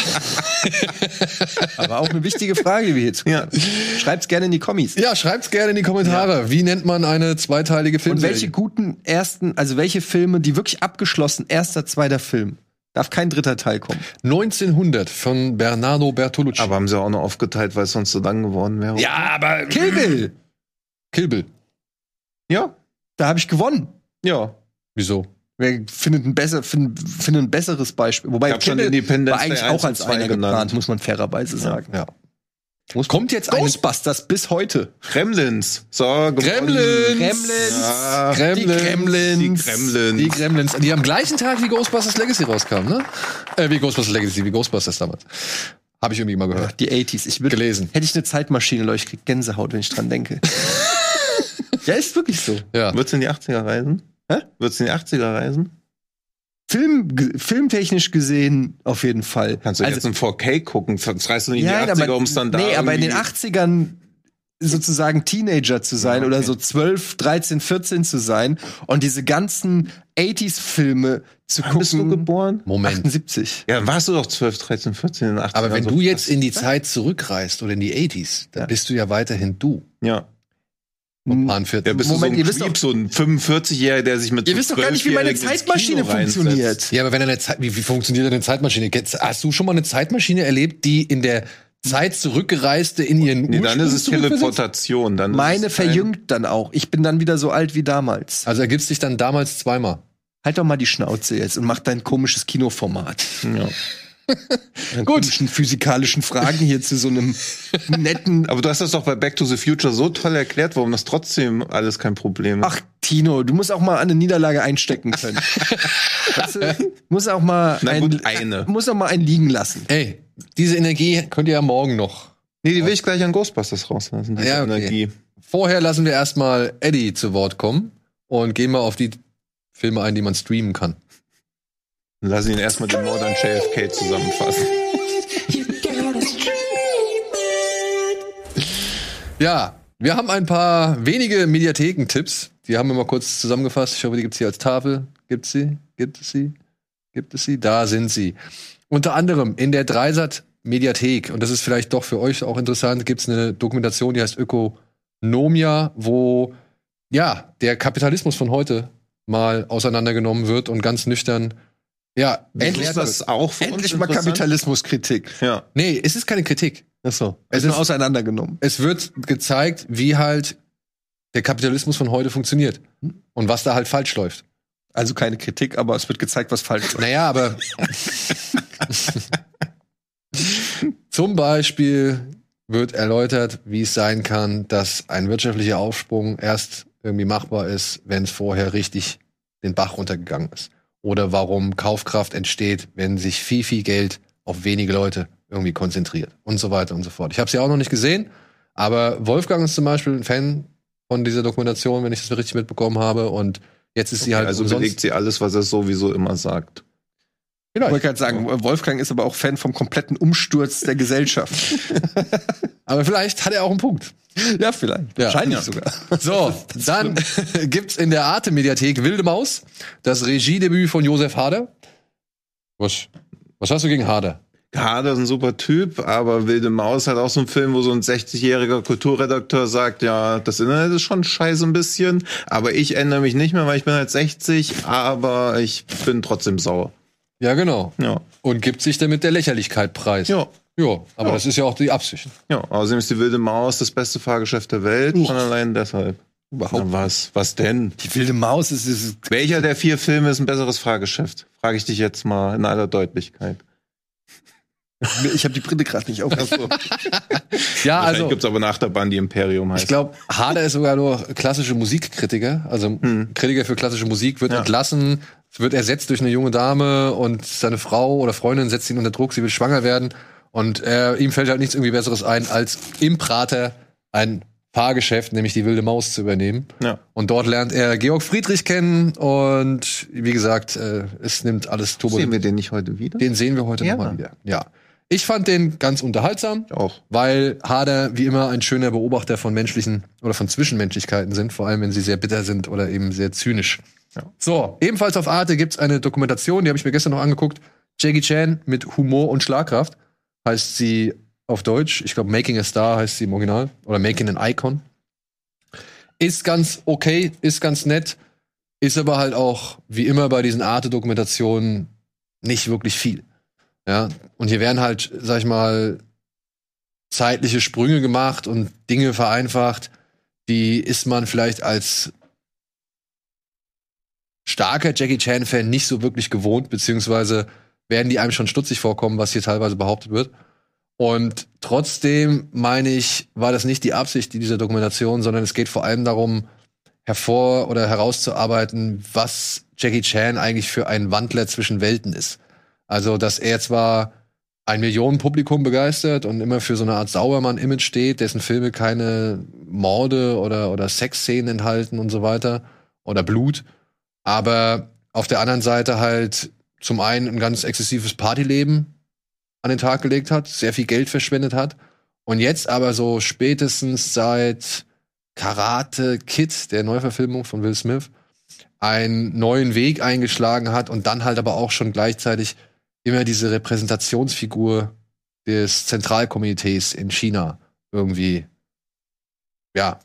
*laughs* Aber auch eine wichtige Frage, die wir hier zu Ja. Schreibt's gerne in die Kommis. ja, schreibt's gerne in die Kommentare. Wie nennt man eine zweiteilige Und Filmserie? welche guten ersten, also welche Filme, die wirklich abgeschlossen, erster, zweiter Film, darf kein dritter Teil kommen. 1900 von Bernardo Bertolucci. Aber haben sie auch noch aufgeteilt, weil es sonst so lang geworden wäre. ja, aber Kill Bill, Kill Bill. Ja. da habe ich gewonnen. Ja. Wieso? Wer findet ein, besser, find, findet ein besseres Beispiel? Wobei Ich schon Independence war eigentlich Day auch 1 und als 2 einer genannt. geplant, muss man fairerweise sagen. Ja. Kommt jetzt Ghostbusters bis heute. Gremlins. So. Gremlins. Gremlins. Ja. Gremlins. Die Gremlins. Die Gremlins. Die Gremlins, die am gleichen Tag wie Ghostbusters Legacy rauskam, ne? Äh, wie Ghostbusters Legacy, wie Ghostbusters damals. Habe ich irgendwie mal gehört. Die 80s. Ich würd, Gelesen. Hätte ich eine Zeitmaschine, Leute, ich krieg Gänsehaut, wenn ich dran denke. *laughs* ja, ist wirklich so. Ja. Wird's in die 80er reisen? Hä? Wird's in die 80er reisen? Film, ge- filmtechnisch gesehen auf jeden Fall. Kannst du Also- jetzt in 4K gucken? Reißt du nicht in Ja, die 80er, aber, um es dann da nee, aber in den irgendwie- 80ern sozusagen Teenager zu sein Ja, oder okay. so 12, 13, 14 zu sein und diese ganzen 80s-Filme zu Wann bist du gucken. geboren? Moment. 78. Ja, dann warst du doch 12, 13, 14 in den 80ern. Aber wenn so du jetzt in die Zeit zurückreist oder in die 80s, dann Ja. bist du ja weiterhin du. Ja. Pan 40. Ja, bist Moment, du so wisst ein doch- Creep, so ein 45-Jähriger, der sich mit Ihr so wisst doch gar nicht, wie meine 12-Jährigen ins Zeitmaschine funktioniert. Ja, aber wenn eine Zeit, wie, wie funktioniert denn eine Zeitmaschine? Hast du schon mal eine Zeitmaschine erlebt, die in der Zeit zurückgereiste in ihren Nee, dann Ursprung ist es? Teleportation. Dann Meine verjüngt dann auch. Ich bin dann wieder so alt wie damals. Also ergibst dich dann damals zweimal. Halt doch mal die Schnauze jetzt und mach dein komisches Kinoformat. Ja. Gut. Physikalischen Fragen hier zu so einem *laughs* netten. Aber du hast das doch bei Back to the Future so toll erklärt, warum das trotzdem alles kein Problem ist. Ach, Tino, du musst auch mal eine Niederlage einstecken können. *laughs* weißt du, muss auch mal Na ein, gut, eine. muss auch mal einen liegen lassen. Ey, diese Energie könnt ihr ja morgen noch. Nee, die will ich gleich an Ghostbusters rauslassen, diese Ja, okay. Energie. Vorher lassen wir erstmal Eddie zu Wort kommen und gehen mal auf die Filme ein, die man streamen kann. Lass ihn erstmal den Mord an JFK zusammenfassen. Ja, wir haben ein paar wenige Mediatheken-Tipps. Die haben wir mal kurz zusammengefasst. Ich hoffe, die gibt's hier als Tafel. Gibt sie? Gibt es sie? Gibt es sie? Da sind sie. Unter anderem in der Dreisat Mediathek, und das ist vielleicht doch für euch auch interessant, gibt's eine Dokumentation, die heißt Ökonomia, wo ja der Kapitalismus von heute mal auseinandergenommen wird und ganz nüchtern. Ja, Endlich das auch für uns Endlich mal? Kapitalismuskritik. Ja. Nee, es ist keine Kritik. Achso. Es Es ist ist- auseinandergenommen. es wird gezeigt, wie halt der Kapitalismus von heute funktioniert und was da halt falsch läuft. Also keine Kritik, aber es wird gezeigt, was falsch ist. Naja, aber *laughs* zum Beispiel wird erläutert, wie es sein kann, dass ein wirtschaftlicher Aufsprung erst irgendwie machbar ist, wenn es vorher richtig den Bach runtergegangen ist. Oder warum Kaufkraft entsteht, wenn sich viel, viel Geld auf wenige Leute irgendwie konzentriert und so weiter und so fort. Ich habe sie auch noch nicht gesehen, aber Wolfgang ist zum Beispiel ein Fan von dieser Dokumentation, wenn ich das richtig mitbekommen habe. Und jetzt ist sie Okay, halt also belegt sie alles, was er sowieso immer sagt. Ich wollte gerade sagen, Wolfgang ist aber auch Fan vom kompletten Umsturz der Gesellschaft. *laughs* Aber vielleicht hat er auch einen Punkt. ja, vielleicht. Ja. Wahrscheinlich Ja. sogar. So, *laughs* dann *laughs* gibt's in der Arte-Mediathek Wilde Maus, das Regiedebüt von Josef Hader. Was, was hast du gegen Hader? Hader ist ein super Typ, aber Wilde Maus hat auch so einen Film, wo so ein 60-jähriger Kulturredakteur sagt, ja, das Internet ist schon scheiße ein bisschen, aber ich ändere mich nicht mehr, weil ich bin halt 60, aber ich bin trotzdem sauer. Ja, genau. Ja. Und gibt sich damit der Lächerlichkeit preis. Ja. Ja, aber Ja. das ist ja auch die Absicht. Ja, außerdem ist die Wilde Maus das beste Fahrgeschäft der Welt, schon allein deshalb. Überhaupt. Na, was? Was denn? Die wilde Maus ist, ist Welcher der vier Filme ist ein besseres Fahrgeschäft? Frage ich dich jetzt mal in aller Deutlichkeit. Ich habe die Brille gerade nicht auf. *laughs* Ja, also gibt's aber eine Achterbahn, die Imperium heißt. ich glaube, Hader ist sogar nur klassische Musikkritiker, also Kritiker für klassische Musik, wird Ja. entlassen, wird ersetzt durch eine junge Dame und seine Frau oder Freundin setzt ihn unter Druck, sie will schwanger werden und äh, ihm fällt halt nichts irgendwie Besseres ein, als im Prater ein Fahrgeschäft, nämlich die Wilde Maus zu übernehmen. Ja. Und dort lernt er Georg Friedrich kennen und wie gesagt, äh, es nimmt alles Turbo. Sehen wir den nicht heute wieder? Den sehen wir heute Ja. nochmal wieder. Ja. Ich fand den ganz unterhaltsam, Auch. weil Hader wie immer ein schöner Beobachter von menschlichen oder von Zwischenmenschlichkeiten sind, vor allem wenn sie sehr bitter sind oder eben sehr zynisch. So, ebenfalls auf Arte gibt's eine Dokumentation, die habe ich mir gestern noch angeguckt. Jackie Chan mit Humor und Schlagkraft heißt sie auf Deutsch. Ich glaube, Making a Star heißt sie im Original oder Making an Icon. Ist ganz okay, ist ganz nett, ist aber halt auch wie immer bei diesen Arte-Dokumentationen nicht wirklich viel. Ja, und hier werden halt, sag ich mal, zeitliche Sprünge gemacht und Dinge vereinfacht, die ist man vielleicht als starker Jackie Chan-Fan nicht so wirklich gewohnt, beziehungsweise werden die einem schon stutzig vorkommen, was hier teilweise behauptet wird. Und trotzdem meine ich, war das nicht die Absicht dieser Dokumentation, sondern es geht vor allem darum, hervor oder herauszuarbeiten, was Jackie Chan eigentlich für ein Wandler zwischen Welten ist. Also, dass er zwar ein Millionenpublikum begeistert und immer für so eine Art Saubermann-Image steht, dessen Filme keine Morde oder, oder Sexszenen enthalten und so weiter oder Blut, aber auf der anderen Seite halt zum einen ein ganz exzessives Partyleben an den Tag gelegt hat, sehr viel Geld verschwendet hat und jetzt aber so spätestens seit Karate Kid, der Neuverfilmung von Will Smith, einen neuen Weg eingeschlagen hat und dann halt aber auch schon gleichzeitig immer diese Repräsentationsfigur des Zentralkomitees in China irgendwie ja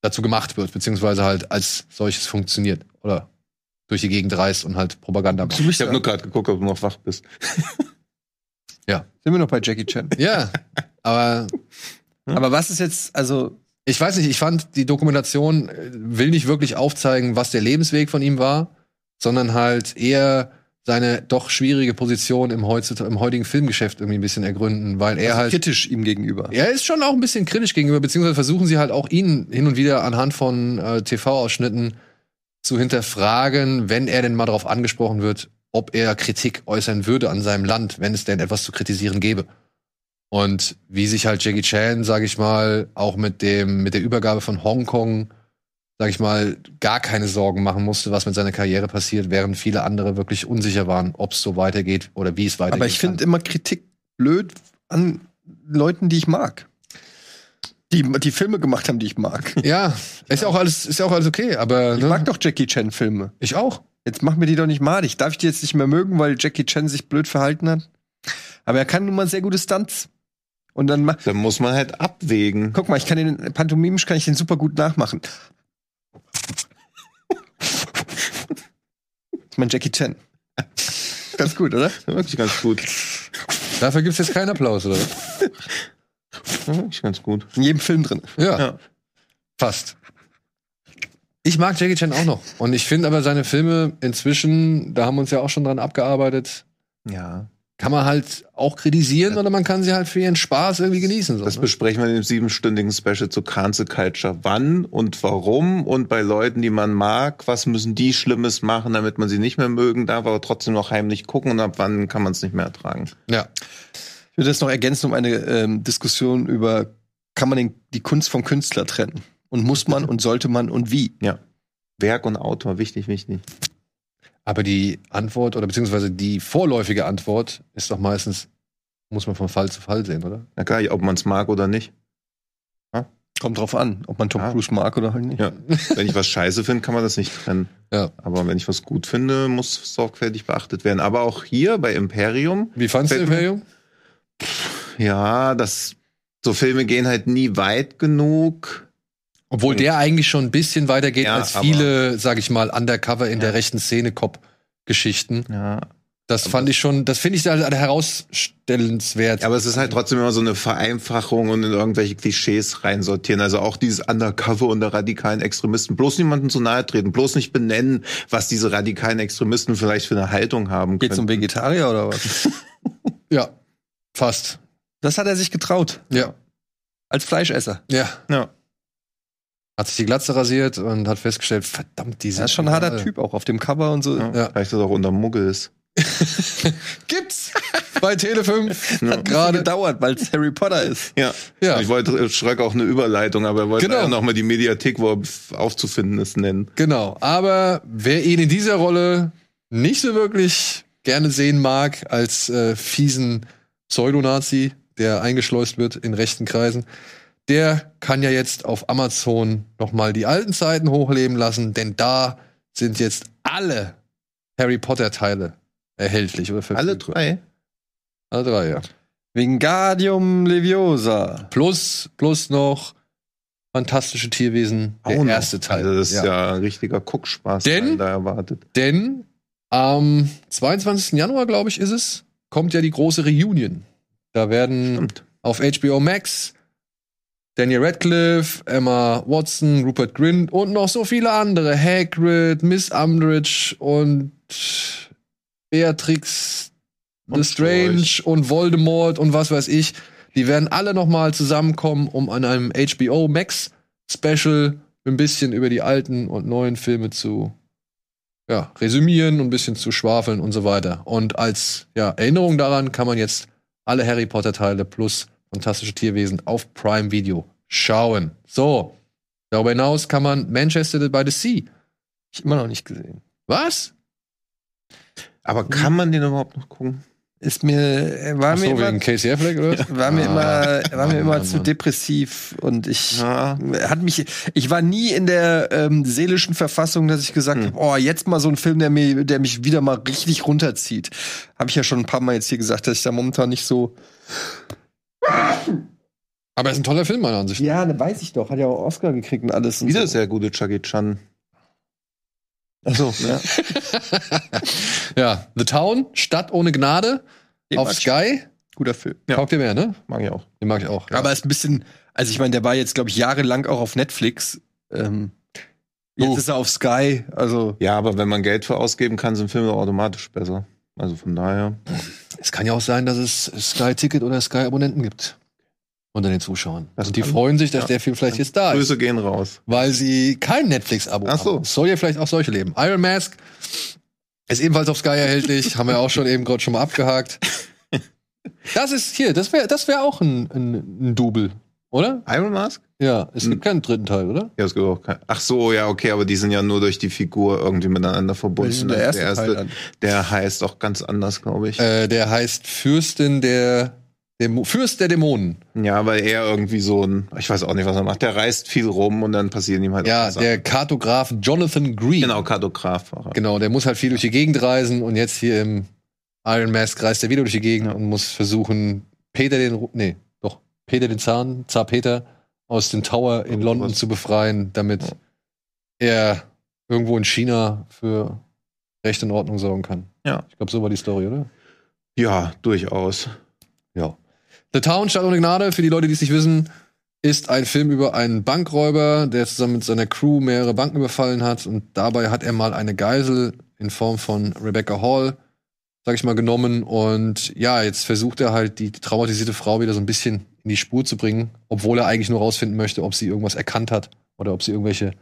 dazu gemacht wird, beziehungsweise halt als solches funktioniert oder durch die Gegend reist und halt Propaganda macht. Ich habe nur gerade geguckt, ob du noch wach bist. *laughs* Sind wir noch bei Jackie Chan? Ja, aber Aber was ist jetzt, also, ich weiß nicht, ich fand die Dokumentation äh, will nicht wirklich aufzeigen, was der Lebensweg von ihm war, sondern halt eher seine doch schwierige Position im, im heutigen Filmgeschäft irgendwie ein bisschen ergründen, weil er halt kritisch ihm gegenüber? Er ist schon auch ein bisschen kritisch gegenüber, beziehungsweise versuchen sie halt auch ihn hin und wieder anhand von äh, TV-Ausschnitten zu hinterfragen, wenn er denn mal darauf angesprochen wird, ob er Kritik äußern würde an seinem Land, wenn es denn etwas zu kritisieren gäbe. Und wie sich halt Jackie Chan, sage ich mal, auch mit dem mit der Übergabe von Hongkong, sage ich mal, gar keine Sorgen machen musste, was mit seiner Karriere passiert, während viele andere wirklich unsicher waren, ob es so weitergeht oder wie es weitergeht. Aber ich finde immer Kritik blöd an Leuten, die ich mag. Die, die Filme gemacht haben, die ich mag. *laughs* ja, ist ja auch alles ist ja auch alles okay, aber Ich ne? mag doch Jackie Chan-Filme. ich auch. Jetzt mach mir die doch nicht madig. Darf ich die jetzt nicht mehr mögen, weil Jackie Chan sich blöd verhalten hat? Aber er kann nun mal sehr gute Stunts. Und dann mach, Da muss man halt abwägen. guck mal, ich kann den pantomimisch kann ich den super gut nachmachen. Ist mein Jackie Chan. Ganz gut, oder? Wirklich ganz gut. Dafür gibt's jetzt keinen Applaus, oder? *laughs* *laughs* Wirklich ganz gut. In jedem Film drin. Ja, Ja. fast. Ich mag Jackie Chan auch noch. Und ich finde aber seine Filme inzwischen, da haben wir uns ja auch schon dran abgearbeitet, Ja. kann man halt auch kritisieren oder man kann sie halt für ihren Spaß irgendwie genießen. So, Das ne? besprechen wir in dem siebenstündigen Special zu Cancel Culture. Wann und warum und bei Leuten, die man mag, was müssen die Schlimmes machen, damit man sie nicht mehr mögen darf, aber trotzdem noch heimlich gucken und ab wann kann man es nicht mehr ertragen. Ja. Ich würde das noch ergänzen um eine ähm, Diskussion über, kann man den, die Kunst vom Künstler trennen? Und muss man und sollte man und wie? Werk und Autor, wichtig, wichtig. Aber die Antwort oder beziehungsweise die vorläufige Antwort ist doch meistens, muss man von Fall zu Fall sehen, oder? Na klar, ob man es mag oder nicht. Kommt drauf an, ob man Tom Ja. Cruise mag oder halt nicht. Ja. Wenn ich was scheiße finde, kann man das nicht trennen. Ja. Aber wenn ich was gut finde, muss sorgfältig beachtet werden. Aber auch hier bei Imperium, Wie fandst du Fällt mir- Imperium? Ja, das so Filme gehen halt nie weit genug. Obwohl der eigentlich schon ein bisschen weiter geht Ja, als aber- viele, sag ich mal, undercover in Ja. der rechten Szene Cop-Geschichten. Ja. Das fand ich schon, das finde ich halt herausstellenswert. Aber es ist halt trotzdem immer so eine Vereinfachung und in irgendwelche Klischees reinsortieren. Also auch dieses Undercover unter radikalen Extremisten. Bloß niemanden zu nahe treten, bloß nicht benennen, was diese radikalen Extremisten vielleicht für eine Haltung haben Geht's um können. Vegetarier oder was? *laughs* ja. Fast. Das hat er sich getraut. Ja. Als Fleischesser. Ja. Ja. Hat sich die Glatze rasiert und hat festgestellt, verdammt, die sind Er ist schon ein harter. Typ, auch auf dem Cover und so. Ja. Ja. Vielleicht ist das auch unter Muggels. *laughs* Gibt's *laughs* bei Tele5 Hat gerade gedauert, weil es Harry Potter ist. Ja. Ja. Ich wollte Schröck auch eine Überleitung, aber er wollte Genau. ja noch mal die Mediathek, wo er aufzufinden ist, nennen. Genau, aber wer ihn in dieser Rolle nicht so wirklich gerne sehen mag, als äh, fiesen Pseudonazi, der eingeschleust wird in rechten Kreisen, der kann ja jetzt auf Amazon noch mal die alten Zeiten hochleben lassen, denn da sind jetzt alle Harry Potter Teile erhältlich oder Alle drei? Alle drei, ja. Wingardium Leviosa. Plus plus noch fantastische Tierwesen, der noch. erste Teil. Also das ist ja, ein richtiger Guckspaß, Denn- den da erwartet. Denn am 22. Januar, glaube ich, ist es, kommt ja die große Reunion. Da werden Stimmt. auf HBO Max Daniel Radcliffe, Emma Watson, Rupert Grint und noch so viele andere. Hagrid, Miss Umbridge und Beatrix Und Lestrange und Voldemort und was weiß ich. Die werden alle noch mal zusammenkommen, um an einem HBO Max Special ein bisschen über die alten und neuen Filme zu ja, resümieren und ein bisschen zu schwafeln und so weiter. Und als ja, Erinnerung daran kann man jetzt alle Harry Potter Teile plus fantastische Tierwesen auf Prime Video schauen. So. Darüber hinaus kann man Manchester by the Sea. Ich immer noch nicht gesehen. Was? Aber kann man den überhaupt noch gucken? Ist mir, äh, war mir so, immer, wegen Casey Affleck, oder? was? *laughs* war mir Ah. immer, war mir immer Mann, zu depressiv und ich Ja. hat mich, ich war nie in der ähm, seelischen Verfassung, dass ich gesagt Hm. habe, oh, jetzt mal so ein Film, der mir, der mich wieder mal richtig runterzieht. Habe ich ja schon ein paar Mal jetzt hier gesagt, dass ich da momentan nicht so. Aber es ist ein toller Film, meiner Ansicht nach. Ja, ne, weiß ich doch, hat ja auch Oscar gekriegt und alles. Und Wieder so. sehr gute Chucky Chan. Achso, ja. *laughs* Ja, The Town, Stadt ohne Gnade, Den auf. Sky. Guter Film. Ja. Taugt dir mehr, ne? Mag ich auch. Den mag ich auch. Aber ist ein bisschen, also ich meine, der war jetzt, glaube ich, jahrelang auch auf Netflix. Ähm, jetzt Oh. ist er auf Sky, also. Ja, aber wenn man Geld für ausgeben kann, sind Filme automatisch besser. Also von daher. Es kann ja auch sein, dass es Sky-Ticket oder Sky-Abonnenten gibt. Unter den Zuschauern. Das und die freuen sich, dass ja. der Film vielleicht jetzt da ist. Grüße gehen raus. Weil sie kein Netflix-Abo Ach so. haben. Es soll ja vielleicht auch solche leben. Iron Mask ist ebenfalls auf Sky erhältlich. haben wir auch schon eben gerade schon mal abgehakt. Das ist hier, das wäre das wär auch ein, ein, ein Double, oder? Iron Mask? Ja, es gibt keinen dritten Teil, oder? Ja, es gibt auch kein. Ach so, ja, okay, aber die sind ja nur durch die Figur irgendwie miteinander verbunden. Der erste Teil dann? der heißt auch ganz anders, glaube ich. Äh, der heißt Fürstin der Dämo Fürst der Dämonen. Ja, weil er irgendwie so ein, ich weiß auch nicht, was er macht. Der reist viel rum und dann passieren ihm halt Ja, der Kartograf Jonathan Green. genau Kartograf. Genau, der muss halt viel durch die Gegend reisen und jetzt hier im Iron Mask reist er wieder durch die Gegend und muss versuchen, Peter den, nee, doch, Peter den Zahn, Zar Peter aus dem Tower in Oh, London was. zu befreien, damit er irgendwo in China für Recht und Ordnung sorgen kann. Ja. Ich glaube, so war die Story, oder? Ja, durchaus. The Town, Stadt ohne Gnade, für die Leute, die es nicht wissen, ist ein Film über einen Bankräuber, der zusammen mit seiner Crew mehrere Banken überfallen hat und dabei hat er mal eine Geisel in Form von Rebecca Hall, sag ich mal, genommen und ja, jetzt versucht er halt die traumatisierte Frau wieder so ein bisschen in die Spur zu bringen, obwohl er eigentlich nur rausfinden möchte, ob sie irgendwas erkannt hat oder ob sie irgendwelche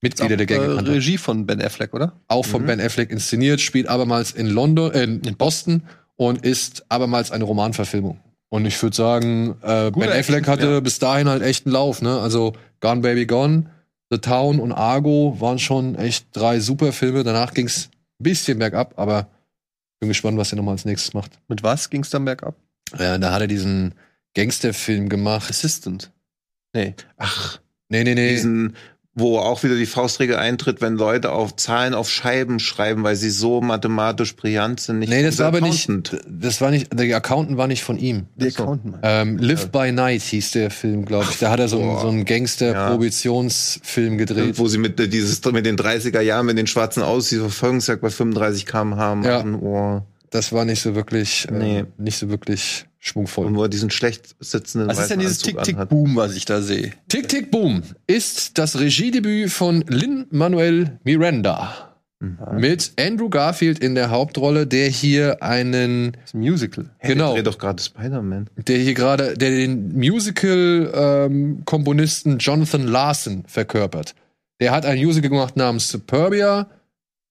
Mitglieder der Gang äh, erkannt hat Regie von Ben Affleck, oder? auch von Ben Affleck inszeniert, spielt abermals in London, äh, in Boston und ist abermals eine Romanverfilmung. Und ich würde sagen, äh, Ben Affleck hatte ja. bis dahin halt echt einen Lauf, ne? Also Gone Baby Gone, The Town und Argo waren schon echt drei super Filme. Danach ging's ein bisschen bergab, aber bin gespannt, was er nochmal als nächstes macht. Mit was ging's dann bergab? Äh, da hat er diesen Gangsterfilm gemacht. Assistant. Nee. Ach, Nee, nee, nee. diesen, wo auch wieder die Faustregel eintritt, wenn Leute auf Zahlen auf Scheiben schreiben, weil sie so mathematisch brillant sind. Nicht nee, das war aber nicht, das war nicht, der Accountant war nicht von ihm. So. Accountant. Ähm, Live by Night hieß der Film, glaube ich. Da hat er so, einen- so einen Ja. Gangster-Probationsfilm gedreht. Wo sie mit äh, dieses mit den 30er Jahren mit den schwarzen die Verfolgungsjagd bei 35 km/h Ja. machen. Oh. Das war nicht so wirklich, äh, Nee. nicht so wirklich schwungvoll. wo er diesen schlecht sitzenden Was ist denn dieses. Tick-Tick-Boom, was ich da sehe? Tick Tick Boom ist das Regiedebüt von Lin Manuel Miranda. Mit Andrew Garfield in der Hauptrolle, der hier einen Das ist ein Musical. genau, Der doch gerade Spider-Man. der hier gerade, der den Musical-Komponisten Jonathan Larson verkörpert. Der hat ein Musical gemacht namens Superbia,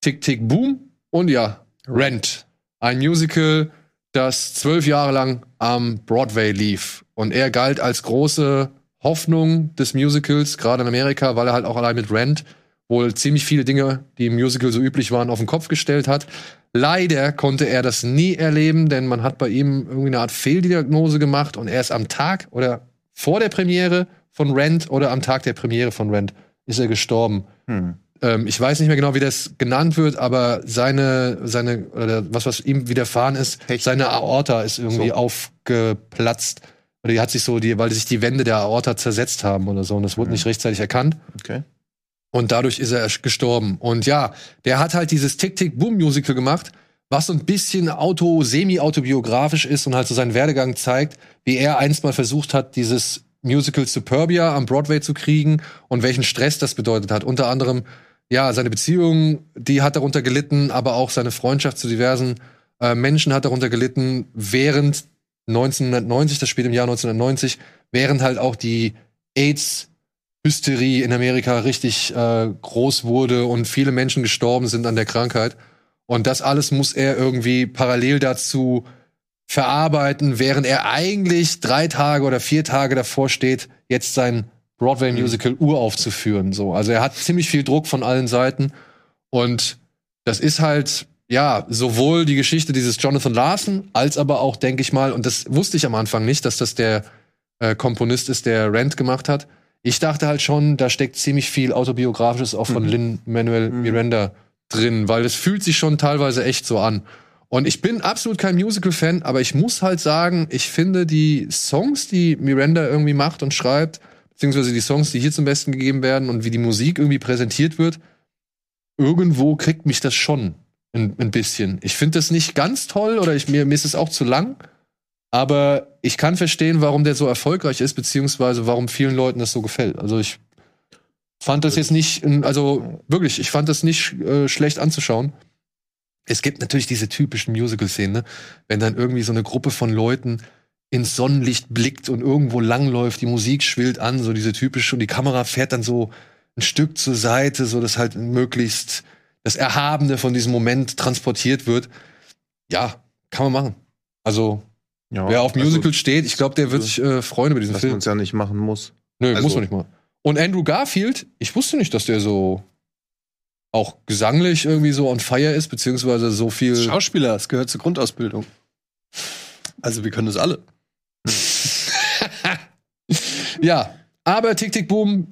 Tick Tick Boom und ja, Rent. Ein Musical, das zwölf Jahre lang am Broadway lief. Und er galt als große Hoffnung des Musicals, gerade in Amerika, weil er halt auch allein mit Rent wohl ziemlich viele Dinge, die im Musical so üblich waren, auf den Kopf gestellt hat. Leider konnte er das nie erleben, denn man hat bei ihm irgendwie eine Art Fehldiagnose gemacht und er ist am Tag oder vor der Premiere von Rent oder am Tag der Premiere von Rent ist er gestorben. Ähm, ich weiß nicht mehr genau, wie das genannt wird, aber seine, seine, oder was, was ihm widerfahren ist, seine Aorta ist irgendwie aufgeplatzt. Oder die hat sich so, die, weil sich die Wände der Aorta zersetzt haben oder so. Und das wurde nicht rechtzeitig erkannt. Okay. Und dadurch ist er gestorben. Und ja, der hat halt dieses Tick-Tick-Boom-Musical gemacht, was so ein bisschen auto, semi-autobiografisch ist und halt so seinen Werdegang zeigt, wie er einst mal versucht hat, dieses Musical Superbia am Broadway zu kriegen und welchen Stress das bedeutet hat. Unter anderem, ja, seine Beziehung, die hat darunter gelitten, aber auch seine Freundschaft zu diversen äh, Menschen hat darunter gelitten, während 1990, das spielt im Jahr 1990, während halt auch die AIDS Hysterie in Amerika richtig äh, groß wurde und viele Menschen gestorben sind an der Krankheit. Und das alles muss er irgendwie parallel dazu verarbeiten, während er eigentlich drei Tage oder vier Tage davor steht, jetzt sein Broadway-Musical uraufzuführen. So. Also er hat ziemlich viel Druck von allen Seiten. Und das ist halt, ja, sowohl die Geschichte dieses Jonathan Larson, als aber auch, denke ich mal, und das wusste ich am Anfang nicht, dass das der äh, Komponist ist, der Rent gemacht hat. Ich dachte halt schon, da steckt ziemlich viel Autobiografisches auch von Lin Manuel Miranda drin, weil es fühlt sich schon teilweise echt so an. Und ich bin absolut kein Musical-Fan, aber ich muss halt sagen, ich finde die Songs, die Miranda irgendwie macht und schreibt, beziehungsweise die Songs, die hier zum Besten gegeben werden und wie die Musik irgendwie präsentiert wird, irgendwo kriegt mich das schon ein, ein bisschen. Ich finde das nicht ganz toll oder ich, mir, mir ist es auch zu lang, aber ich kann verstehen, warum der so erfolgreich ist, beziehungsweise warum vielen Leuten das so gefällt. Also ich fand das jetzt nicht, also wirklich, ich fand das nicht äh, schlecht anzuschauen. Es gibt natürlich diese typischen Musical-Szenen, ne? wenn dann irgendwie so eine Gruppe von Leuten ins Sonnenlicht blickt und irgendwo langläuft, die Musik schwillt an, so diese typische, und die Kamera fährt dann so ein Stück zur Seite, so dass halt möglichst das Erhabene von diesem Moment transportiert wird. Ja, kann man machen. Also, Ja, wer auf also, Musical steht, ich glaube, der wird sich äh, freuen über diesen was man Film. es ja nicht machen muss. Nö, also- muss man nicht mal. Und Andrew Garfield, ich wusste nicht, dass der so auch gesanglich irgendwie so on fire ist, beziehungsweise so viel. Schauspieler, das gehört zur Grundausbildung. Also wir können das alle. Ja, aber Tick Tick Boom.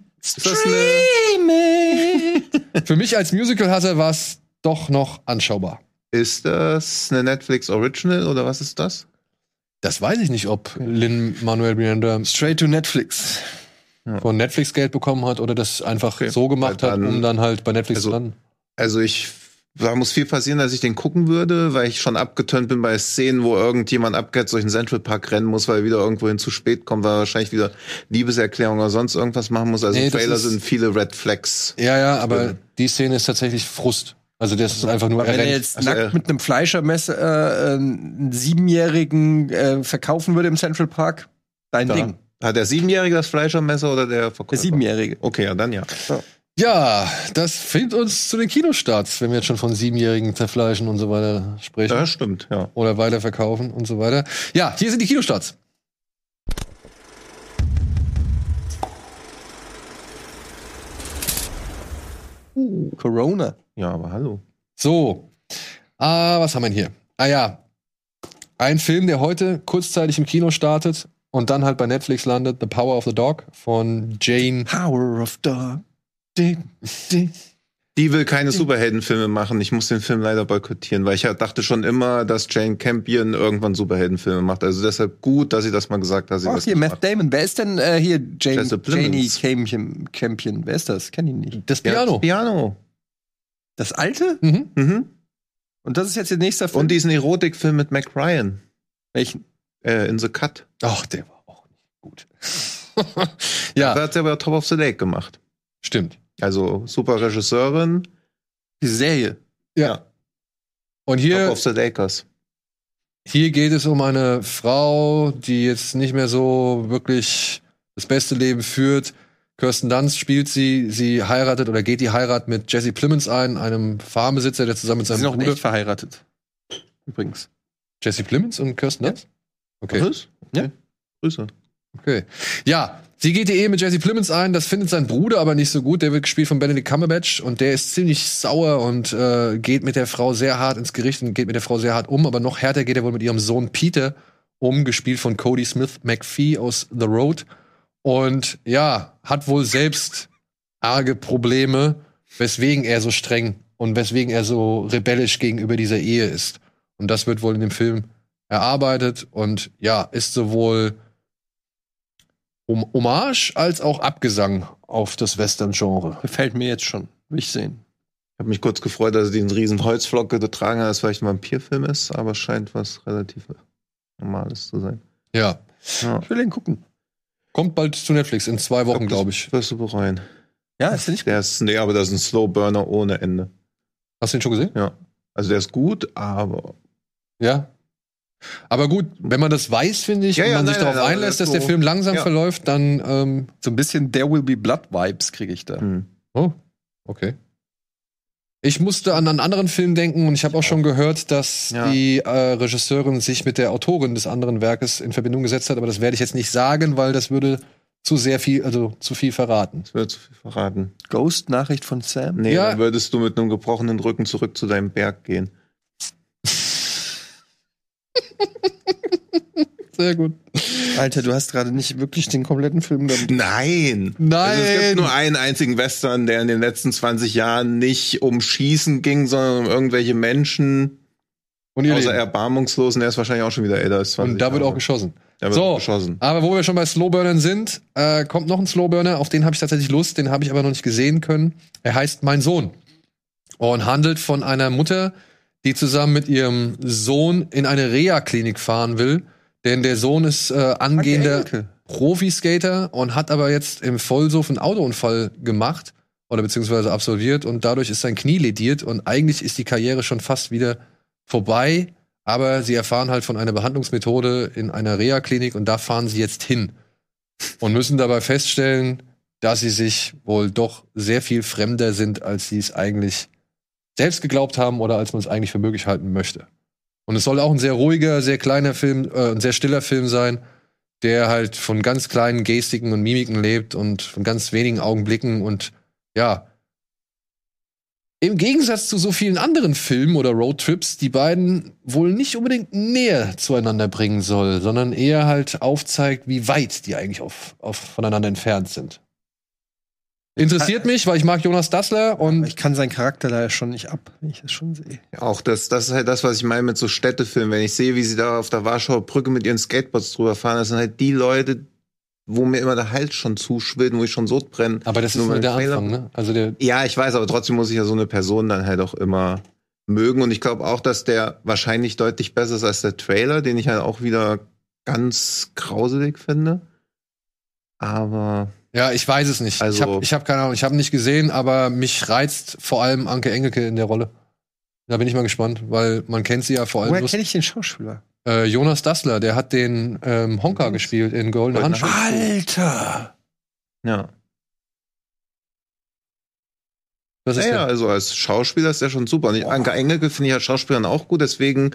Eine, Für mich als Musical-Hasser war es doch noch anschaubar. ist das eine Netflix Original oder was ist das? Das weiß ich nicht, ob Lin Manuel Miranda Straight to Netflix. von Netflix Geld bekommen hat oder das einfach Okay. so gemacht Weil hat, dann- um dann halt bei Netflix Also- zu landen. Also ich, da muss viel passieren, dass ich den gucken würde, weil ich schon abgetönt bin bei Szenen, wo irgendjemand abgeht durch den Central Park rennen muss, weil er wieder irgendwohin zu spät kommt, weil er wahrscheinlich wieder Liebeserklärung oder sonst irgendwas machen muss. Also Nee, Trailer ist- sind viele Red Flags. Ja, ja, aber Drin. die Szene ist tatsächlich Frust. Also das ist einfach nur Wenn er rennt. jetzt Also, nackt mit einem Fleischermesser äh, einen Siebenjährigen äh, verkaufen würde im Central Park, dein Da. Ding. Hat der Siebenjährige das Fleischermesser oder der Verkäufer? Der Siebenjährige. Okay, ja, dann ja. Ja, das führt uns zu den Kinostarts, wenn wir jetzt schon von Siebenjährigen zerfleischen und so weiter sprechen. Das stimmt, ja. Oder weiterverkaufen und so weiter. Ja, hier sind die Kinostarts. Corona. Ja, aber hallo. So, ah, was haben wir denn hier? Ah ja, ein Film, der heute kurzzeitig im Kino startet und dann halt bei Netflix landet, The Power of the Dog von Jane. Power of Dog. Di, di. Die will keine Superheldenfilme machen. Ich muss den Film leider boykottieren, weil ich dachte schon immer, dass Jane Campion irgendwann Superheldenfilme macht. Also deshalb gut, dass sie das mal gesagt hat. Ach, das hier, nicht Matt Damon. Wer ist denn äh, hier Jane, Janie. Campion, Campion? Wer ist das? Kenn ihn nicht. Das. Piano. Ja, Piano. Das alte? Mhm. Mhm. Und das ist jetzt ihr nächster Film? Und diesen Erotikfilm mit Mac Ryan. Welchen? Äh, in the Cut. Ach, der war auch nicht gut. *laughs* ja, Da hat sie aber Top of the Lake gemacht. stimmt. Also super Regisseurin. Die Serie. Ja. Und Top hier, of the Lakers. hier geht es um eine Frau, die jetzt nicht mehr so wirklich das beste Leben führt. Kirsten Dunst spielt sie, sie heiratet oder geht die Heirat mit Jesse Plemons ein, einem Farmbesitzer, der zusammen mit Sie seinem sind auch Bruder. echt verheiratet. Übrigens. Jesse Plemons und Kirsten Dunst? Okay. Was? Ja. Grüße. Okay. Ja, sie geht die Ehe mit Jesse Plemons ein. Das findet sein Bruder aber nicht so gut. Der wird gespielt von Benedict Cumberbatch und der ist ziemlich sauer und äh, geht mit der Frau sehr hart ins Gericht und geht mit der Frau sehr hart um. Aber noch härter geht er wohl mit ihrem Sohn Peter um, gespielt von Cody Smith McPhee aus The Road. Und ja, hat wohl selbst arge Probleme, weswegen er so streng und weswegen er so rebellisch gegenüber dieser Ehe ist. Und das wird wohl in dem Film erarbeitet und ja, ist sowohl Hom- Hommage als auch Abgesang auf das Western-Genre. Gefällt mir jetzt schon. Will ich sehen. Ich habe mich kurz gefreut, dass er diesen riesen Holzflock getragen hat, dass es vielleicht ein Vampirfilm ist, aber es scheint was relativ Normales zu sein. Ja. Ja. Ich will den gucken. Kommt bald zu Netflix, in zwei Wochen, glaube ich. Wirst du bereuen. Ja, ist der nicht Der ist, nee, aber das ist ein Slow Burner ohne Ende. Hast du ihn schon gesehen? Ja. Also der ist gut, aber Ja. Aber gut, wenn man das weiß, finde ich, Ja, und ja, man nein, sich darauf nein, aber einlässt, das dass der so- Film langsam Ja. verläuft, dann ähm, so ein bisschen There Will Be Blood Vibes kriege ich da. hm. Oh, okay. Ich musste an einen anderen Film denken und ich habe auch schon gehört, dass Ja. die äh, Regisseurin sich mit der Autorin des anderen Werkes in Verbindung gesetzt hat, aber das werde ich jetzt nicht sagen, weil das würde zu sehr viel, also zu viel verraten. das wird zu viel verraten. Ghost Nachricht von Sam. Nee, Ja. dann würdest du mit einem gebrochenen Rücken zurück zu deinem Berg gehen. *laughs* Sehr gut. Alter, du hast gerade nicht wirklich den kompletten Film gehabt. Nein! Nein! Also es gibt nur einen einzigen Western, der in den letzten 20 Jahren nicht um Schießen ging, sondern um irgendwelche Menschen, Und ihr außer Leben. Erbarmungslosen. Der ist wahrscheinlich auch schon wieder älter als 20 Und da wird Jahre. auch geschossen. Da wird So. auch geschossen. Aber wo wir schon bei Slowburnern sind, äh, kommt noch ein Slowburner, auf den habe ich tatsächlich Lust, den habe ich aber noch nicht gesehen können. Er heißt Mein Sohn und handelt von einer Mutter, die zusammen mit ihrem Sohn in eine Reha-Klinik fahren will, denn der Sohn ist äh, angehender. Profiskater und hat aber jetzt im Vollsuff einen Autounfall gemacht oder beziehungsweise absolviert und dadurch ist sein Knie lediert und eigentlich ist die Karriere schon fast wieder vorbei, aber sie erfahren halt von einer Behandlungsmethode in einer Reha-Klinik und da fahren sie jetzt hin und müssen dabei feststellen, dass sie sich wohl doch sehr viel fremder sind, als sie es eigentlich selbst geglaubt haben oder als man es eigentlich für möglich halten möchte. Und es soll auch ein sehr ruhiger, sehr kleiner Film, äh, ein sehr stiller Film sein, der halt von ganz kleinen Gestiken und Mimiken lebt und von ganz wenigen Augenblicken und ja, im Gegensatz zu so vielen anderen Filmen oder Roadtrips, die beiden wohl nicht unbedingt näher zueinander bringen soll, sondern eher halt aufzeigt, wie weit die eigentlich auf, auf voneinander entfernt sind. Interessiert mich, weil ich mag Jonas Dassler Aber und ich kann seinen Charakter leider schon nicht ab, wenn ich das schon sehe. Auch das, das ist halt das, was ich meine mit so Städtefilmen. Wenn ich sehe, wie sie da auf der Warschauer Brücke mit ihren Skateboards drüber fahren, das sind halt die Leute, wo mir immer der Hals schon zuschwillt, wo ich schon Sodbrennen. aber das ist Nur nur weil der Trailer- Anfang, ne? Also der Ja, ich weiß, aber trotzdem muss ich ja so eine Person dann halt auch immer mögen. Und ich glaube auch, dass der wahrscheinlich deutlich besser ist als der Trailer, den ich halt auch wieder ganz grauselig finde. Aber Ja, ich weiß es nicht. Also- ich habe ich hab keine Ahnung, ich habe nicht gesehen, aber mich reizt vor allem Anke Engelke in der Rolle. Da bin ich mal gespannt, weil man kennt sie ja vor allem Woher kenne ich den Schauspieler? äh, Jonas Dassler, der hat den ähm, Honka gespielt in Golden Goldene Handschuhe. Alter! ja. Das ist Ja, ja, also als Schauspieler ist der schon super. Und ich, Anke Engelke finde ich als Schauspielerin auch gut, deswegen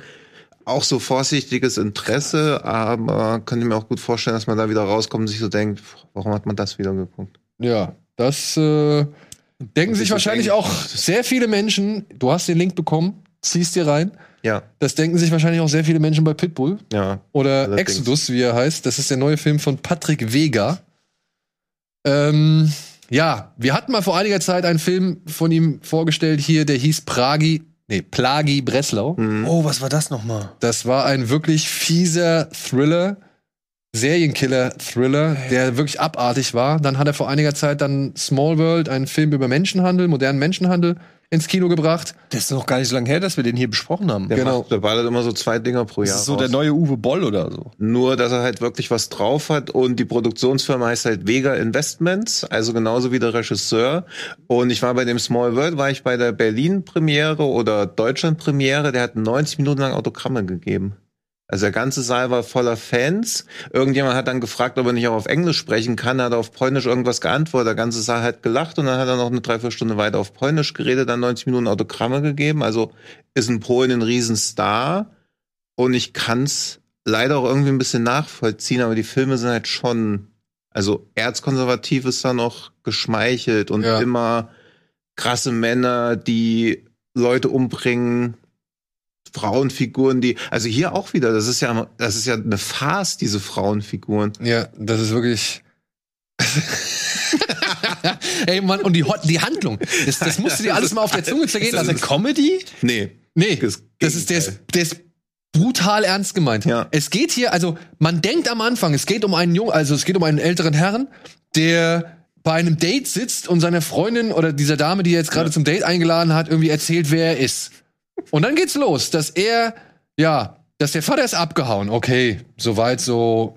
auch so vorsichtiges Interesse, aber könnte mir auch gut vorstellen, dass man da wieder rauskommt und sich so denkt, warum hat man das wieder geguckt? Ja, das äh, denken sich wahrscheinlich denken, auch sehr viele Menschen. Du hast den Link bekommen, ziehst dir rein. Ja, Das denken sich wahrscheinlich auch sehr viele Menschen bei Pitbull. ja. Oder Allerdings. Exodus, wie er heißt. Das ist der neue Film von Patrick Vega. Ähm, ja, wir hatten mal vor einiger Zeit einen Film von ihm vorgestellt hier, der hieß Pragi, nee, Plagi Breslau. Hm. Oh, was war das nochmal? Das war ein wirklich fieser Thriller, Serienkiller-Thriller, der wirklich abartig war. Dann hat er vor einiger Zeit dann Small World, einen Film über Menschenhandel, modernen Menschenhandel, ins Kino gebracht. Das ist noch gar nicht so lange her, dass wir den hier besprochen haben. Der, Genau. macht, der ballert immer so zwei Dinger pro Jahr. Das ist so raus. der neue Uwe Boll oder so. Nur, dass er halt wirklich was drauf hat und die Produktionsfirma heißt halt Vega Investments, also genauso wie der Regisseur. Und ich war bei dem Small World, war ich bei der Berlin-Premiere oder Deutschland-Premiere, der hat 90 Minuten lang Autogramme gegeben. Also der ganze Saal war voller Fans. Irgendjemand hat dann gefragt, ob er nicht auch auf Englisch sprechen kann, hat auf Polnisch irgendwas geantwortet. Der ganze Saal hat gelacht und dann hat er noch eine Dreiviertelstunde weiter auf Polnisch geredet, dann 90 Minuten Autogramme gegeben. Also ist in Polen ein Riesenstar. Und ich kann's leider auch irgendwie ein bisschen nachvollziehen, aber die Filme sind halt schon, also erzkonservativ ist da noch geschmeichelt und Ja. immer krasse Männer, die Leute umbringen, Frauenfiguren, die, also hier auch wieder, das ist ja, das ist ja eine Farce, diese Frauenfiguren. Ja, das ist wirklich. *laughs* Ey, Mann, und die, die Handlung, das, das musst du dir alles mal auf der Zunge zergehen Das lassen. ist- Comedy? Nee. Nee, Das das ist, der ist, der ist brutal ernst gemeint. Ja. Es geht hier, also man denkt am Anfang, es geht um einen Jungen, also es geht um einen älteren Herrn, der bei einem Date sitzt und seiner Freundin oder dieser Dame, die er jetzt gerade zum Date eingeladen hat, irgendwie erzählt, wer er ist. Und dann geht's los, dass er, ja, dass der Vater ist abgehauen. Okay, soweit so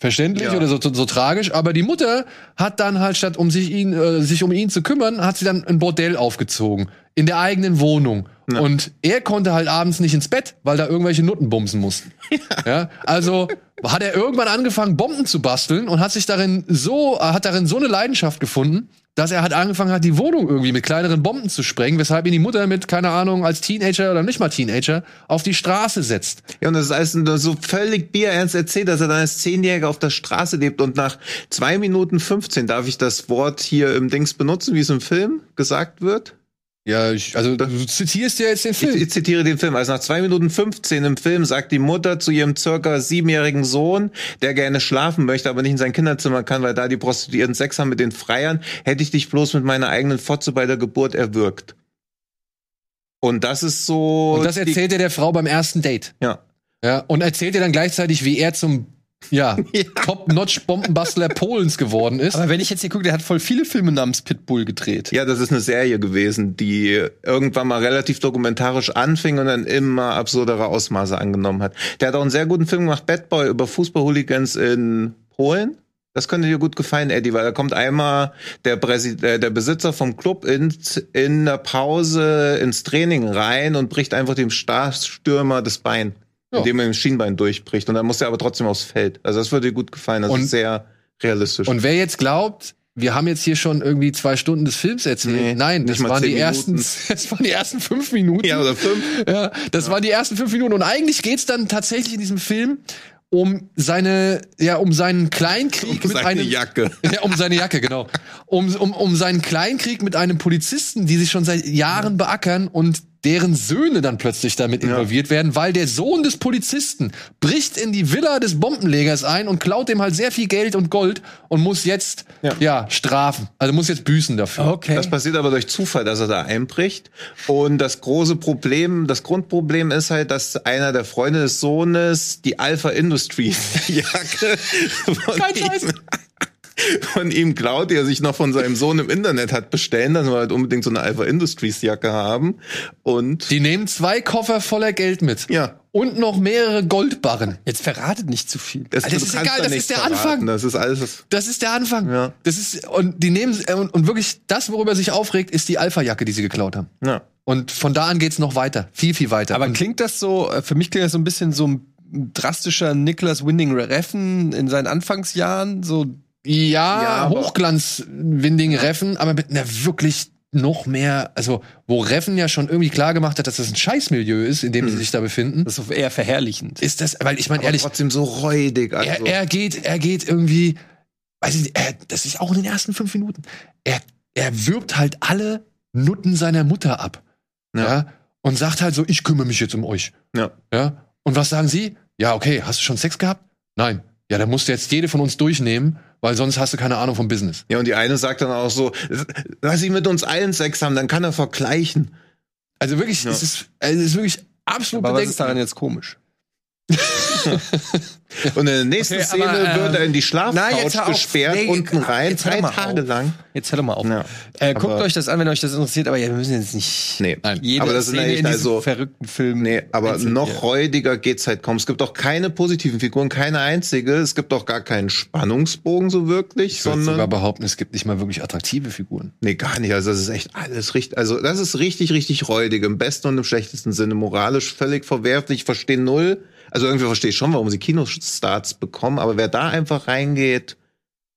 verständlich Ja. oder so, so, so tragisch. Aber die Mutter hat dann halt statt um sich ihn, äh, sich um ihn zu kümmern, hat sie dann ein Bordell aufgezogen in der eigenen Wohnung. Ja. Und er konnte halt abends nicht ins Bett, weil da irgendwelche Nutten bumsen mussten. *laughs* Ja. Also hat er irgendwann angefangen, Bomben zu basteln und hat sich darin so, hat darin so eine Leidenschaft gefunden, dass er halt angefangen hat, die Wohnung irgendwie mit kleineren Bomben zu sprengen, weshalb ihn die Mutter mit, keine Ahnung, als Teenager oder nicht mal Teenager auf die Straße setzt. Ja, und das ist alles nur so völlig bierernst erzählt, dass er dann als Zehnjähriger auf der Straße lebt und nach zwei Minuten 15, darf ich das Wort hier im Dings benutzen, wie es im Film gesagt wird? Ja, ich, also du zitierst ja jetzt den Ich, Film. ich zitiere den Film. Also nach zwei Minuten 15 im Film sagt die Mutter zu ihrem circa siebenjährigen Sohn, der gerne schlafen möchte, aber nicht in sein Kinderzimmer kann, weil da die Prostituierten Sex haben mit den Freiern, hätte ich dich bloß mit meiner eigenen Fotze bei der Geburt erwürgt. Und das ist so. Und das erzählt er der Frau beim ersten Date. Ja. Ja, und erzählt ihr dann gleichzeitig, wie er zum ja, *laughs* Ja. Top-Notch-Bombenbastler Polens geworden ist. Aber wenn ich jetzt hier gucke, der hat voll viele Filme namens Pitbull gedreht. Ja, das ist eine Serie gewesen, die irgendwann mal relativ dokumentarisch anfing und dann immer absurdere Ausmaße angenommen hat. Der hat auch einen sehr guten Film gemacht, Bad Boy, über Fußballhooligans in Polen. Das könnte dir gut gefallen, Eddie, weil da kommt einmal der, Präsid äh, der Besitzer vom Club in, in der Pause ins Training rein und bricht einfach dem Starstürmer das Bein, Ja. indem er ihm das Schienbein durchbricht. Und dann muss er aber trotzdem aufs Feld. Also das würde dir gut gefallen. Das Und- ist sehr realistisch. Und wer jetzt glaubt, wir haben jetzt hier schon irgendwie zwei Stunden des Films erzählt. Nee, Nein, das waren die ersten, *laughs* das waren die ersten fünf Minuten. ja, oder fünf. Ja, das waren die ersten fünf Minuten. Und eigentlich geht's dann tatsächlich in diesem Film um seine, ja, um seinen Kleinkrieg mit Seine einem, Jacke. *laughs* Ja, um seine Jacke, genau. Um, um, um seinen Kleinkrieg mit einem Polizisten, die sich schon seit Jahren beackern und deren Söhne dann plötzlich damit involviert werden, weil der Sohn des Polizisten bricht in die Villa des Bombenlegers ein und klaut dem halt sehr viel Geld und Gold und muss jetzt, ja, Ja. strafen. Also muss jetzt büßen dafür. Okay. Das passiert aber durch Zufall, dass er da einbricht. Und das große Problem, das Grundproblem ist halt, dass einer der Freunde des Sohnes die Alpha Industries *laughs* Jacke von Kein ihm, Scheiß. Von ihm klaut, die er sich noch von seinem Sohn im Internet hat bestellen. Dann will er halt unbedingt so eine Alpha Industries Jacke haben. Und Die nehmen zwei Koffer voller Geld mit. ja, Und noch mehrere Goldbarren. Jetzt verratet nicht zu viel. das, Das du ist egal, da das ist der verraten. Anfang. Das ist alles. Das ist der Anfang. Ja. Das ist, und die nehmen, äh, und, und wirklich, das, worüber er sich aufregt, ist die Alpha-Jacke, die sie geklaut haben. Ja. Und von da an geht's noch weiter. Viel, viel weiter. Aber und klingt das so, äh, für mich klingt das so ein bisschen so ein drastischer Nicholas Winding Refn in seinen Anfangsjahren, so ja, Ja, Hochglanz-Winding-Reffen, aber mit einer wirklich noch mehr, also wo Reffen ja schon irgendwie klar gemacht hat, dass das ein Scheißmilieu ist, in dem sie sich da befinden, das ist eher verherrlichend. ist das, weil ich meine, ehrlich, trotzdem so räudig. Also. er, er geht, er geht irgendwie, weiß ich nicht, er, das ist auch in den ersten fünf Minuten. Er, er wirbt halt alle Nutten seiner Mutter ab. Ja. Ja. Und sagt halt so, ich kümmere mich jetzt um euch. ja. Ja. Und was sagen sie? Ja, okay, hast du schon Sex gehabt? Nein. Ja, dann musst du jetzt jede von uns durchnehmen, weil sonst hast du keine Ahnung vom Business. ja, und die eine sagt dann auch so, lass ihn mit uns allen Sex haben, dann kann er vergleichen. Also wirklich, Ja. es, ist, es ist wirklich absolut Aber was bedenklich. ist daran jetzt komisch? Und in der nächsten Okay, Szene aber, äh, wird er in die na, Schlafcouch gesperrt, Nee, unten rein, drei Tage lang. Jetzt hör doch mal auf. Ja. Äh, guckt euch das an, wenn euch das interessiert, aber ja, wir müssen jetzt nicht Nee, jede aber das Szene echt in also verrückten Film. Nee, aber noch hier. räudiger geht's halt kaum. Es gibt auch keine positiven Figuren, keine einzige. Es gibt auch gar keinen Spannungsbogen so wirklich, Ich würde sogar behaupten, es gibt nicht mal wirklich attraktive Figuren. nee, gar nicht. Also das ist echt alles richtig. Also das ist richtig, richtig räudig im besten und im schlechtesten Sinne. Moralisch völlig verwerflich. Ich verstehe null. Also irgendwie verstehe ich schon, warum sie Kinostarts bekommen. Aber wer da einfach reingeht,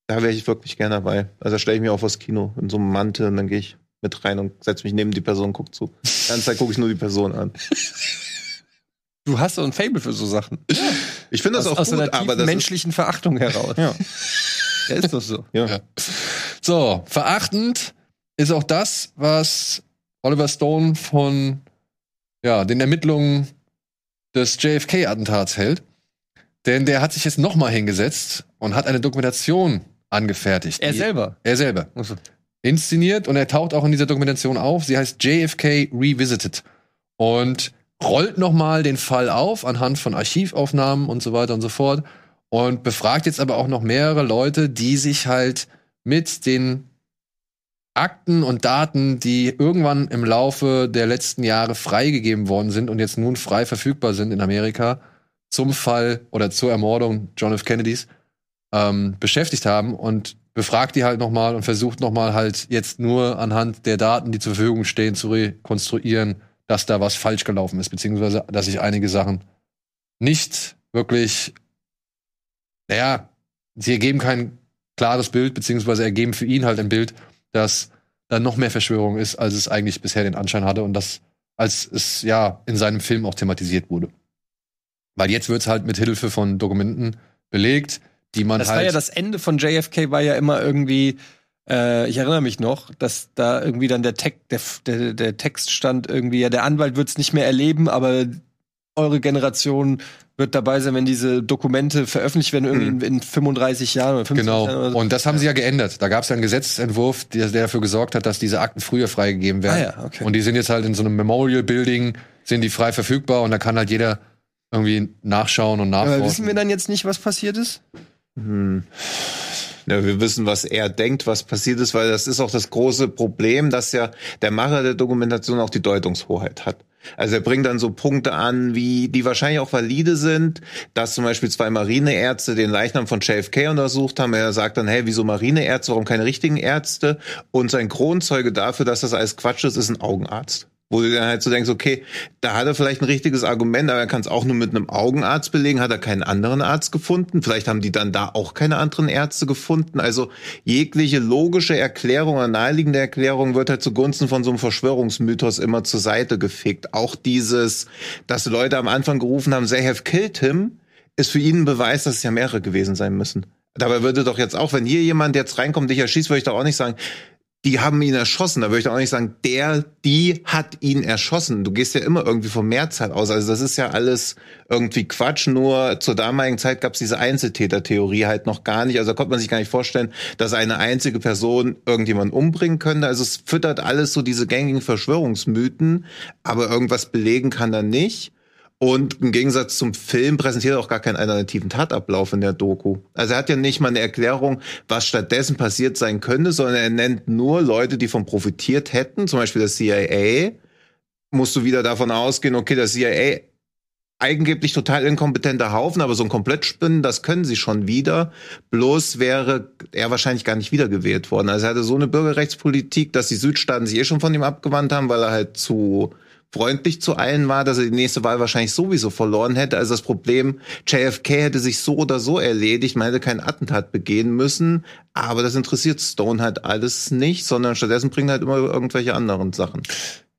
da wäre ich wirklich gerne dabei. Also da stelle ich mir auch vors Kino in so einem Mantel und dann gehe ich mit rein und setze mich neben die Person und guck zu. Die ganze Zeit gucke ich nur die Person an. *laughs* Du hast so ein Fable für so Sachen. Ich finde das aus, auch aus gut, einer aber das ist, menschlichen Verachtung heraus. Ja. Ja, ist doch so. *laughs* ja. So, verachtend ist auch das, was Oliver Stone von ja, den Ermittlungen des JFK-Attentats hält. Denn der hat sich jetzt noch mal hingesetzt und hat eine Dokumentation angefertigt. Er die- selber. Er selber. Achso. Inszeniert und er taucht auch in dieser Dokumentation auf. Sie heißt JFK Revisited und rollt noch mal den Fall auf anhand von Archivaufnahmen und so weiter und so fort und befragt jetzt aber auch noch mehrere Leute, die sich halt mit den Akten und Daten, die irgendwann im Laufe der letzten Jahre freigegeben worden sind und jetzt nun frei verfügbar sind in Amerika zum Fall oder zur Ermordung John F. Kennedys ähm, beschäftigt haben und befragt die halt noch mal und versucht noch mal halt jetzt nur anhand der Daten, die zur Verfügung stehen, zu rekonstruieren, dass da was falsch gelaufen ist, beziehungsweise dass sich einige Sachen nicht wirklich, naja, sie ergeben kein klares Bild, beziehungsweise ergeben für ihn halt ein Bild, dass da noch mehr Verschwörung ist, als es eigentlich bisher den Anschein hatte und das, als es ja in seinem Film auch thematisiert wurde. Weil jetzt wird es halt mit Hilfe von Dokumenten belegt, die man Das halt. war ja das Ende von JFK, war ja immer irgendwie, äh, ich erinnere mich noch, dass da irgendwie dann der, Tek der, der, der Text stand irgendwie, ja, der Anwalt wird es nicht mehr erleben, aber eure Generation wird dabei sein, wenn diese Dokumente veröffentlicht werden, irgendwie in, in 35 Jahren oder 50 Jahren. Genau. Oder so. Und das haben sie ja geändert. Da gab es ja einen Gesetzentwurf, der, der dafür gesorgt hat, dass diese Akten früher freigegeben werden. Ah ja, okay. Und die sind jetzt halt in so einem Memorial Building, sind die frei verfügbar und da kann halt jeder irgendwie nachschauen und nachforschen. aber wissen wir dann jetzt nicht, was passiert ist? Hm. Ja, wir wissen, was er denkt, was passiert ist, weil das ist auch das große Problem, dass ja der Macher der Dokumentation auch die Deutungshoheit hat. Also er bringt dann so Punkte an, wie die wahrscheinlich auch valide sind, dass zum Beispiel zwei Marineärzte den Leichnam von JFK untersucht haben. Er sagt dann, hey, wieso Marineärzte, warum keine richtigen Ärzte? Und sein Kronzeuge dafür, dass das alles Quatsch ist, ist ein Augenarzt. Wo du dann halt so denkst, okay, da hat er vielleicht ein richtiges Argument, aber er kann es auch nur mit einem Augenarzt belegen. Hat er keinen anderen Arzt gefunden? Vielleicht haben die dann da auch keine anderen Ärzte gefunden. Also jegliche logische Erklärung oder naheliegende Erklärung wird halt zugunsten von so einem Verschwörungsmythos immer zur Seite gefegt. Auch dieses, dass Leute am Anfang gerufen haben, they have killed him, ist für ihn ein Beweis, dass es ja mehrere gewesen sein müssen. Dabei würde doch jetzt auch, wenn hier jemand jetzt reinkommt, dich erschießt, würde ich doch auch nicht sagen, die haben ihn erschossen. Da würde ich doch auch nicht sagen, der, die hat ihn erschossen. Du gehst ja immer irgendwie vom Mehrzahl aus. Also das ist ja alles irgendwie Quatsch. Nur zur damaligen Zeit gab es diese Einzeltäter-Theorie halt noch gar nicht. Also da konnte man sich gar nicht vorstellen, dass eine einzige Person irgendjemanden umbringen könnte. Also es füttert alles so diese gängigen Verschwörungsmythen, aber irgendwas belegen kann er nicht. Und im Gegensatz zum Film präsentiert er auch gar keinen alternativen Tatablauf in der Doku. Also er hat ja nicht mal eine Erklärung, was stattdessen passiert sein könnte, sondern er nennt nur Leute, die von profitiert hätten, zum Beispiel das CIA. Musst du wieder davon ausgehen, okay, das CIA angeblich total inkompetenter Haufen, aber so ein Komplettspinnen, das können sie schon wieder. Bloß wäre er wahrscheinlich gar nicht wiedergewählt worden. Also er hatte so eine Bürgerrechtspolitik, dass die Südstaaten sich eh schon von ihm abgewandt haben, weil er halt zu freundlich zu allen war, dass er die nächste Wahl wahrscheinlich sowieso verloren hätte. Also das Problem, JFK hätte sich so oder so erledigt, man hätte kein Attentat begehen müssen, aber das interessiert Stone halt alles nicht, sondern stattdessen bringt er halt immer irgendwelche anderen Sachen.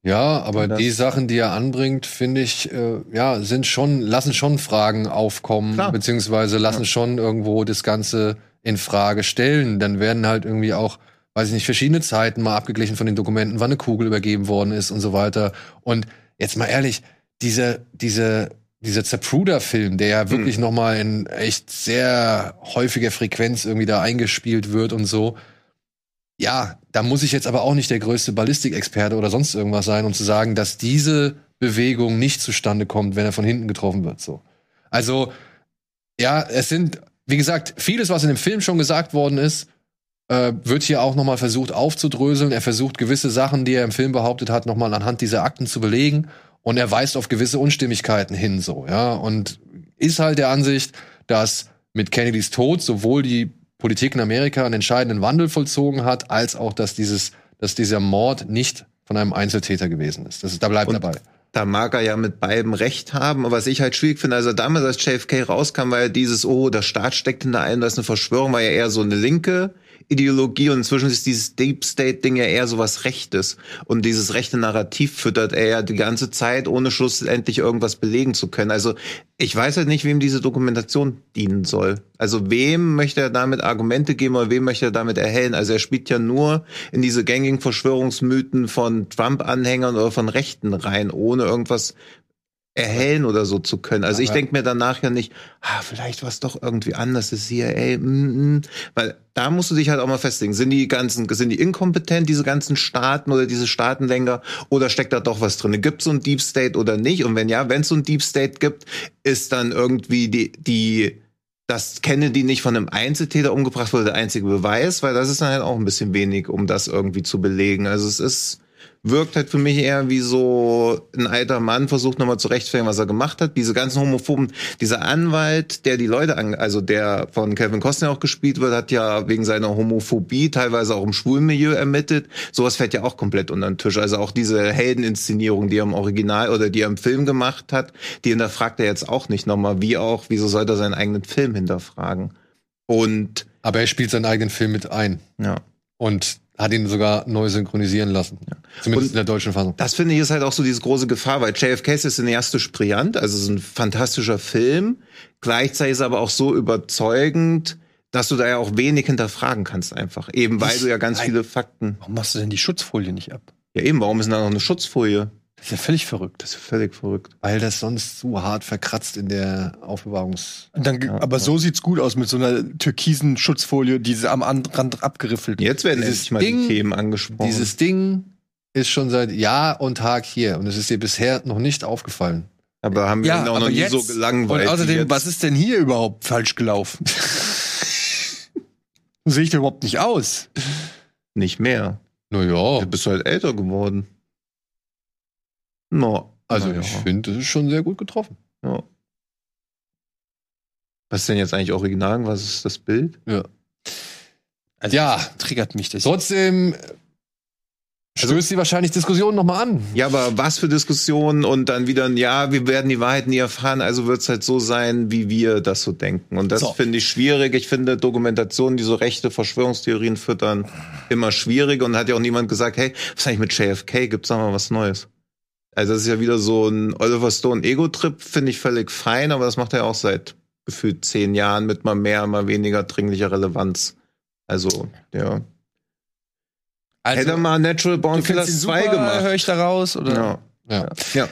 Ja, aber die Sachen, die er anbringt, finde ich, äh, ja, sind schon, lassen schon Fragen aufkommen, Klar. beziehungsweise lassen schon irgendwo das Ganze in Frage stellen. Dann werden halt irgendwie auch, weiß ich nicht, verschiedene Zeiten mal abgeglichen von den Dokumenten, wann eine Kugel übergeben worden ist und so weiter. Und jetzt mal ehrlich, diese, diese, dieser Zapruder-Film, der ja wirklich noch mal in echt sehr häufiger Frequenz irgendwie da eingespielt wird und so, ja, da muss ich jetzt aber auch nicht der größte Ballistikexperte oder sonst irgendwas sein, um zu sagen, dass diese Bewegung nicht zustande kommt, wenn er von hinten getroffen wird. So. Also, ja, es sind, wie gesagt, vieles, was in dem Film schon gesagt worden ist, äh, wird hier auch nochmal versucht aufzudröseln. Er versucht gewisse Sachen, die er im Film behauptet hat, nochmal anhand dieser Akten zu belegen. Und er weist auf gewisse Unstimmigkeiten hin, so, ja. Und ist halt der Ansicht, dass mit Kennedys Tod sowohl die Politik in Amerika einen entscheidenden Wandel vollzogen hat, als auch, dass dieses, dass dieser Mord nicht von einem Einzeltäter gewesen ist. Das ist, da bleibt Und dabei. Da mag er ja mit beidem recht haben, aber was ich halt schwierig finde, also damals, als JFK rauskam, war ja dieses, oh, der Staat steckt hinter einem, das ist eine Verschwörung, war ja eher so eine linke Ideologie und inzwischen ist dieses Deep State-Ding ja eher so was Rechtes. Und dieses rechte Narrativ füttert er ja die ganze Zeit, ohne schlussendlich irgendwas belegen zu können. Also ich weiß halt nicht, wem diese Dokumentation dienen soll. Also wem möchte er damit Argumente geben oder wem möchte er damit erhellen? Also er spielt ja nur in diese gängigen Verschwörungsmythen von Trump-Anhängern oder von Rechten rein, ohne irgendwas erhellen oder so zu können. Also ich denke mir danach ja nicht, ah, vielleicht war es doch irgendwie anders, das CIA, mm, mm. weil da musst du dich halt auch mal festlegen, sind die ganzen, sind die inkompetent, diese ganzen Staaten oder diese Staatenlenker, oder steckt da doch was drin? Gibt es so ein Deep State oder nicht? Und wenn ja, wenn es so ein Deep State gibt, ist dann irgendwie die, die dass Kennedy nicht von einem Einzeltäter umgebracht wurde, der einzige Beweis, weil das ist dann halt auch ein bisschen wenig, um das irgendwie zu belegen. Also es ist, wirkt halt für mich eher wie so ein alter Mann versucht nochmal zu rechtfertigen, was er gemacht hat. Diese ganzen Homophoben, dieser Anwalt, der die Leute, an, also der von Kevin Costner auch gespielt wird, hat ja wegen seiner Homophobie teilweise auch im Schwulmilieu ermittelt. Sowas fällt ja auch komplett unter den Tisch. Also auch diese Heldeninszenierung, die er im Original oder die er im Film gemacht hat, die hinterfragt er jetzt auch nicht nochmal. Wie auch, wieso sollte er seinen eigenen Film hinterfragen? Und Aber er spielt seinen eigenen Film mit ein. ja. Und hat ihn sogar neu synchronisieren lassen. Zumindest Und- in der deutschen Fassung. Das finde ich ist halt auch so diese große Gefahr, weil JFK ist cineastisch brillant, also es ist ein fantastischer Film. Gleichzeitig ist er aber auch so überzeugend, dass du da ja auch wenig hinterfragen kannst einfach. Eben weil du ja ganz viele Fakten. Warum machst du denn die Schutzfolie nicht ab? Ja eben, warum ist denn da noch eine Schutzfolie? Das ist ja völlig verrückt. Das ist völlig verrückt. Weil das sonst zu hart verkratzt in der Aufbewahrungs... Dann, aber so sieht's gut aus mit so einer türkisen Schutzfolie, die sie am An- Rand abgeriffelt. Jetzt werden endlich mal Ding- die Themen angesprochen. Dieses Ding ist schon seit Jahr und Tag hier und es ist dir bisher noch nicht aufgefallen. aber haben wir Ja, ihn auch noch nie jetzt, so gelangweilt. Und außerdem, jetzt. was ist denn hier überhaupt falsch gelaufen? so sehe ich da überhaupt nicht aus. Nicht mehr. Naja, Du bist halt älter geworden. No. also ja. ich finde, das ist schon sehr gut getroffen. Ja. Was ist denn jetzt eigentlich original? Was ist das Bild? Also, Ja. triggert mich das. Trotzdem stößt sie wahrscheinlich Diskussionen nochmal an. Ja, aber was für Diskussionen und dann wieder ein Ja, wir werden die Wahrheit nie erfahren, also wird es halt so sein, wie wir das so denken. Und das So. finde ich schwierig. Ich finde Dokumentationen, die so rechte Verschwörungstheorien füttern, immer schwierig. Und hat ja auch niemand gesagt, hey, was ist eigentlich mit JFK? Gibt's da mal was Neues? Also das ist ja wieder so ein Oliver Stone Ego-Trip, finde ich völlig fein, aber das macht er auch seit gefühlt zehn Jahren mit mal mehr, mal weniger dringlicher Relevanz. Also, ja. Hätte er mal Natural Born Killers super, 2 gemacht. höre ich da raus? Oder? Ja. Ja. Ja.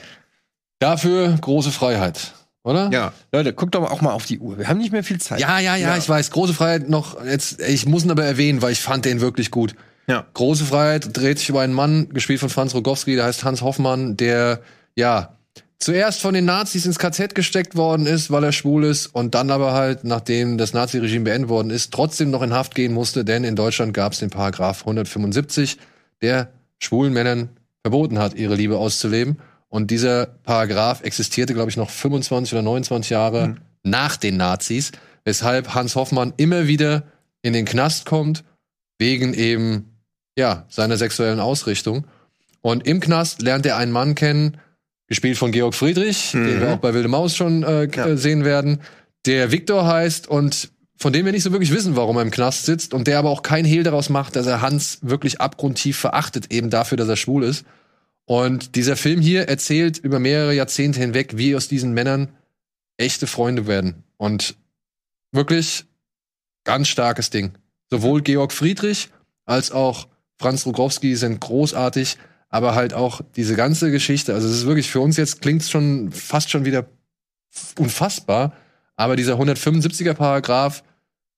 Dafür große Freiheit, oder? ja. Leute, guckt doch auch mal auf die Uhr. Wir haben nicht mehr viel Zeit. Ja, ja, ja, ich weiß. Große Freiheit noch, jetzt, ich muss ihn aber erwähnen, weil ich fand den wirklich gut. Ja. Große Freiheit dreht sich über einen Mann, gespielt von Franz Rogowski, der heißt Hans Hoffmann, der, ja, zuerst von den Nazis ins KZ gesteckt worden ist, weil er schwul ist, und dann aber halt, nachdem das Naziregime beendet worden ist, trotzdem noch in Haft gehen musste, denn in Deutschland gab es den Paragraph 175, der schwulen Männern verboten hat, ihre Liebe auszuleben. Und dieser Paragraph existierte, glaube ich, noch 25 oder 29 Jahre nach den Nazis, weshalb Hans Hoffmann immer wieder in den Knast kommt, wegen eben, ja, seiner sexuellen Ausrichtung. Und im Knast lernt er einen Mann kennen, gespielt von Georg Friedrich, den wir auch bei Wilde Maus schon äh, Ja. äh, sehen werden, der Viktor heißt und von dem wir nicht so wirklich wissen, warum er im Knast sitzt und der aber auch kein Hehl daraus macht, dass er Hans wirklich abgrundtief verachtet, eben dafür, dass er schwul ist. Und dieser Film hier erzählt über mehrere Jahrzehnte hinweg, wie aus diesen Männern echte Freunde werden. Und wirklich ganz starkes Ding. Sowohl Georg Friedrich als auch Franz Rogowski sind großartig, aber halt auch diese ganze Geschichte. Also es ist wirklich für uns jetzt klingt es schon fast schon wieder unfassbar, aber dieser 175er Paragraph,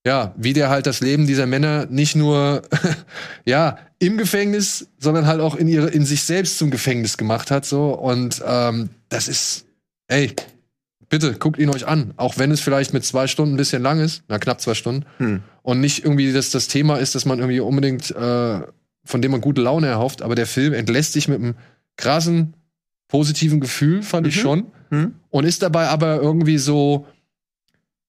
ja, wie der halt das Leben dieser Männer nicht nur *laughs* ja im Gefängnis, sondern halt auch in ihre in sich selbst zum Gefängnis gemacht hat so und ähm, das ist ey bitte guckt ihn euch an. Auch wenn es vielleicht mit zwei Stunden ein bisschen lang ist, na knapp zwei Stunden. Hm. Und nicht irgendwie das, das Thema ist, dass man irgendwie unbedingt, äh, von dem man gute Laune erhofft. Aber der Film entlässt sich mit einem krassen, positiven Gefühl, fand ich schon. Mhm. Und ist dabei aber irgendwie so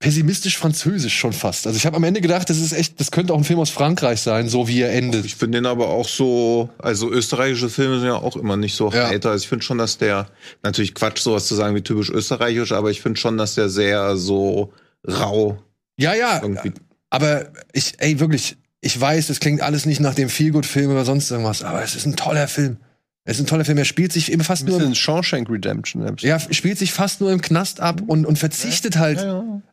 pessimistisch französisch schon fast. Also ich habe am Ende gedacht, das ist echt, das könnte auch ein Film aus Frankreich sein, so wie er endet. Ich finde den aber auch so, also österreichische Filme sind ja auch immer nicht so Ja. heiter. Also ich finde schon, dass der, natürlich Quatsch, sowas zu sagen wie typisch österreichisch, aber ich finde schon, dass der sehr so rau Ja, ja, irgendwie. aber ich, ey, wirklich, ich weiß, es klingt alles nicht nach dem Feelgood-Film oder sonst irgendwas, aber es ist ein toller Film. Es ist ein toller Film. Er spielt sich eben fast Ein nur im Shawshank Redemption. Ja, spielt sich fast nur im Knast ab und, und verzichtet halt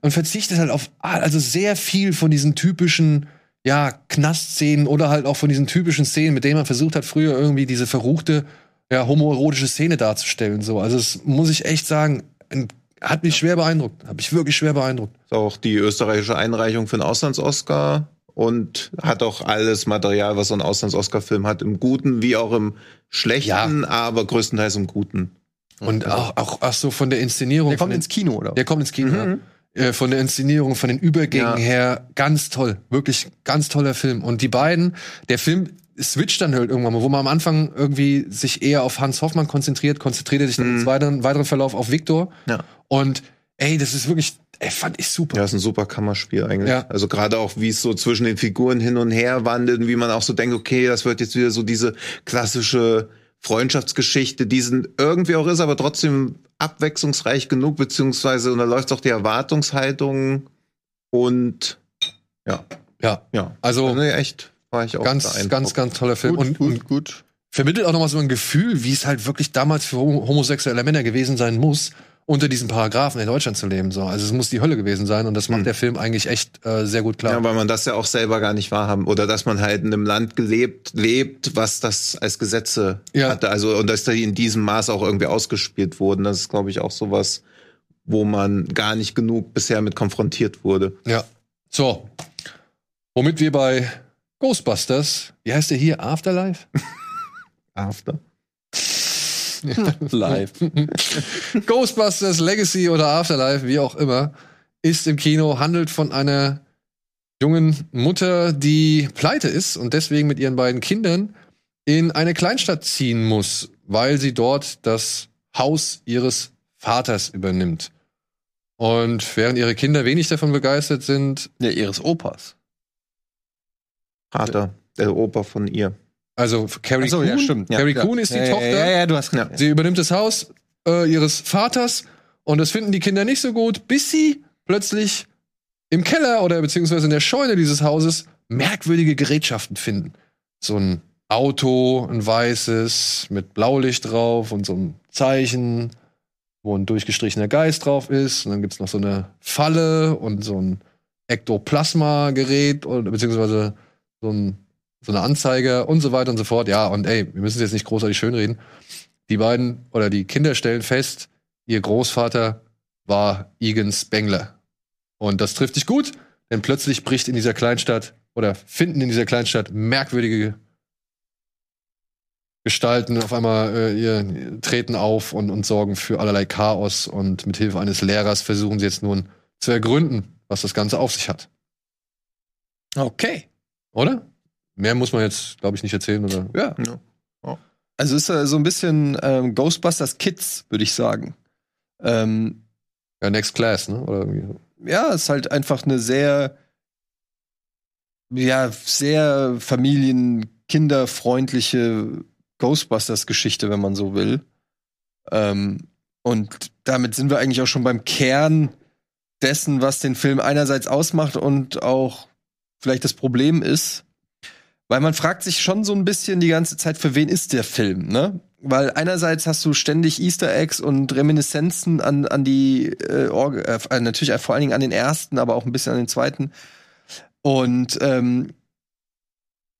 und verzichtet halt auf also sehr viel von diesen typischen ja Knastszenen oder halt auch von diesen typischen Szenen, mit denen man versucht hat früher irgendwie diese verruchte ja homoerotische Szene darzustellen so. Also es muss ich echt sagen, ein, hat mich schwer beeindruckt, hat mich wirklich schwer beeindruckt. Ist auch die österreichische Einreichung für einen Auslands-Oscar und hat auch alles Material, was so ein Auslands-Oscar-Film hat, im Guten wie auch im Schlechten, aber größtenteils im Guten. Und auch auch ach so von der Inszenierung Der kommt den, ins Kino, oder? der kommt ins Kino. ja. Äh, Von der Inszenierung, von den Übergängen Ja. her, ganz toll. Wirklich ganz toller Film. Und die beiden, der Film switcht dann halt irgendwann mal, wo man am Anfang irgendwie sich eher auf Hans Hoffmann konzentriert, konzentriert er sich dann im weiteren, weiteren Verlauf auf Viktor. Ja. Und ey, das ist wirklich, ey, fand ich super. Ja, ist ein super Kammerspiel eigentlich. Ja. Also gerade auch, wie es so zwischen den Figuren hin und her wandelt und wie man auch so denkt, okay, das wird jetzt wieder so diese klassische Freundschaftsgeschichte, die sind irgendwie auch ist, aber trotzdem abwechslungsreich genug, beziehungsweise, und da läuft auch die Erwartungshaltung und ja, Ja. ja. Also nee, echt, war ich auch ganz, ganz, ganz toller Film. Gut, und, gut, und gut. vermittelt auch nochmal so ein Gefühl, wie es halt wirklich damals für homo- homosexuelle Männer gewesen sein muss, unter diesen Paragraphen in Deutschland zu leben. So. Also es muss die Hölle gewesen sein und das macht der Film eigentlich echt äh, sehr gut klar. Ja, weil man das ja auch selber gar nicht wahrhaben oder dass man halt in einem Land gelebt lebt, was das als Gesetze Ja. hatte, also und dass die in diesem Maß auch irgendwie ausgespielt wurden. Das ist, glaube ich, auch sowas, wo man gar nicht genug bisher mit konfrontiert wurde. Ja. So. Womit wir bei Ghostbusters, wie heißt der hier? Afterlife? *laughs* After. *laughs* Live. Ghostbusters Legacy oder Afterlife, wie auch immer, ist im Kino, handelt von einer jungen Mutter, die pleite ist und deswegen mit ihren beiden Kindern in eine Kleinstadt ziehen muss, weil sie dort das Haus ihres Vaters übernimmt. Und während ihre Kinder wenig davon begeistert sind, Ja, ihres Opas. Vater, der Opa von ihr. Also Carrie so, Coon, ja, stimmt. Carrie Ja, Coon ist die ja, ja, Tochter. Ja, ja, du hast Ja. Sie übernimmt das Haus äh, ihres Vaters und das finden die Kinder nicht so gut, bis sie plötzlich im Keller oder beziehungsweise in der Scheune dieses Hauses merkwürdige Gerätschaften finden. So ein Auto, ein weißes, mit Blaulicht drauf und so ein Zeichen, wo ein durchgestrichener Geist drauf ist. Und dann gibt's noch so eine Falle und so ein Ektoplasma-Gerät oder beziehungsweise so ein so eine Anzeige und so weiter und so fort. Ja, und ey, wir müssen es jetzt nicht großartig schönreden. Die beiden oder die Kinder stellen fest, ihr Großvater war Egan Spengler. Und das trifft sich gut, denn plötzlich bricht in dieser Kleinstadt oder finden in dieser Kleinstadt merkwürdige Gestalten auf einmal äh, ihr treten auf und, und sorgen für allerlei Chaos und mit Hilfe eines Lehrers versuchen sie jetzt nun zu ergründen, was das Ganze auf sich hat. Okay. Oder? Mehr muss man jetzt, glaube ich, nicht erzählen, oder? Ja. Ja. Also ist äh, so ein bisschen ähm, Ghostbusters Kids, würde ich sagen. Ähm, Ja, Next Class, ne? Oder irgendwie so. ja, ist halt einfach eine sehr, ja, sehr familien-, kinderfreundliche Ghostbusters-Geschichte, wenn man so will. Ähm, und damit sind wir eigentlich auch schon beim Kern dessen, was den Film einerseits ausmacht und auch vielleicht das Problem ist. Weil man fragt sich schon so ein bisschen die ganze Zeit, für wen ist der Film, ne? Weil einerseits hast du ständig Easter Eggs und Reminiszenzen an, an die, äh, Org äh, natürlich vor allen Dingen an den ersten, aber auch ein bisschen an den zweiten. Und ähm,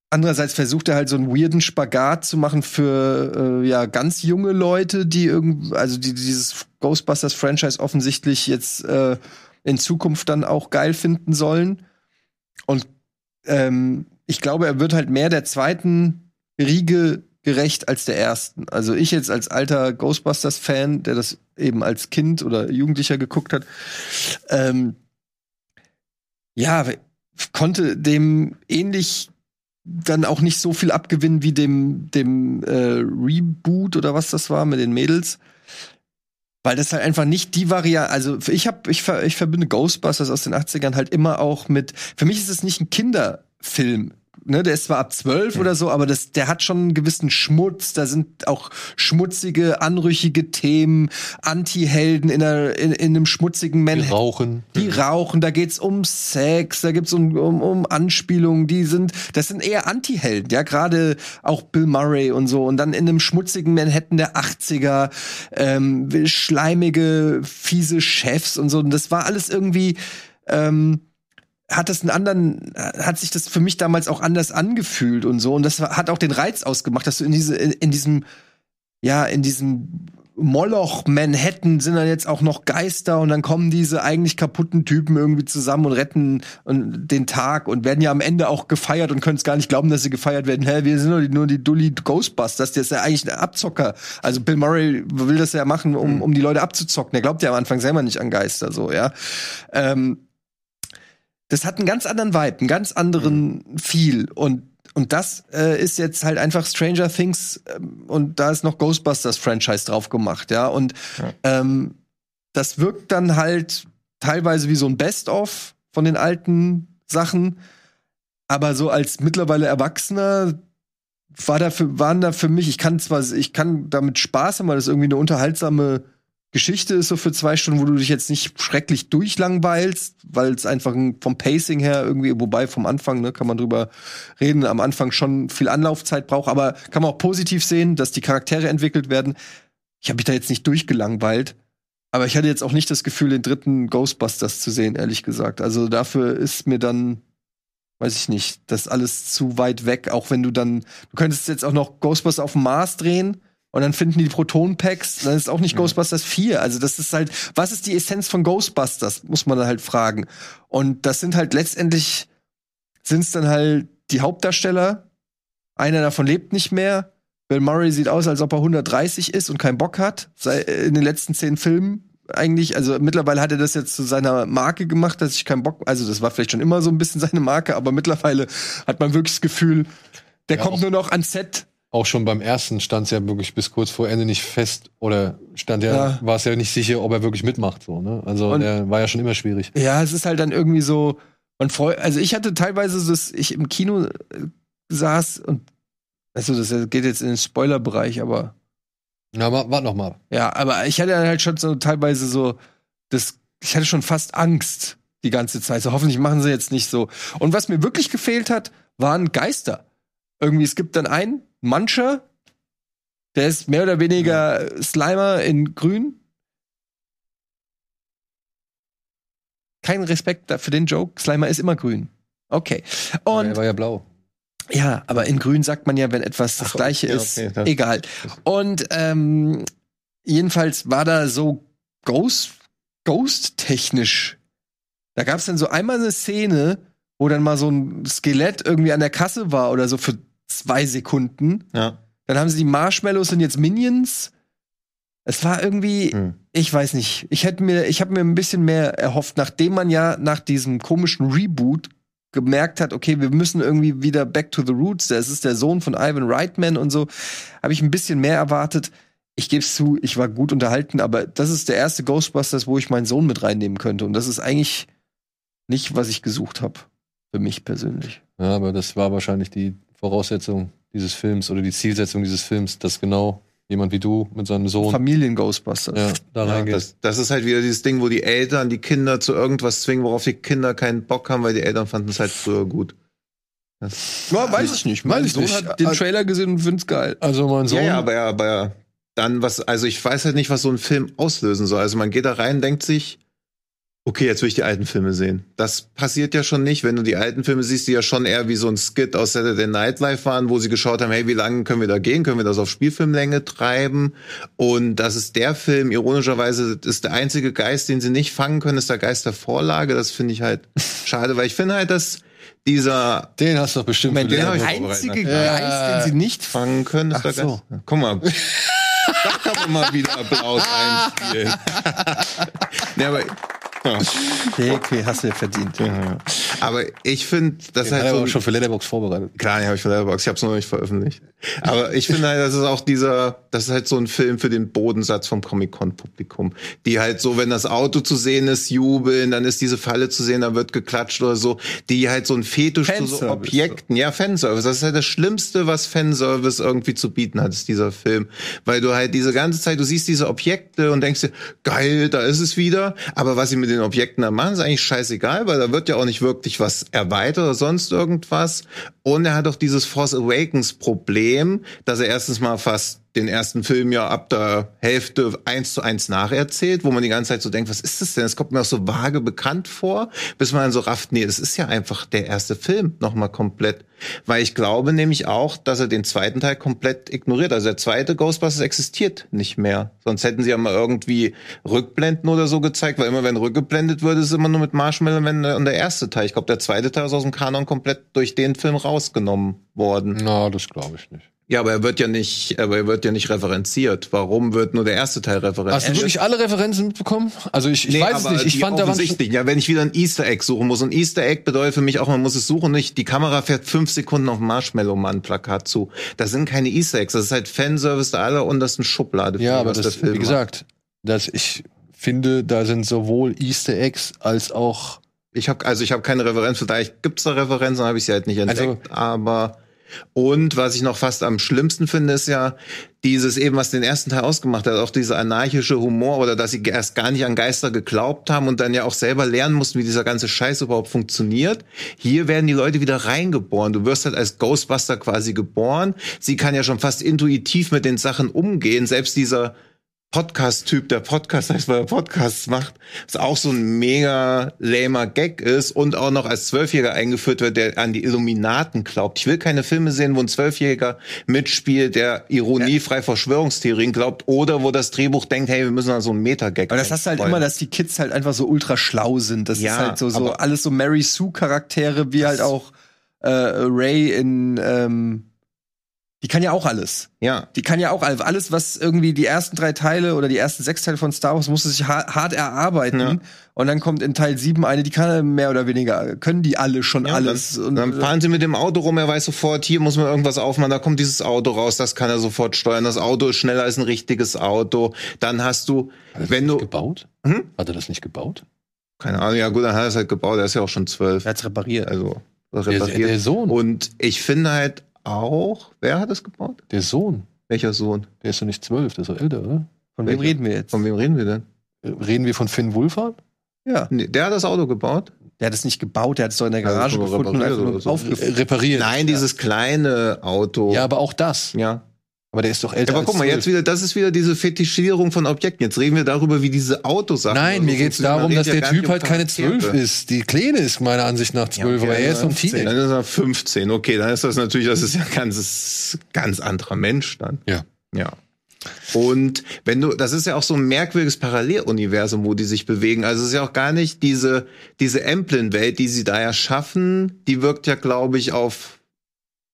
andererseits versucht er halt so einen weirden Spagat zu machen für äh, ja ganz junge Leute, die irgendwie, also die dieses Ghostbusters Franchise offensichtlich jetzt äh, in Zukunft dann auch geil finden sollen. Und ähm, ich glaube, er wird halt mehr der zweiten Riege gerecht als der ersten. Also ich jetzt als alter Ghostbusters-Fan, der das eben als Kind oder Jugendlicher geguckt hat, ähm, ja, konnte dem ähnlich dann auch nicht so viel abgewinnen wie dem, dem äh, Reboot oder was das war mit den Mädels. Weil das halt einfach nicht die Variante, also ich habe ich, ver, ich verbinde Ghostbusters aus den 80ern halt immer auch mit, für mich ist es nicht ein Kinderfilm ne, der ist zwar ab zwölf oder so, aber das, der hat schon einen gewissen Schmutz. Da sind auch schmutzige, anrüchige Themen, Anti-Helden in, einer, in, in einem schmutzigen Manhattan. Die rauchen. Die rauchen, da geht's um Sex, da geht's um, um, um Anspielungen, die sind, das sind eher Anti-Helden, ja, gerade auch Bill Murray und so. Und dann in einem schmutzigen Manhattan der 80er, ähm, schleimige, fiese Chefs und so. Und das war alles irgendwie, ähm, hat das einen anderen, hat sich das für mich damals auch anders angefühlt und so. Und das hat auch den Reiz ausgemacht, dass du in diese, in, in diesem, ja, in diesem Moloch Manhattan sind dann jetzt auch noch Geister und dann kommen diese eigentlich kaputten Typen irgendwie zusammen und retten den Tag und werden ja am Ende auch gefeiert und können es gar nicht glauben, dass sie gefeiert werden. Hä, wir sind nur die, nur die Dully Ghostbusters, der ist ja eigentlich ein Abzocker. Also Bill Murray will das ja machen, um, um die Leute abzuzocken. Er glaubt ja am Anfang selber nicht an Geister, so, ja. Ähm, das hat einen ganz anderen Vibe, einen ganz anderen Feel. Und und das äh, ist jetzt halt einfach Stranger Things ähm, und da ist noch Ghostbusters Franchise drauf gemacht, ja. Und ja. Ähm, das wirkt dann halt teilweise wie so ein Best-of von den alten Sachen, aber so als mittlerweile Erwachsener war da für, waren da für mich, ich kann zwar, ich kann damit Spaß haben, weil das irgendwie eine unterhaltsame Geschichte ist so für zwei Stunden, wo du dich jetzt nicht schrecklich durchlangweilst, weil es einfach vom Pacing her irgendwie, wobei vom Anfang, ne, kann man drüber reden, am Anfang schon viel Anlaufzeit braucht, aber kann man auch positiv sehen, dass die Charaktere entwickelt werden. Ich habe mich da jetzt nicht durchgelangweilt, aber ich hatte jetzt auch nicht das Gefühl, den dritten Ghostbusters zu sehen, ehrlich gesagt. Also dafür ist mir dann, weiß ich nicht, das alles zu weit weg, auch wenn du dann, du könntest jetzt auch noch Ghostbusters auf dem Mars drehen und dann finden die Proton-Packs, dann ist auch nicht mhm. Ghostbusters 4. Also das ist halt, was ist die Essenz von Ghostbusters, muss man halt fragen. Und das sind halt letztendlich, sind es dann halt die Hauptdarsteller. Einer davon lebt nicht mehr. Bill Murray sieht aus, als ob er 130 ist und keinen Bock hat. In den letzten zehn Filmen eigentlich, also mittlerweile hat er das jetzt zu seiner Marke gemacht, dass ich keinen Bock, also das war vielleicht schon immer so ein bisschen *laughs* seine Marke, aber mittlerweile hat man wirklich das Gefühl, der ja, kommt nur noch ans Set auch schon beim ersten stand es ja wirklich bis kurz vor Ende nicht fest oder stand ja, ja. war es ja nicht sicher, ob er wirklich mitmacht. So, ne? Also und, der war ja schon immer schwierig. Ja, es ist halt dann irgendwie so, man freut, also ich hatte teilweise, dass ich im Kino äh, saß und also das geht jetzt in den Spoilerbereich, aber. Na, warte noch mal. Ja, aber ich hatte halt schon so teilweise so, das, ich hatte schon fast Angst die ganze Zeit. So hoffentlich machen sie jetzt nicht so. Und was mir wirklich gefehlt hat, waren Geister. Irgendwie, es gibt dann einen, Muncher. Der ist mehr oder weniger Slimer in grün. Kein Respekt für den Joke. Slimer ist immer grün. Okay. Und er war ja blau. Ja, aber in grün sagt man ja, wenn etwas das Ach, gleiche ja, ist. Okay, egal. Und ähm, jedenfalls war da so Ghost, Ghost-technisch. Da gab es dann so einmal eine Szene, wo dann mal so ein Skelett irgendwie an der Kasse war oder so für zwei Sekunden. Ja. Dann haben sie die Marshmallows sind jetzt Minions. Es war irgendwie, hm. ich weiß nicht. Ich hätte mir, ich habe mir ein bisschen mehr erhofft, nachdem man ja nach diesem komischen Reboot gemerkt hat, okay, wir müssen irgendwie wieder back to the roots. Das ist der Sohn von Ivan Reitman und so. Habe ich ein bisschen mehr erwartet. Ich gebe es zu, ich war gut unterhalten, aber das ist der erste Ghostbusters, wo ich meinen Sohn mit reinnehmen könnte. Und das ist eigentlich nicht, was ich gesucht habe. Für mich persönlich. Ja, aber das war wahrscheinlich die Voraussetzung dieses Films oder die Zielsetzung dieses Films, dass genau jemand wie du mit seinem Sohn. Familien-Ghostbusters. Ja, da ja, reingeht. Das, das, ist halt wieder dieses Ding, wo die Eltern die Kinder zu irgendwas zwingen, worauf die Kinder keinen Bock haben, weil die Eltern fanden es halt früher gut. Das ja, weiß ich nicht. Mein Sohn hat den Trailer gesehen und find's geil. Also mein Sohn. Ja, ja, aber ja, aber dann was, also ich weiß halt nicht, was so ein Film auslösen soll. Also man geht da rein, denkt sich, okay, jetzt will ich die alten Filme sehen. Das passiert ja schon nicht, wenn du die alten Filme siehst, die ja schon eher wie so ein Skit aus Saturday Night Live waren, wo sie geschaut haben, hey, wie lange können wir da gehen? Können wir das auf Spielfilmlänge treiben? Und das ist der Film, ironischerweise ist der einzige Geist, den sie nicht fangen können, ist der Geist der Vorlage. Das finde ich halt *laughs* schade, weil ich finde halt, dass dieser Den hast du doch bestimmt Moment, den der einzige. Geist, den sie nicht fangen können, ist Ach der so. Geist. Guck mal. *laughs* da kann man mal wieder Applaus *laughs* einspielen. nee, aber, *laughs* ja, Okay, okay, hast du ja verdient. ja. aber ich finde, das Den halt er so ein schon für Letterbox vorbereitet. Klar, den habe ich von Letterboxd. Ich habe es noch nicht veröffentlicht. Aber ich finde halt, das ist auch dieser, das ist halt so ein Film für den Bodensatz vom Comic-Con-Publikum. Die halt so, wenn das Auto zu sehen ist, jubeln, dann ist diese Falle zu sehen, dann wird geklatscht oder so. Die halt so ein Fetisch zu so Objekten. Ja, Fanservice. Das ist halt das Schlimmste, was Fanservice irgendwie zu bieten hat, ist dieser Film. Weil du halt diese ganze Zeit, du siehst diese Objekte und denkst dir, geil, da ist es wieder. Aber was sie mit den Objekten da machen, ist eigentlich scheißegal, weil da wird ja auch nicht wirklich was erweitert oder sonst irgendwas. Und er hat auch dieses Force Awakens Problem, dass er erstens mal fast den ersten Film ja ab der Hälfte eins zu eins nacherzählt, wo man die ganze Zeit so denkt, was ist das denn? Es kommt mir auch so vage bekannt vor, bis man dann so rafft, nee, das ist ja einfach der erste Film nochmal komplett. Weil ich glaube nämlich auch, dass er den zweiten Teil komplett ignoriert. Also der zweite Ghostbusters existiert nicht mehr. Sonst hätten sie ja mal irgendwie Rückblenden oder so gezeigt, weil immer wenn rückgeblendet wird, ist es immer nur mit Marshmallow wenn, und der erste Teil. Ich glaube, der zweite Teil ist aus dem Kanon komplett durch den Film rausgenommen worden. Na, das glaube ich nicht. Ja, aber er wird ja nicht, aber er wird ja nicht referenziert. Warum wird nur der erste Teil referenziert? Hast du wirklich alle Referenzen mitbekommen? Also ich, ich Nee, weiß es aber nicht. Ich fand da offensichtlich. Ja, wenn ich wieder ein Easter Egg suchen muss. Und Easter Egg bedeutet für mich auch, man muss es suchen. Nicht, die Kamera fährt fünf Sekunden auf Marshmallow Man Plakat zu. Das sind keine Easter Eggs. Das ist halt Fanservice der alleruntersten Schublade. Ja, für aber was das, der Film wie gesagt, dass ich finde, da sind sowohl Easter Eggs als auch. Ich habe also ich habe keine Referenz. Vielleicht gibt's da Referenzen, habe ich sie halt nicht entdeckt. aber und was ich noch fast am schlimmsten finde, ist ja dieses eben, was den ersten Teil ausgemacht hat, auch dieser anarchische Humor oder dass sie erst gar nicht an Geister geglaubt haben und dann ja auch selber lernen mussten, wie dieser ganze Scheiß überhaupt funktioniert. Hier werden die Leute wieder reingeboren. Du wirst halt als Ghostbuster quasi geboren. Sie kann ja schon fast intuitiv mit den Sachen umgehen. Selbst dieser Podcast-Typ, der Podcast heißt, weil er Podcasts macht, was auch so ein mega lamer Gag ist und auch noch als Zwölfjähriger eingeführt wird, der an die Illuminaten glaubt. Ich will keine Filme sehen, wo ein Zwölfjähriger mitspielt, der ironiefrei Verschwörungstheorien glaubt oder wo das Drehbuch denkt, hey, wir müssen da so einen Meta-Gag Aber das hast du halt immer, dass die Kids halt einfach so ultra schlau sind. Das Ja, ist halt so, so alles so Mary Sue Charaktere, wie halt auch äh, Ray in ähm, die kann ja auch alles. Ja, Die kann ja auch alles. Alles, was irgendwie die ersten drei Teile oder die ersten sechs Teile von Star Wars musste sich ha hart erarbeiten. Ja. Und dann kommt in Teil sieben eine, die kann mehr oder weniger, können die alle schon Ja, alles. Dann, und, dann fahren sie mit dem Auto rum, er weiß sofort, hier muss man irgendwas aufmachen, da kommt dieses Auto raus, das kann er sofort steuern. Das Auto ist schneller als ein richtiges Auto. Dann hast du, wenn du, gebaut. Hm? Hat er das nicht gebaut? keine Ahnung, ja gut, dann hat er es halt gebaut, er ist ja auch schon zwölf. er hat's repariert. Also Der, repariert. der Sohn. Und ich finde halt auch, wer hat es gebaut? Der Sohn. Welcher Sohn? Der ist doch nicht zwölf, der ist doch älter, oder? Von wem welcher? reden wir jetzt? Von wem reden wir denn? Reden wir von Finn Wulfhard? Ja. Nee, der hat das Auto gebaut? Der hat es nicht gebaut, der hat es doch in der Ja, Garage nur gefunden und einfach so. Äh, repariert. Nein, dieses kleine Auto. Ja, aber auch das. ja. Aber der ist doch älter. Aber guck mal, 12. jetzt wieder, das ist wieder diese Fetischierung von Objekten. Jetzt reden wir darüber, wie diese Autosachen. Nein, mir so geht's darum, dass ja der Typ halt keine zwölf ist. Die Kleine ist meiner Ansicht nach zwölf, okay, aber er ist ein 15. Teenager. Dann ist er 15. Okay, dann ist das natürlich, das ist ja ein ganz, ganz anderer Mensch dann. Ja. Ja. Und wenn du, das ist ja auch so ein merkwürdiges Paralleluniversum, wo die sich bewegen. Also es ist ja auch gar nicht diese, diese Emblem-Welt, die sie da ja schaffen, die wirkt ja, glaube ich, auf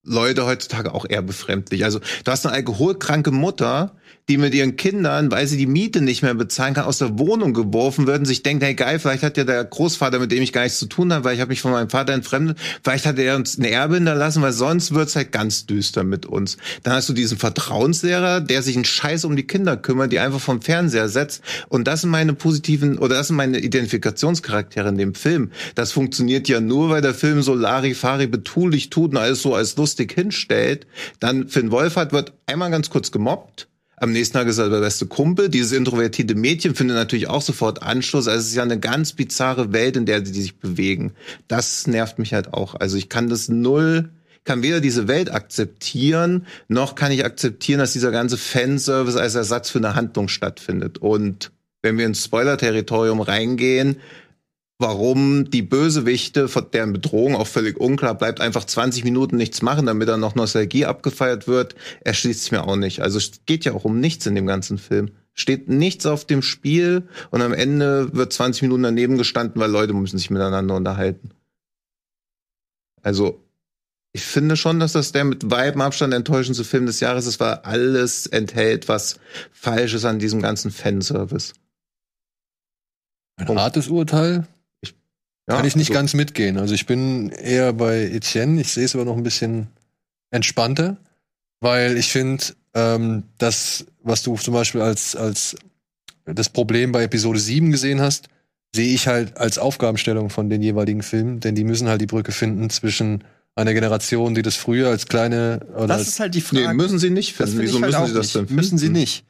Leute heutzutage auch eher befremdlich. Also du hast eine alkoholkranke Mutter, die mit ihren Kindern, weil sie die Miete nicht mehr bezahlen kann, aus der Wohnung geworfen wird und sich denkt, hey geil, vielleicht hat ja der Großvater, mit dem ich gar nichts zu tun habe, weil ich habe mich von meinem Vater entfremdet, vielleicht hat er uns eine Erbe hinterlassen, weil sonst wird's halt ganz düster mit uns. Dann hast du diesen Vertrauenslehrer, der sich einen Scheiß um die Kinder kümmert, die einfach vom Fernseher setzt. Und das sind meine positiven, oder das sind meine Identifikationscharaktere in dem Film. Das funktioniert ja nur, weil der Film so Larifari betulich tut und alles so als lustig hinstellt. Dann Finn Wolfhard wird einmal ganz kurz gemobbt. Am nächsten Tag ist er der beste Kumpel. Dieses introvertierte Mädchen findet natürlich auch sofort Anschluss. Also es ist ja eine ganz bizarre Welt, in der die sich bewegen. Das nervt mich halt auch. Also ich kann das null, kann weder diese Welt akzeptieren, noch kann ich akzeptieren, dass dieser ganze Fanservice als Ersatz für eine Handlung stattfindet. Und wenn wir ins Spoiler-Territorium reingehen, warum die Bösewichte, von deren Bedrohung auch völlig unklar bleibt, einfach 20 Minuten nichts machen, damit dann noch Nostalgie abgefeiert wird, erschließt sich mir auch nicht. Also es geht ja auch um nichts in dem ganzen Film. Steht nichts auf dem Spiel und am Ende wird 20 Minuten daneben gestanden, weil Leute müssen sich miteinander unterhalten. Also, ich finde schon, dass das der mit weitem Abstand enttäuschendste Film des Jahres ist, weil alles enthält, was falsch ist an diesem ganzen Fanservice. Ein hartes Urteil. Ja, Kann ich nicht also- ganz mitgehen. Also ich bin eher bei Etienne. Ich sehe es aber noch ein bisschen entspannter, weil ich finde, ähm, das, was du zum Beispiel als, als das Problem bei Episode 7 gesehen hast, sehe ich halt als Aufgabenstellung von den jeweiligen Filmen, denn die müssen halt die Brücke finden zwischen einer Generation, die das früher als kleine oder Das als, ist halt die Frage. Nee, müssen sie nicht Das finden. finde ich Wieso halt müssen auch sie das nicht. denn finden? Müssen sie nicht.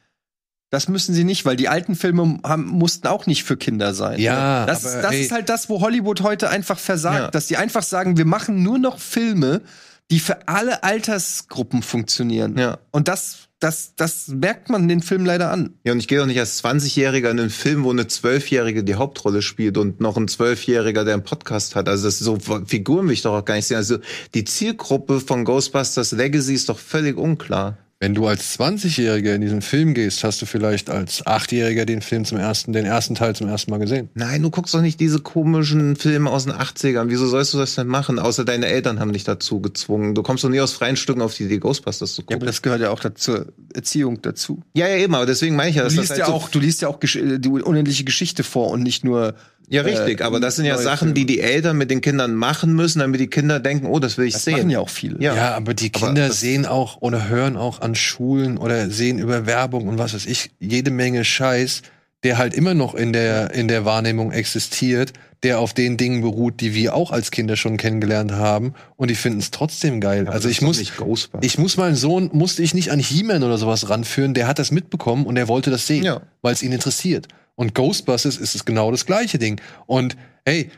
Das müssen sie nicht, weil die alten Filme haben, mussten auch nicht für Kinder sein. Ja, das, aber, das ey. ist halt das, wo Hollywood heute einfach versagt, Ja. dass die einfach sagen, wir machen nur noch Filme, die für alle Altersgruppen funktionieren. Ja. Und das, das, das merkt man den Film leider an. Ja, und ich gehe doch nicht als 20-Jähriger in einen Film, wo eine Zwölfjährige die Hauptrolle spielt und noch ein Zwölfjähriger, der einen Podcast hat. Also das so Figuren will ich doch auch gar nicht sehen. Also die Zielgruppe von Ghostbusters Legacy ist doch völlig unklar. Wenn du als 20-Jähriger in diesen Film gehst, hast du vielleicht als 8-Jähriger den Film zum ersten, den ersten Teil zum ersten Mal gesehen. Nein, du guckst doch nicht diese komischen Filme aus den 80ern. Wieso sollst du das denn machen? Außer deine Eltern haben dich dazu gezwungen. Du kommst doch nie aus freien Stücken auf die Idee, Ghostbusters zu Ja, gucken. aber das gehört ja auch dazu, zur Erziehung dazu. Ja, ja, eben, aber deswegen meine ich ja, Du dass das liest halt ja so auch, du liest ja auch Gesch äh, die unendliche Geschichte vor und nicht nur Ja, richtig, äh, aber das sind ja Sachen, die Filme. die Eltern mit den Kindern machen müssen, damit die Kinder denken, oh, das will ich Das sehen. machen ja auch viele. Ja. Ja, aber die Aber Kinder das- sehen auch oder hören auch an Schulen oder sehen über Werbung und was weiß ich, jede Menge Scheiß, der halt immer noch in der, in der Wahrnehmung existiert, der auf den Dingen beruht, die wir auch als Kinder schon kennengelernt haben und die finden es trotzdem geil. Ja, also ich muss, ich muss meinen Sohn, musste ich nicht an He-Man oder sowas ranführen, der hat das mitbekommen und er wollte das sehen, Ja. weil es ihn interessiert. Und Ghostbusters ist es genau das gleiche Ding. Und hey,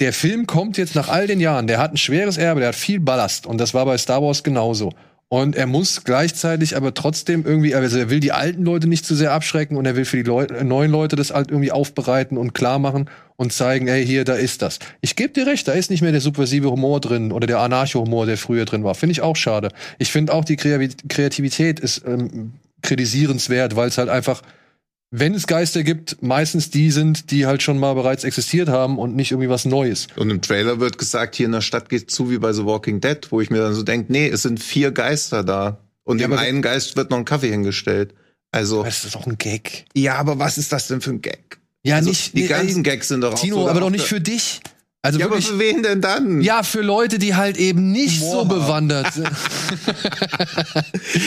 der Film kommt jetzt nach all den Jahren, der hat ein schweres Erbe, der hat viel Ballast und das war bei Star Wars genauso. Und er muss gleichzeitig aber trotzdem irgendwie, also er will die alten Leute nicht zu sehr abschrecken und er will für die Leu äh, neuen Leute das halt irgendwie aufbereiten und klar machen und zeigen, hey, hier, da ist das. Ich gebe dir recht, da ist nicht mehr der subversive Humor drin oder der Anarcho-Humor, der früher drin war. Finde ich auch schade. Ich finde auch, die Kreativität ist ähm, kritisierenswert, weil es halt einfach wenn es Geister gibt, meistens die sind, die halt schon mal bereits existiert haben und nicht irgendwie was Neues. Und im Trailer wird gesagt, hier in der Stadt geht's zu wie bei The Walking Dead, wo ich mir dann so denke, nee, es sind vier Geister da. Und Ja, dem einen Geist wird noch ein Kaffee hingestellt. Also, Das ist doch ein Gag. ja, aber was ist das denn für ein Gag? Ja, Also, nicht die nee, ganzen Gags sind doch auch Tino, so, aber doch auch nicht für dich. Also Ja, aber wirklich. für wen denn dann? Ja, für Leute, die halt eben nicht so bewandert sind. *laughs*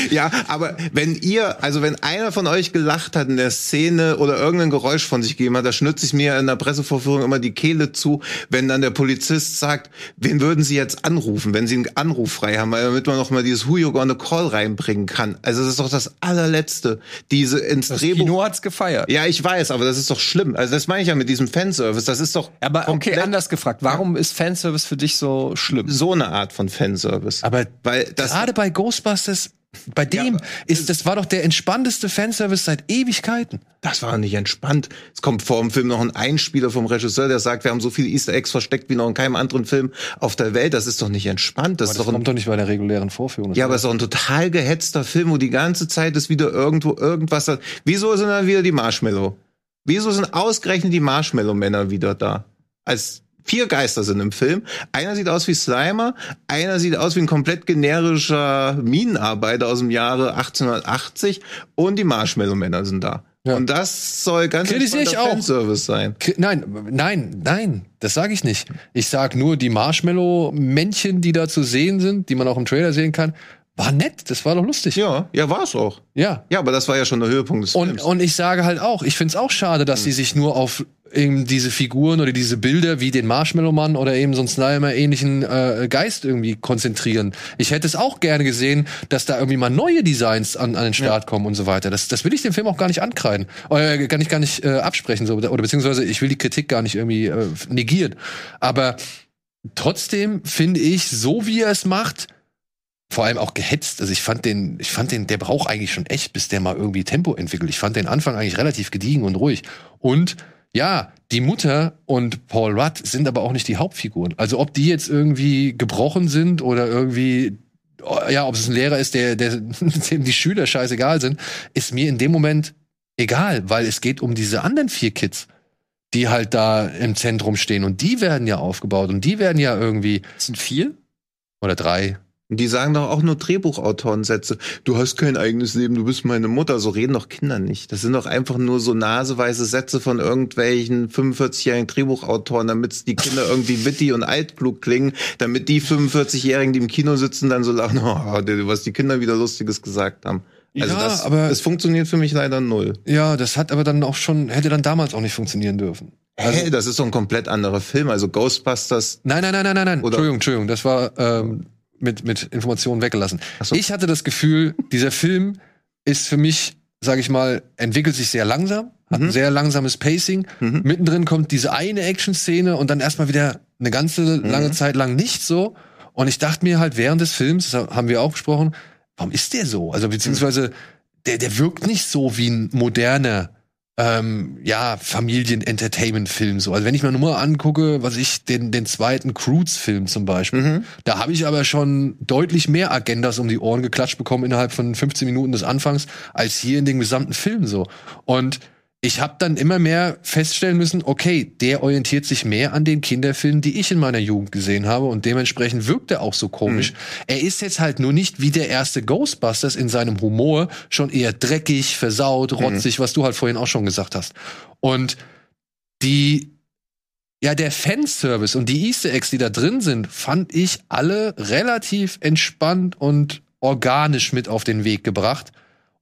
Ja, aber wenn ihr, also wenn einer von euch gelacht hat in der Szene oder irgendein Geräusch von sich gegeben hat, da schnürt sich mir in der Pressevorführung immer die Kehle zu, wenn dann der Polizist sagt, wen würden sie jetzt anrufen, wenn sie einen Anruf frei haben, weil damit man noch mal dieses Who you gonna call reinbringen kann. Also das ist doch das allerletzte. Diese ins Das Drehbuch. Kino hat's gefeiert. Ja, ich weiß, aber das ist doch schlimm. Also das meine ich ja mit diesem Fanservice. Das ist doch Aber okay, anders gefragt. Warum ist Fanservice für dich so schlimm? so eine Art von Fanservice. Aber weil das gerade bei Ghostbusters, bei dem ist das war doch der entspannteste Fanservice seit Ewigkeiten. Das war nicht entspannt. Es kommt vor dem Film noch ein Einspieler vom Regisseur, der sagt, wir haben so viele Easter Eggs versteckt wie noch in keinem anderen Film auf der Welt. Das ist doch nicht entspannt. Das das doch kommt doch nicht bei der regulären Vorführung. Ja, aber es ist doch ein total gehetzter Film, wo die ganze Zeit ist wieder irgendwo irgendwas. da- Wieso sind dann wieder die Marshmallow? Wieso sind ausgerechnet die Marshmallow-Männer wieder da? Als vier Geister sind im Film. Einer sieht aus wie Slimer, einer sieht aus wie ein komplett generischer Minenarbeiter aus dem Jahre 1880 und die Marshmallow-Männer sind da. Ja. Und das soll ganz Kritisiere ich auch. Fanservice sein. Nein, nein, nein, das sage ich nicht. Ich sag nur, die Marshmallow-Männchen, die da zu sehen sind, die man auch im Trailer sehen kann, war nett, das war doch lustig. Ja, ja, war's auch. Ja. Ja, aber das war ja schon der Höhepunkt des Und, Films. und ich sage halt auch, ich find's auch schade, dass sie sich nur auf eben diese Figuren oder diese Bilder wie den Marshmallow-Mann oder eben so einen Slimer-ähnlichen äh, Geist irgendwie konzentrieren. Ich hätte es auch gerne gesehen, dass da irgendwie mal neue Designs an, an den Start kommen und so weiter. Das, das will ich dem Film auch gar nicht ankreiden. Oder gar nicht, gar nicht äh, absprechen. So, oder beziehungsweise ich will die Kritik gar nicht irgendwie äh, negieren. Aber trotzdem finde ich, so wie er es macht, vor allem auch gehetzt. Also ich fand den, ich fand den, der braucht eigentlich schon echt, bis der mal irgendwie Tempo entwickelt. Ich fand den Anfang eigentlich relativ gediegen und ruhig. Und ja, die Mutter und Paul Rudd sind aber auch nicht die Hauptfiguren. Also ob die jetzt irgendwie gebrochen sind oder irgendwie ja, ob es ein Lehrer ist, der, der *laughs* dem die Schüler scheißegal sind, ist mir in dem Moment egal, weil es geht um diese anderen vier Kids, die halt da im Zentrum stehen und die werden ja aufgebaut und die werden ja irgendwie Das sind vier? Oder drei. Die sagen doch auch nur Drehbuchautorensätze. Du hast kein eigenes Leben, du bist meine Mutter. So reden doch Kinder nicht. Das sind doch einfach nur so naseweise Sätze von irgendwelchen 45-jährigen Drehbuchautoren, damit die Kinder irgendwie witty und altklug klingen, damit die 45-Jährigen, die im Kino sitzen, dann so lachen, *laughs* oh, was die Kinder wieder Lustiges gesagt haben. Also Ja, das, aber- das funktioniert für mich leider null. Ja, das hat aber dann auch schon, hätte dann damals auch nicht funktionieren dürfen. Hä, das ist doch ein komplett anderer Film. Also Ghostbusters, Nein, nein, nein, nein, nein, nein. Entschuldigung, Entschuldigung, das war ähm, mit, mit Informationen weggelassen. so. Ich hatte das Gefühl, dieser Film ist für mich, sage ich mal, entwickelt sich sehr langsam, hat ein sehr langsames Pacing. Mhm. Mittendrin kommt diese eine Action-Szene und dann erstmal wieder eine ganze lange Zeit lang nicht so. Und ich dachte mir halt während des Films, das haben wir auch besprochen, warum ist der so? Also beziehungsweise der, der wirkt nicht so wie ein moderner ähm, ja, Familien-Entertainment-Film so. Also wenn ich mir nur mal angucke, was ich, den, den zweiten Cruise-Film zum Beispiel, da habe ich aber schon deutlich mehr Agendas um die Ohren geklatscht bekommen innerhalb von 15 Minuten des Anfangs, als hier in dem gesamten Film so. Und ich habe dann immer mehr feststellen müssen, okay, der orientiert sich mehr an den Kinderfilmen, die ich in meiner Jugend gesehen habe und dementsprechend wirkt er auch so komisch. Er ist jetzt halt nur nicht wie der erste Ghostbusters in seinem Humor schon eher dreckig, versaut, rotzig, was du halt vorhin auch schon gesagt hast. Und die ja, der Fanservice und die Easter Eggs, die da drin sind, fand ich alle relativ entspannt und organisch mit auf den Weg gebracht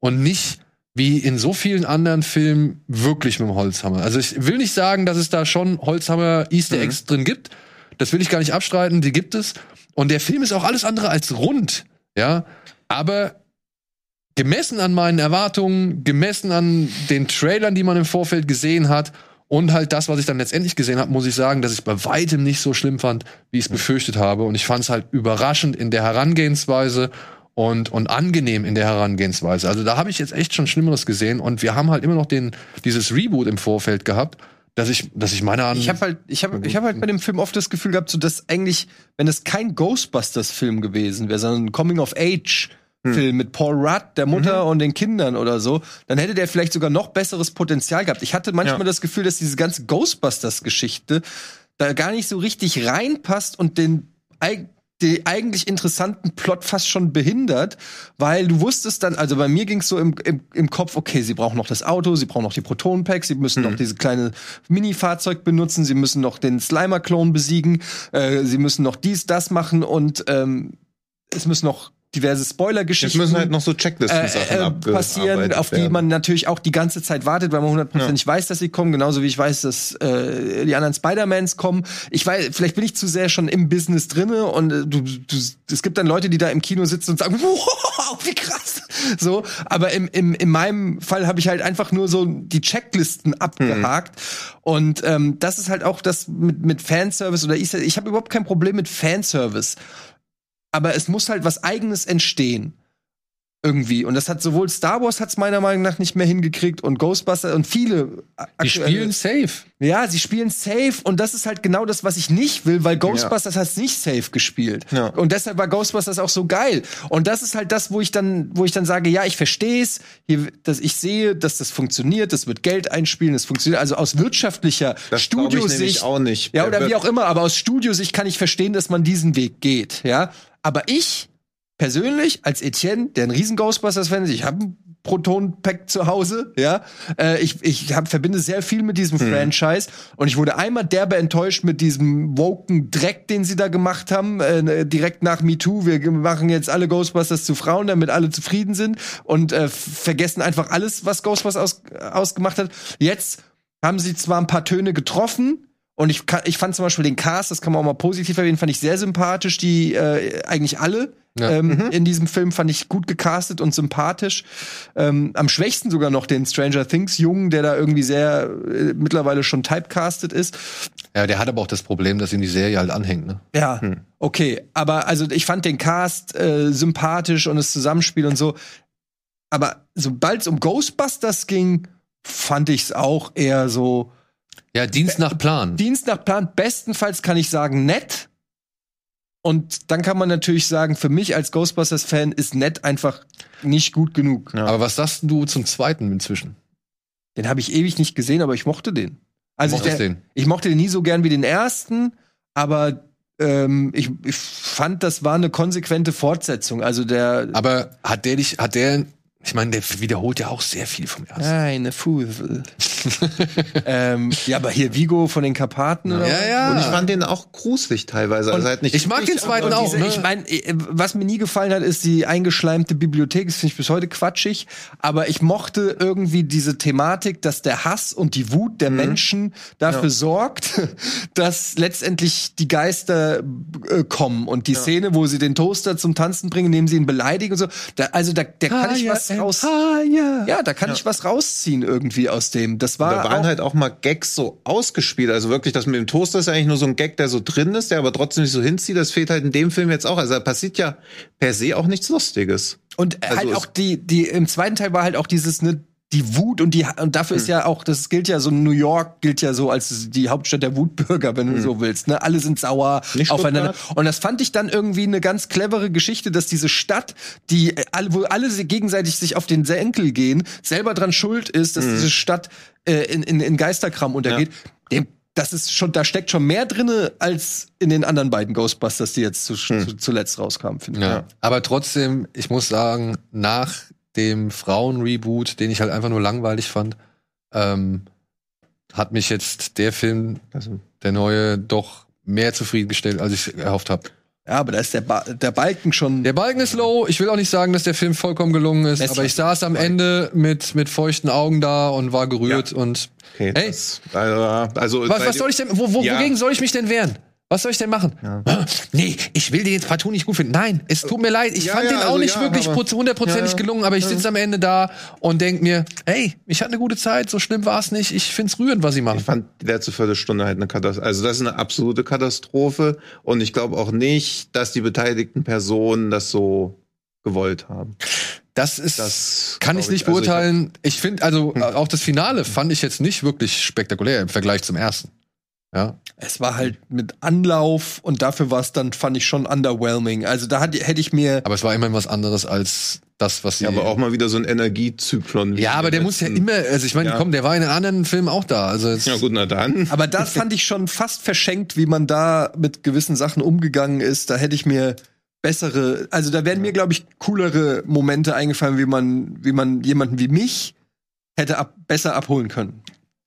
und nicht wie in so vielen anderen Filmen wirklich mit dem Holzhammer. Also ich will nicht sagen, dass es da schon Holzhammer Easter Eggs drin gibt. Das will ich gar nicht abstreiten, die gibt es. Und der Film ist auch alles andere als rund, ja. Aber gemessen an meinen Erwartungen, gemessen an den Trailern, die man im Vorfeld gesehen hat und halt das, was ich dann letztendlich gesehen habe, muss ich sagen, dass ich bei weitem nicht so schlimm fand, wie ich es befürchtet habe. Und ich fand es halt überraschend in der Herangehensweise und, und angenehm in der Herangehensweise. Also da habe ich jetzt echt schon Schlimmeres gesehen. Und wir haben halt immer noch den, dieses Reboot im Vorfeld gehabt, dass ich, dass ich meine Ahnung. Ich habe halt, ich habe, ich habe halt bei dem Film oft das Gefühl gehabt, so dass eigentlich, wenn es kein Ghostbusters-Film gewesen wäre, sondern ein Coming-of-Age-Film mit Paul Rudd, der Mutter und den Kindern oder so, dann hätte der vielleicht sogar noch besseres Potenzial gehabt. Ich hatte manchmal Ja. das Gefühl, dass diese ganze Ghostbusters-Geschichte da gar nicht so richtig reinpasst und den den eigentlich interessanten Plot fast schon behindert, weil du wusstest dann, also bei mir ging es so im, im, im Kopf, okay, sie brauchen noch das Auto, sie brauchen noch die Proton-Packs, sie müssen noch diese kleine Mini-Fahrzeug benutzen, sie müssen noch den Slimer-Klon besiegen, äh, sie müssen noch dies, das machen und ähm, es müssen noch diverse Jetzt Spoiler-Geschichten müssen halt noch so Checklisten-Sachen äh, äh, passieren, auf die werden. man natürlich auch die ganze Zeit wartet, weil man hundertprozentig weiß, dass sie kommen, genauso wie ich weiß, dass äh, die anderen Spider-Mans kommen. Ich weiß, vielleicht bin ich zu sehr schon im Business drinne und äh, du, du, es gibt dann Leute, die da im Kino sitzen und sagen, *laughs* wow, wie krass. So, aber im, im, in meinem Fall habe ich halt einfach nur so die Checklisten abgehakt. Und ähm, das ist halt auch das mit, mit Fanservice oder Easter. Ich habe überhaupt kein Problem mit Fanservice aber es muss halt was eigenes entstehen. Irgendwie. Und das hat sowohl Star Wars hat's meiner Meinung nach nicht mehr hingekriegt und Ghostbusters und viele die aktuelle- spielen safe. ja, sie spielen safe und das ist halt genau das, was ich nicht will, weil Ghostbusters hat's nicht safe gespielt. Ja. Und deshalb war Ghostbusters auch so geil. Und das ist halt das, wo ich dann, wo ich dann sage, ja, ich versteh's, hier, dass ich sehe, dass das funktioniert, das wird Geld einspielen, das funktioniert. Also aus wirtschaftlicher Das glaub ich Studiosicht. auch nicht. Ja, Der oder wie auch immer, aber aus Studiosicht kann ich verstehen, dass man diesen Weg geht, ja. Aber ich persönlich als Etienne, der ein riesen Ghostbusters-Fan ist, ich habe ein Proton-Pack zu Hause, ja. Äh, ich ich hab, verbinde sehr viel mit diesem Franchise und ich wurde einmal derbe enttäuscht mit diesem woken Dreck, den sie da gemacht haben, äh, direkt nach MeToo. Wir machen jetzt alle Ghostbusters zu Frauen, damit alle zufrieden sind und äh, vergessen einfach alles, was Ghostbusters aus, ausgemacht hat. Jetzt haben sie zwar ein paar Töne getroffen, und ich, ich fand zum Beispiel den Cast, das kann man auch mal positiv erwähnen, fand ich sehr sympathisch. Die äh, eigentlich alle Ja. ähm, in diesem Film fand ich gut gecastet und sympathisch. Ähm, am schwächsten sogar noch den Stranger Things Jungen, der da irgendwie sehr äh, mittlerweile schon typecastet ist. Ja, der hat aber auch das Problem, dass ihn die Serie halt anhängt, ne? Ja, okay. Aber also ich fand den Cast äh, sympathisch und das Zusammenspiel und so. Aber sobald es um Ghostbusters ging, fand ich es auch eher so. Ja, Dienst nach Plan. Dienst nach Plan, bestenfalls kann ich sagen, nett. Und dann kann man natürlich sagen, für mich als Ghostbusters-Fan ist nett einfach nicht gut genug. Aber was sagst du zum zweiten inzwischen? Den habe ich ewig nicht gesehen, aber ich mochte den. Also ich, der, den? ich mochte den nie so gern wie den ersten, aber ähm, ich, ich fand, das war eine konsequente Fortsetzung. Also der Aber hat der dich, hat der, ich meine, der wiederholt ja auch sehr viel vom ersten. eine Fusel. *laughs* ähm, ja, aber hier Vigo von den Karpaten. oder was? ja. Und ich fand den auch gruselig teilweise. Also halt nicht ich mag den zweiten auch. Diese, Ne? Ich meine, was mir nie gefallen hat, ist die eingeschleimte Bibliothek. Das finde ich bis heute quatschig. Aber ich mochte irgendwie diese Thematik, dass der Hass und die Wut Mhm. der Menschen dafür sorgt, *laughs* dass letztendlich die Geister äh, kommen. Und die Szene, wo sie den Toaster zum Tanzen bringen, nehmen sie ihn beleidigen und so. Da, also da, da kann ich was raus. Ja, da kann ich was rausziehen irgendwie aus dem. Das war Da waren auch, halt auch mal Gags so ausgespielt. Also wirklich, das mit dem Toaster ist eigentlich nur so ein Gag, der so drin ist, der aber trotzdem nicht so hinzieht. Das fehlt halt in dem Film jetzt auch. Also da passiert ja per se auch nichts Lustiges. Und Also halt auch die, die, im zweiten Teil war halt auch dieses, ne, die Wut und die, und dafür ist ja auch, das gilt ja so, New York gilt ja so als die Hauptstadt der Wutbürger, wenn du so willst, ne? Alle sind sauer Nicht aufeinander. Stuttgart? Und das fand ich dann irgendwie eine ganz clevere Geschichte, dass diese Stadt, die, alle, wo alle gegenseitig sich auf den Senkel gehen, selber dran schuld ist, dass diese Stadt äh, in, in, in Geisterkram untergeht. Dem, das ist schon, da steckt schon mehr drinne als in den anderen beiden Ghostbusters, die jetzt zu, zu, zuletzt rauskamen, finde ich. Ja. Aber trotzdem, ich muss sagen, nach dem Frauen-Reboot, den ich halt einfach nur langweilig fand, ähm, hat mich jetzt der Film, Also, der neue, doch mehr zufriedengestellt, als ich erhofft habe. Ja, aber da ist der, ba der Balken schon. Der Balken ist low. Ich will auch nicht sagen, dass der Film vollkommen gelungen ist, Besser. aber ich saß am Ende mit, mit feuchten Augen da und war gerührt und okay, Hey. das, also, also was, was soll ich denn, wo, wo, Ja. wogegen soll ich mich denn wehren? Was soll ich denn machen? Nee, ich will den jetzt partout nicht gut finden. Nein, es tut mir leid. Ich Ja, fand ja, den auch also nicht ja, wirklich hundertprozentig Ja, ja. gelungen, aber ich sitze am Ende da und denk mir, hey, ich hatte eine gute Zeit, so schlimm war es nicht. Ich find's rührend, was sie machen. Ich fand die letzte Viertelstunde halt eine Katastrophe. Also das ist eine absolute Katastrophe. Und ich glaube auch nicht, dass die beteiligten Personen das so gewollt haben. Das ist, Das kann ich nicht Also beurteilen. ich finde, also äh, auch das Finale fand ich jetzt nicht wirklich spektakulär im Vergleich zum ersten. Ja. Es war halt mit Anlauf und dafür war es dann, fand ich schon underwhelming. Also da hat, hätte ich mir. Aber es war immerhin was anderes als das, was sie. ja, aber auch mal wieder so ein Energiezyklon. Ja, aber der den muss ja letzten- immer, also ich meine, Ja. komm, der war in den anderen Filmen auch da. Also jetzt, Ja gut, na dann. Aber das fand ich schon fast verschenkt, wie man da mit gewissen Sachen umgegangen ist. Da hätte ich mir bessere, also da wären mir, glaube ich, coolere Momente eingefallen, wie man, wie man jemanden wie mich hätte ab, besser abholen können.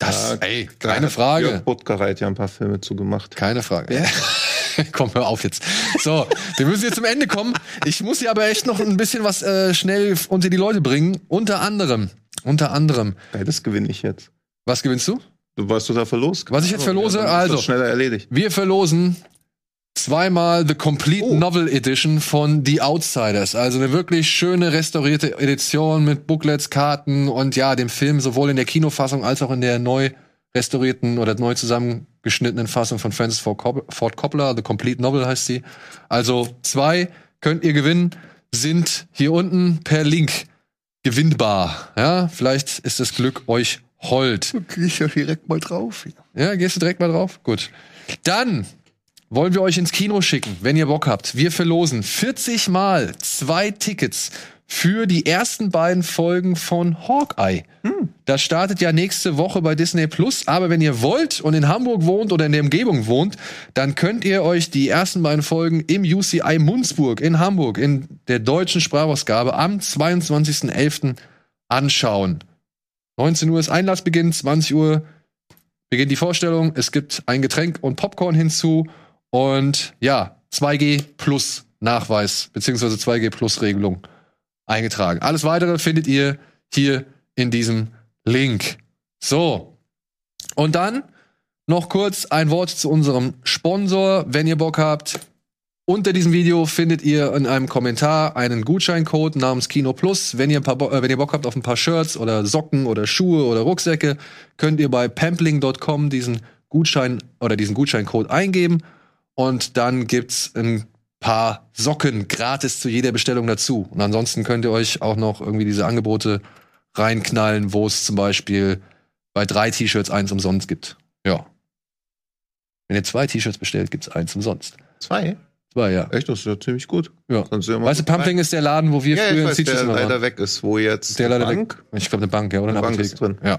Das, Ja, ey, keine Frage. Jörg Buttgereit hat ja ein paar Filme zugemacht. Keine Frage. *laughs* Komm, hör auf jetzt. So, wir müssen jetzt zum Ende kommen. Ich muss hier aber echt noch ein bisschen was äh, schnell unter die Leute bringen. Unter anderem, unter anderem. Geil, das gewinne ich jetzt. Was gewinnst du? Du warst du da verlost? Was ich jetzt verlose? Ja, dann ist Also. schneller erledigt. Wir verlosen zweimal The Complete Oh. Novel Edition von The Outsiders. Also eine wirklich schöne restaurierte Edition mit Booklets, Karten und ja, dem Film sowohl in der Kinofassung als auch in der neu restaurierten oder neu zusammengeschnittenen Fassung von Francis Ford Cop- Ford Coppola. The Complete Novel heißt sie. Also zwei könnt ihr gewinnen, sind hier unten per Link gewinnbar. Ja, vielleicht ist das Glück euch hold. Krieg ich ja direkt mal drauf. Ja, gehst du direkt mal drauf? Gut. Dann wollen wir euch ins Kino schicken, wenn ihr Bock habt. Wir verlosen 40 Mal zwei Tickets für die ersten beiden Folgen von Hawkeye. Das startet ja nächste Woche bei Disney Plus. Aber wenn ihr wollt und in Hamburg wohnt oder in der Umgebung wohnt, dann könnt ihr euch die ersten beiden Folgen im UCI Munzburg in Hamburg in der deutschen Sprachausgabe am 22.11. anschauen. 19 Uhr ist Einlassbeginn, 20 Uhr beginnt die Vorstellung. Es gibt ein Getränk und Popcorn hinzu und ja, 2G plus Nachweis beziehungsweise 2G plus Regelung eingetragen. Alles weitere findet ihr hier in diesem Link. So. Und dann noch kurz ein Wort zu unserem Sponsor, wenn ihr Bock habt. Unter diesem Video findet ihr in einem Kommentar einen Gutscheincode namens Kino Plus. Wenn ihr, ein paar Bo äh, wenn ihr Bock habt auf ein paar Shirts oder Socken oder Schuhe oder Rucksäcke, könnt ihr bei pampling.com diesen Gutschein oder diesen Gutscheincode eingeben und dann gibt's ein paar Socken gratis zu jeder Bestellung dazu. Und ansonsten könnt ihr euch auch noch irgendwie diese Angebote reinknallen, wo es zum Beispiel bei drei T-Shirts eins umsonst gibt. Ja. Wenn ihr zwei T-Shirts bestellt, gibt's eins umsonst. Zwei? Zwei, ja. Echt, das ist ja ziemlich gut. ja. Sonst immer Weißt du, Pumping ist der Laden, wo wir ja, früher in weiß, Sitges der leider waren. weg ist, wo jetzt Der leider Bank. weg. Ich glaube, eine Bank, ja, oder eine, Eine Bank Apotheke. ist drin. Ja.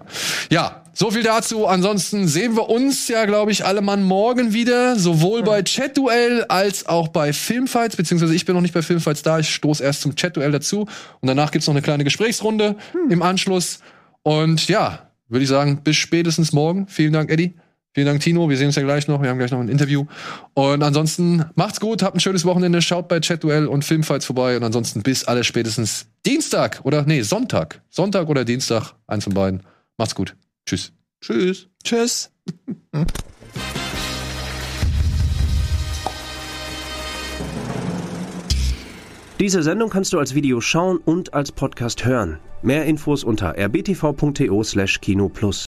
ja, so viel dazu. Ansonsten sehen wir uns ja, glaube ich, alle Mann morgen wieder, sowohl bei Chat-Duell als auch bei Filmfights, beziehungsweise ich bin noch nicht bei Filmfights da, ich stoße erst zum Chat-Duell dazu und danach gibt's noch eine kleine Gesprächsrunde im Anschluss. Und ja, würde ich sagen, bis spätestens morgen. Vielen Dank, Eddie. Vielen Dank, Tino. Wir sehen uns ja gleich noch. Wir haben gleich noch ein Interview. Und ansonsten macht's gut, habt ein schönes Wochenende. Schaut bei Chat-Duell und Filmfights vorbei. Und ansonsten bis alle spätestens Dienstag oder nee, Sonntag. Sonntag oder Dienstag, eins von beiden. Macht's gut. Tschüss. Tschüss. Tschüss. *laughs* Diese Sendung kannst du als Video schauen und als Podcast hören. Mehr Infos unter rbtv.to/kinoplus.